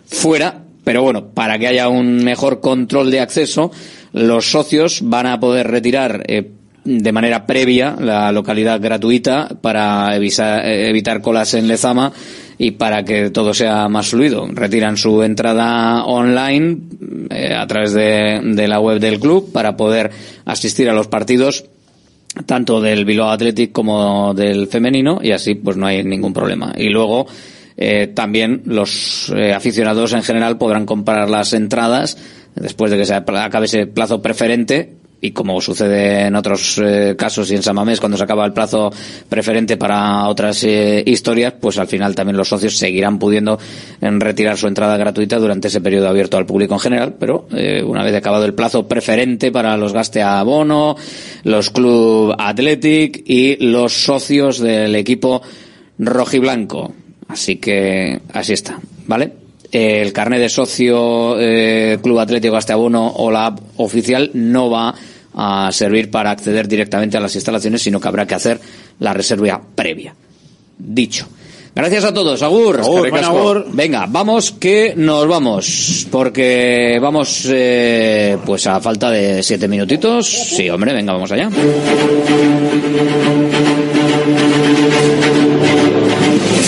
fuera, pero bueno, para que haya un mejor control de acceso, los socios van a poder retirar eh, de manera previa la localidad gratuita para evitar colas en Lezama y para que todo sea más fluido. Retiran su entrada online eh, a través de, de la web del club para poder asistir a los partidos tanto del Bilbao Athletic como del femenino y así pues no hay ningún problema. Y luego eh, también los eh, aficionados en general podrán comprar las entradas después de que se acabe ese plazo preferente y como sucede en otros eh, casos y en San Mamés cuando se acaba el plazo preferente para otras eh, historias, pues al final también los socios seguirán pudiendo en retirar su entrada gratuita durante ese periodo abierto al público en general, pero eh, una vez acabado el plazo preferente para los gaste abono, los club athletic y los socios del equipo rojiblanco. Así que así está, ¿vale? El carnet de socio eh, Club Atlético Gasteabono o la app oficial no va a servir para acceder directamente a las instalaciones, sino que habrá que hacer la reserva previa. Dicho. Gracias a todos, Agur.
Agur.
Venga, vamos que nos vamos, porque vamos eh, pues a falta de siete minutitos. Sí, hombre, venga, vamos allá.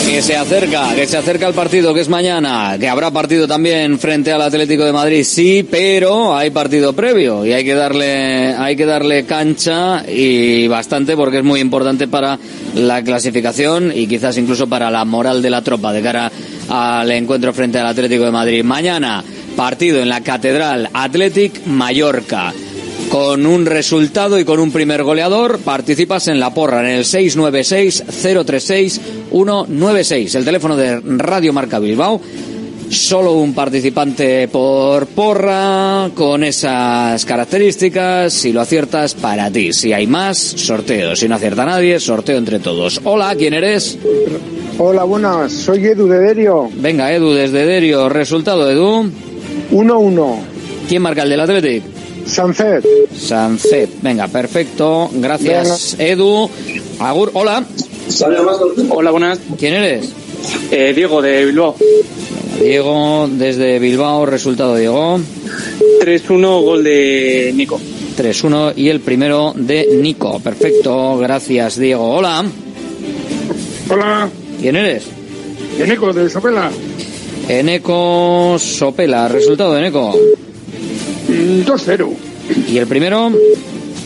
Que se acerca, que se acerca el partido, que es mañana, que habrá partido también frente al Atlético de Madrid, sí, pero hay partido previo y hay que darle, hay que darle cancha y bastante porque es muy importante para la clasificación y quizás incluso para la moral de la tropa de cara al encuentro frente al Atlético de Madrid. Mañana, partido en la Catedral Athletic Mallorca con un resultado y con un primer goleador, participas en la porra en el 696-036-196, el teléfono de Radio Marca Bilbao. Solo un participante por porra, con esas características. Si lo aciertas, para ti. Si hay más, sorteo. Si no acierta nadie, sorteo entre todos. Hola, ¿quién eres?
Hola, buenas. Soy Edu de Derio.
Venga, Edu, desde Derio. Resultado, Edu.
1-1.
¿Quién marca el del Athletic?
Sancet.
Sancet. Venga, perfecto. Gracias, Edu. Agur, hola.
Hola, buenas.
¿Quién eres?
Eh, Diego de Bilbao.
Diego, desde Bilbao, resultado Diego.
3-1, gol de Nico.
3-1 y el primero de Nico. Perfecto, gracias Diego. Hola.
Hola,
¿Quién eres?
Eneco de Sopela.
Eneco Sopela. Resultado de Eneco.
Mm, 2-0.
¿Y el primero?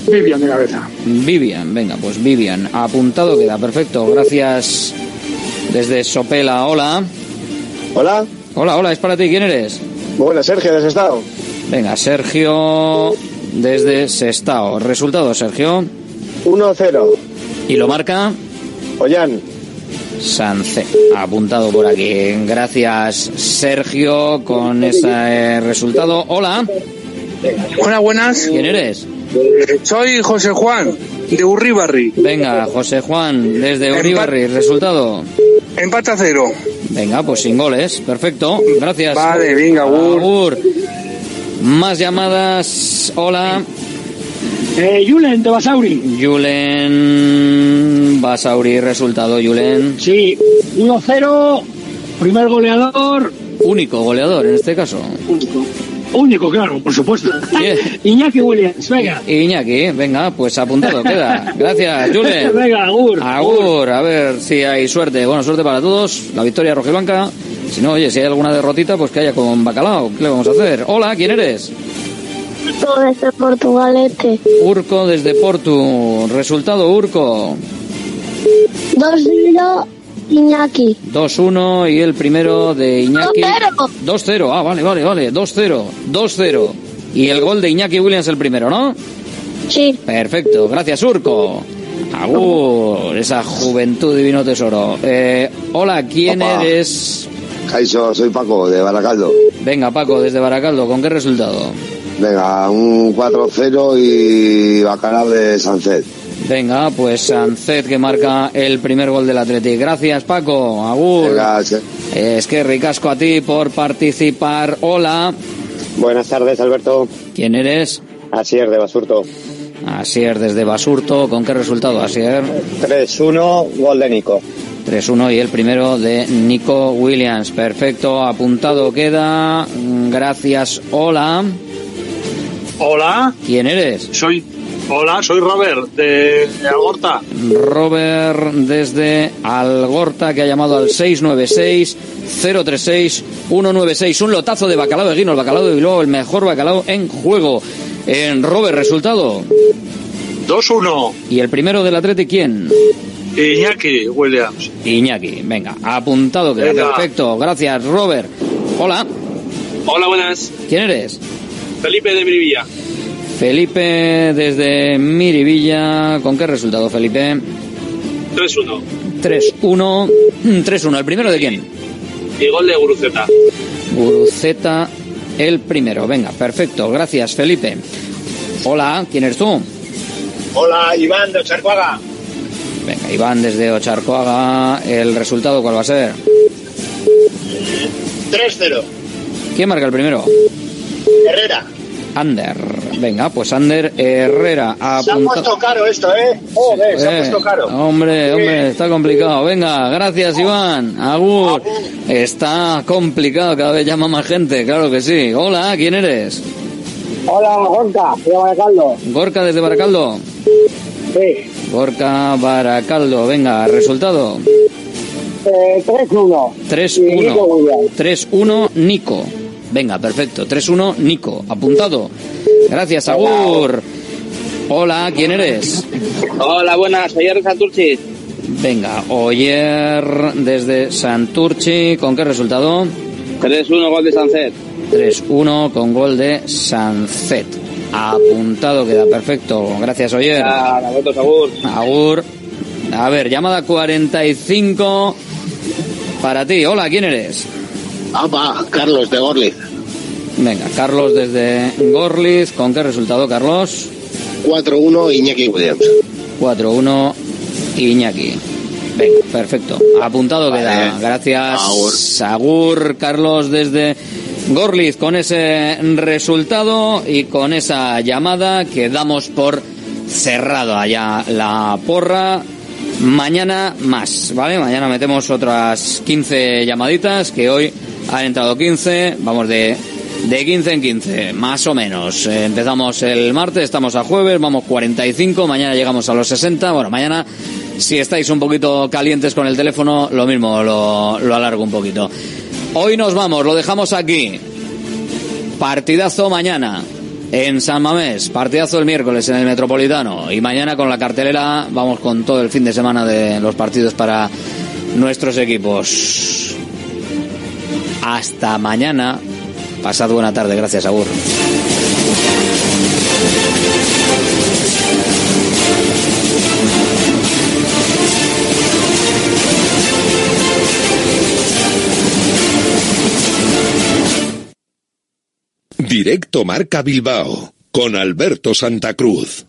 Vivian de cabeza.
Vivian. Venga, pues Vivian. Apuntado queda. Perfecto. Gracias desde Sopela. Hola.
Hola.
Hola, hola. Es para ti. ¿Quién eres?
Buenas, Sergio de Sestao.
Venga, Sergio desde Sestao. Resultado, Sergio.
1-0.
¿Y lo marca?
Ollán.
Sance. Apuntado por aquí. Gracias, Sergio, con ese resultado. Hola.
Hola, buenas.
¿Quién eres?
Soy José Juan, de Urribarri.
Venga, José Juan, desde Uribarri. Resultado.
Empate a cero.
Venga, pues sin goles. Perfecto. Gracias.
Vale, venga, agur.
Agur. Más llamadas. Hola.
Eh, Julen de Basauri.
Julen Basauri, resultado, Julen.
Sí, 1-0, primer goleador.
Único goleador en este caso.
Único. Único, claro, por supuesto. Iñaki Williams, venga.
Iñaki, venga, pues apuntado queda. Gracias, <laughs> Julen.
venga, agur.
Agur, a ver si hay suerte. Buena suerte para todos. La victoria rojiblanca. Si no, oye, si hay alguna derrotita, pues que haya con bacalao. ¿Qué le vamos a hacer? Hola, ¿quién eres?
desde Portugalete.
Urco desde Portu. Resultado, Urco.
2-0 Iñaki.
2-1 y el primero de Iñaki. 2-0. Ah, vale, vale, vale. 2-0. 2-0. Y el gol de Iñaki Williams el primero, ¿no?
Sí.
Perfecto. Gracias, Urco. Agur, esa juventud divino tesoro. Eh, hola, ¿quién
Opa.
eres?
Jaiso, soy Paco, de Baracaldo.
Venga, Paco, desde Baracaldo, ¿con qué resultado?
Venga, un 4-0 y bacalao de Sancet.
Venga, pues Sancet que marca el primer gol del Athletic. Gracias, Paco. Agur.
Sí.
Es que ricasco a ti por participar. Hola.
Buenas tardes, Alberto.
¿Quién eres?
Asier de Basurto.
Asier desde Basurto. ¿Con qué resultado, Asier?
3-1, gol de Nico.
3-1 y el primero de Nico Williams. Perfecto, apuntado queda. Gracias. Hola.
Hola,
¿Quién eres?
soy hola, soy Robert de, de Algorta.
Robert desde Algorta que ha llamado al 696-036-196. Un lotazo de bacalao de Guino, el bacalao de Bilbao, el mejor bacalao en juego. En Robert, resultado.
2-1.
¿Y el primero del Atleti quién?
Iñaki Williams.
Iñaki, venga, apuntado queda.
Venga.
Perfecto, gracias Robert. Hola,
Hola, buenas.
¿quién eres?
Felipe de Mirivilla.
Felipe desde Mirivilla. ¿Con qué resultado, Felipe?
3-1.
3-1. 3-1. ¿El primero de quién?
Y gol de Guruceta.
Guruceta, el primero. Venga, perfecto. Gracias, Felipe. Hola, ¿quién eres tú?
Hola, Iván de Ocharcoaga.
Venga, Iván desde Ocharcoaga. ¿El resultado cuál va a ser?
3-0.
¿Quién marca el primero?
Herrera.
Ander. Venga, pues Ander Herrera.
Se ha
apunta-
puesto caro esto, ¿eh? Joder, se ha
Eh,
puesto caro.
Hombre, hombre, está complicado. Venga, gracias Iván. Agur. Está complicado, cada vez llama más gente, claro que sí. Hola, ¿quién eres?
Hola, Gorka, de Baracaldo.
Gorka desde Baracaldo.
Sí.
Gorka Baracaldo. Venga, resultado.
Eh, 3-1.
3-1. 3-1 Nico. Venga, perfecto. 3-1 Nico. Apuntado. Gracias, Agur. Hola, ¿quién eres?
Hola, buenas. Soy Ernesto Santurchi.
Venga, Oyer desde Santurchi. ¿Con qué resultado?
3-1, gol de Sancet.
3-1 con gol de Sancet. Apuntado queda perfecto. Gracias, Oyer.
Ah, Alberto Sagur.
Agur. A ver, llamada 45 para ti. Hola, ¿quién eres?
Apa, Carlos de Gorliz.
Venga, Carlos desde Gorliz. ¿Con qué resultado, Carlos?
4-1, Iñaki Williams.
4-1 Iñaki. Venga, perfecto. Apuntado queda. Gracias. Agur. Carlos desde Gorliz con ese resultado y con esa llamada que damos por cerrado allá la porra. Mañana más, ¿vale? Mañana metemos otras 15 llamaditas que hoy han entrado 15. Vamos de de 15 en 15, más o menos. Eh, empezamos el martes, estamos a jueves, vamos 45, mañana llegamos a los 60. Bueno, mañana, si estáis un poquito calientes con el teléfono, lo mismo, lo, lo alargo un poquito. Hoy nos vamos, lo dejamos aquí. Partidazo mañana en San Mamés, partidazo el miércoles en el Metropolitano y mañana con la cartelera vamos con todo el fin de semana de los partidos para nuestros equipos. Hasta mañana. Pasad buena tarde, gracias, Agur.
Directo Marca Bilbao con Alberto Santa Cruz.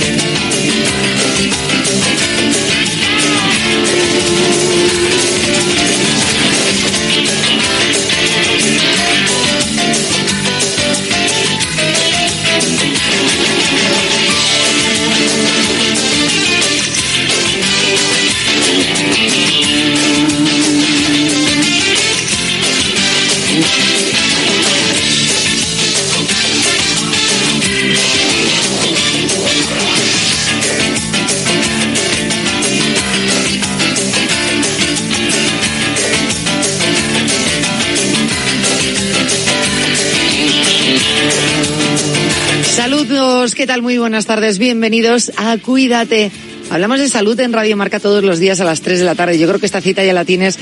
¿Qué tal? Muy buenas tardes, bienvenidos a Cuídate. Hablamos de salud en Radio Marca todos los días a las 3 de la tarde. Yo creo que esta cita ya la tienes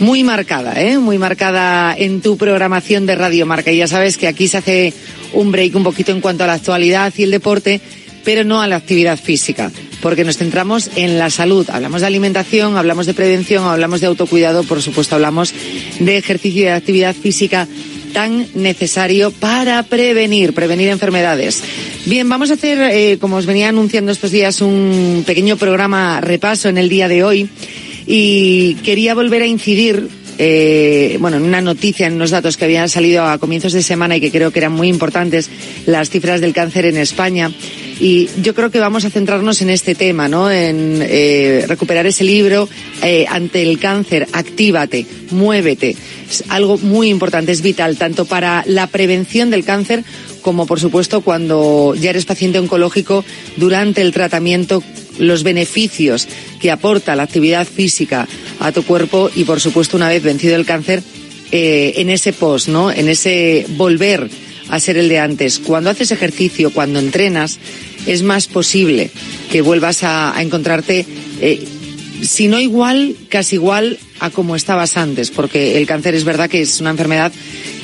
muy marcada, ¿eh? Muy marcada en tu programación de Radio Marca. Y ya sabes que aquí se hace un break un poquito en cuanto a la actualidad y el deporte, pero no a la actividad física, porque nos centramos en la salud. Hablamos de alimentación, hablamos de prevención, hablamos de autocuidado, por supuesto hablamos de ejercicio y de actividad física tan necesario para prevenir, prevenir enfermedades. Bien, vamos a hacer, eh, como os venía anunciando estos días, un pequeño programa repaso en el día de hoy y quería volver a incidir eh, bueno, en una noticia, en unos datos que habían salido a comienzos de semana y que creo que eran muy importantes, las cifras del cáncer en España. Y yo creo que vamos a centrarnos en este tema, ¿no? En eh, recuperar ese libro eh, ante el cáncer, actívate, muévete. Es algo muy importante, es vital, tanto para la prevención del cáncer como, por supuesto, cuando ya eres paciente oncológico durante el tratamiento los beneficios que aporta la actividad física a tu cuerpo y, por supuesto, una vez vencido el cáncer, eh, en ese post, ¿no? En ese volver a ser el de antes. Cuando haces ejercicio, cuando entrenas, es más posible que vuelvas a, encontrarte, eh, si no igual, casi igual a como estabas antes, porque el cáncer es verdad que es una enfermedad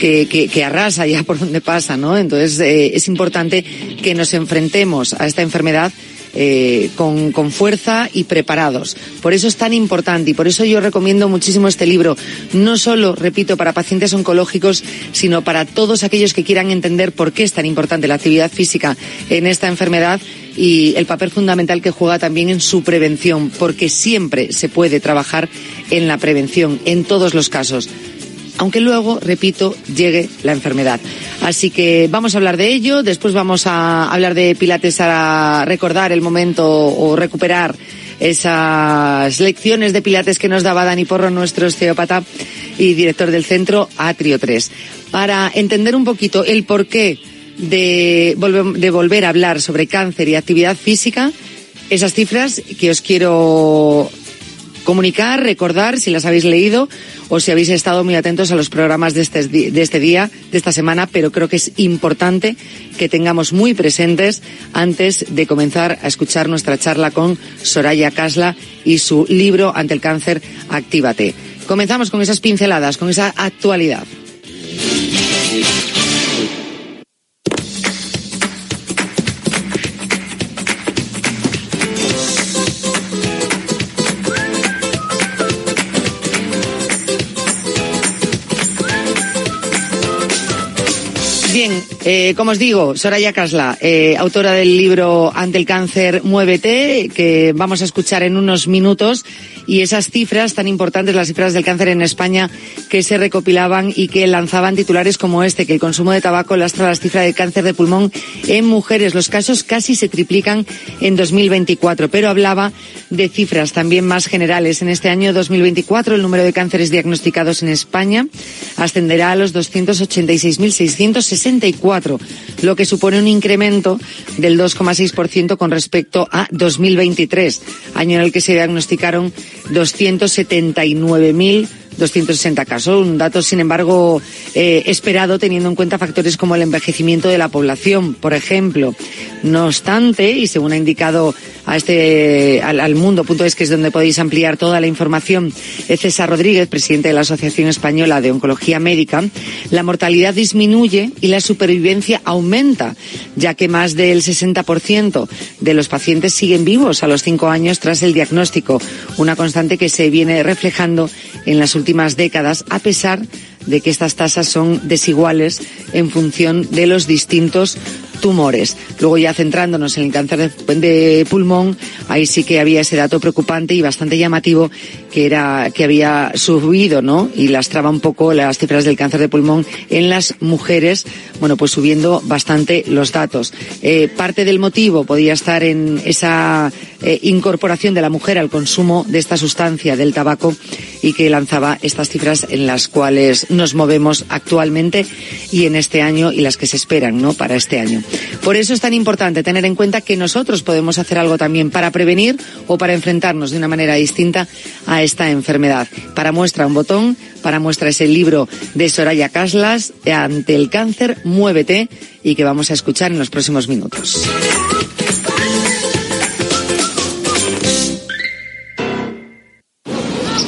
que, que, que arrasa ya <laughs> por donde pasa, ¿no? Entonces eh, es importante que nos enfrentemos a esta enfermedad eh, con, con, fuerza y preparados. Por eso es tan importante y por eso yo recomiendo muchísimo este libro, no solo, repito, para pacientes oncológicos, sino para todos aquellos que quieran entender por qué es tan importante la actividad física en esta enfermedad y el papel fundamental que juega también en su prevención, porque siempre se puede trabajar en la prevención, en todos los casos aunque luego, repito, llegue la enfermedad. Así que vamos a hablar de ello, después vamos a hablar de Pilates a recordar el momento o recuperar esas lecciones de Pilates que nos daba Dani Porro, nuestro osteópata y director del centro Atrio 3. Para entender un poquito el porqué de, de volver a hablar sobre cáncer y actividad física, esas cifras que os quiero comunicar, recordar si las habéis leído o si habéis estado muy atentos a los programas de este, de este día, de esta semana, pero creo que es importante que tengamos muy presentes antes de comenzar a escuchar nuestra charla con Soraya Casla y su libro Ante el cáncer, Actívate. Comenzamos con esas pinceladas, con esa actualidad. Bien, eh, como os digo, Soraya Casla, eh, autora del libro Ante el cáncer, muévete, que vamos a escuchar en unos minutos, y esas cifras tan importantes, las cifras del cáncer en España, que se recopilaban y que lanzaban titulares como este, que el consumo de tabaco lastra las cifras de cáncer de pulmón en mujeres. Los casos casi se triplican en 2024, pero hablaba de cifras también más generales. En este año 2024, el número de cánceres diagnosticados en España ascenderá a los 286.664, lo que supone un incremento del 2,6% con respecto a 2023, año en el que se diagnosticaron 279.000 260 casos. Un dato, sin embargo, eh, esperado teniendo en cuenta factores como el envejecimiento de la población, por ejemplo. No obstante, y según ha indicado a este, al, al mundo.es, que es donde podéis ampliar toda la información, es César Rodríguez, presidente de la Asociación Española de Oncología Médica, la mortalidad disminuye y la supervivencia aumenta, ya que más del 60% de los pacientes siguen vivos a los cinco años tras el diagnóstico, una constante que se viene reflejando en las últimas décadas, a pesar de que estas tasas son desiguales en función de los distintos tumores. Luego ya centrándonos en el cáncer de, pulmón, ahí sí que había ese dato preocupante y bastante llamativo que era que había subido, ¿no? Y lastraba un poco las cifras del cáncer de pulmón en las mujeres, bueno, pues subiendo bastante los datos. Eh, parte del motivo podía estar en esa eh, incorporación de la mujer al consumo de esta sustancia del tabaco y que lanzaba estas cifras en las cuales nos movemos actualmente y en este año y las que se esperan, ¿no? Para este año. Por eso es tan importante tener en cuenta que nosotros podemos hacer algo también para prevenir o para enfrentarnos de una manera distinta a esta enfermedad. Para muestra un botón, para muestra es el libro de Soraya Caslas, Ante el cáncer, muévete, y que vamos a escuchar en los próximos minutos.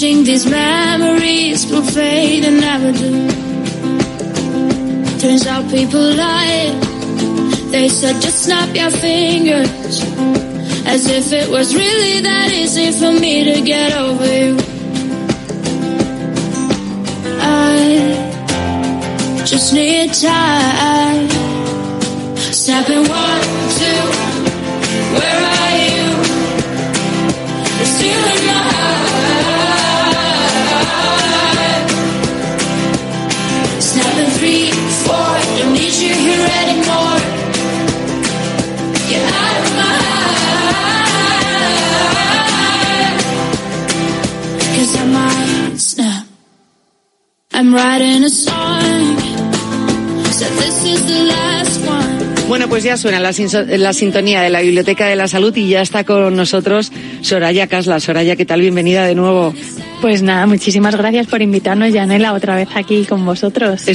Wishing these memories will fade and never do. Turns out people lie. They said just snap your fingers. As if it was really that easy for me to get over you. I just need time. Snapping one, two, where are you? You're my
Bueno, pues ya suena la, la, sintonía de la Biblioteca de la Salud y ya está con nosotros Soraya Casla. Soraya, ¿qué tal? Bienvenida de nuevo.
Pues nada, muchísimas gracias por invitarnos, Yanela, otra vez aquí con vosotros.
Es un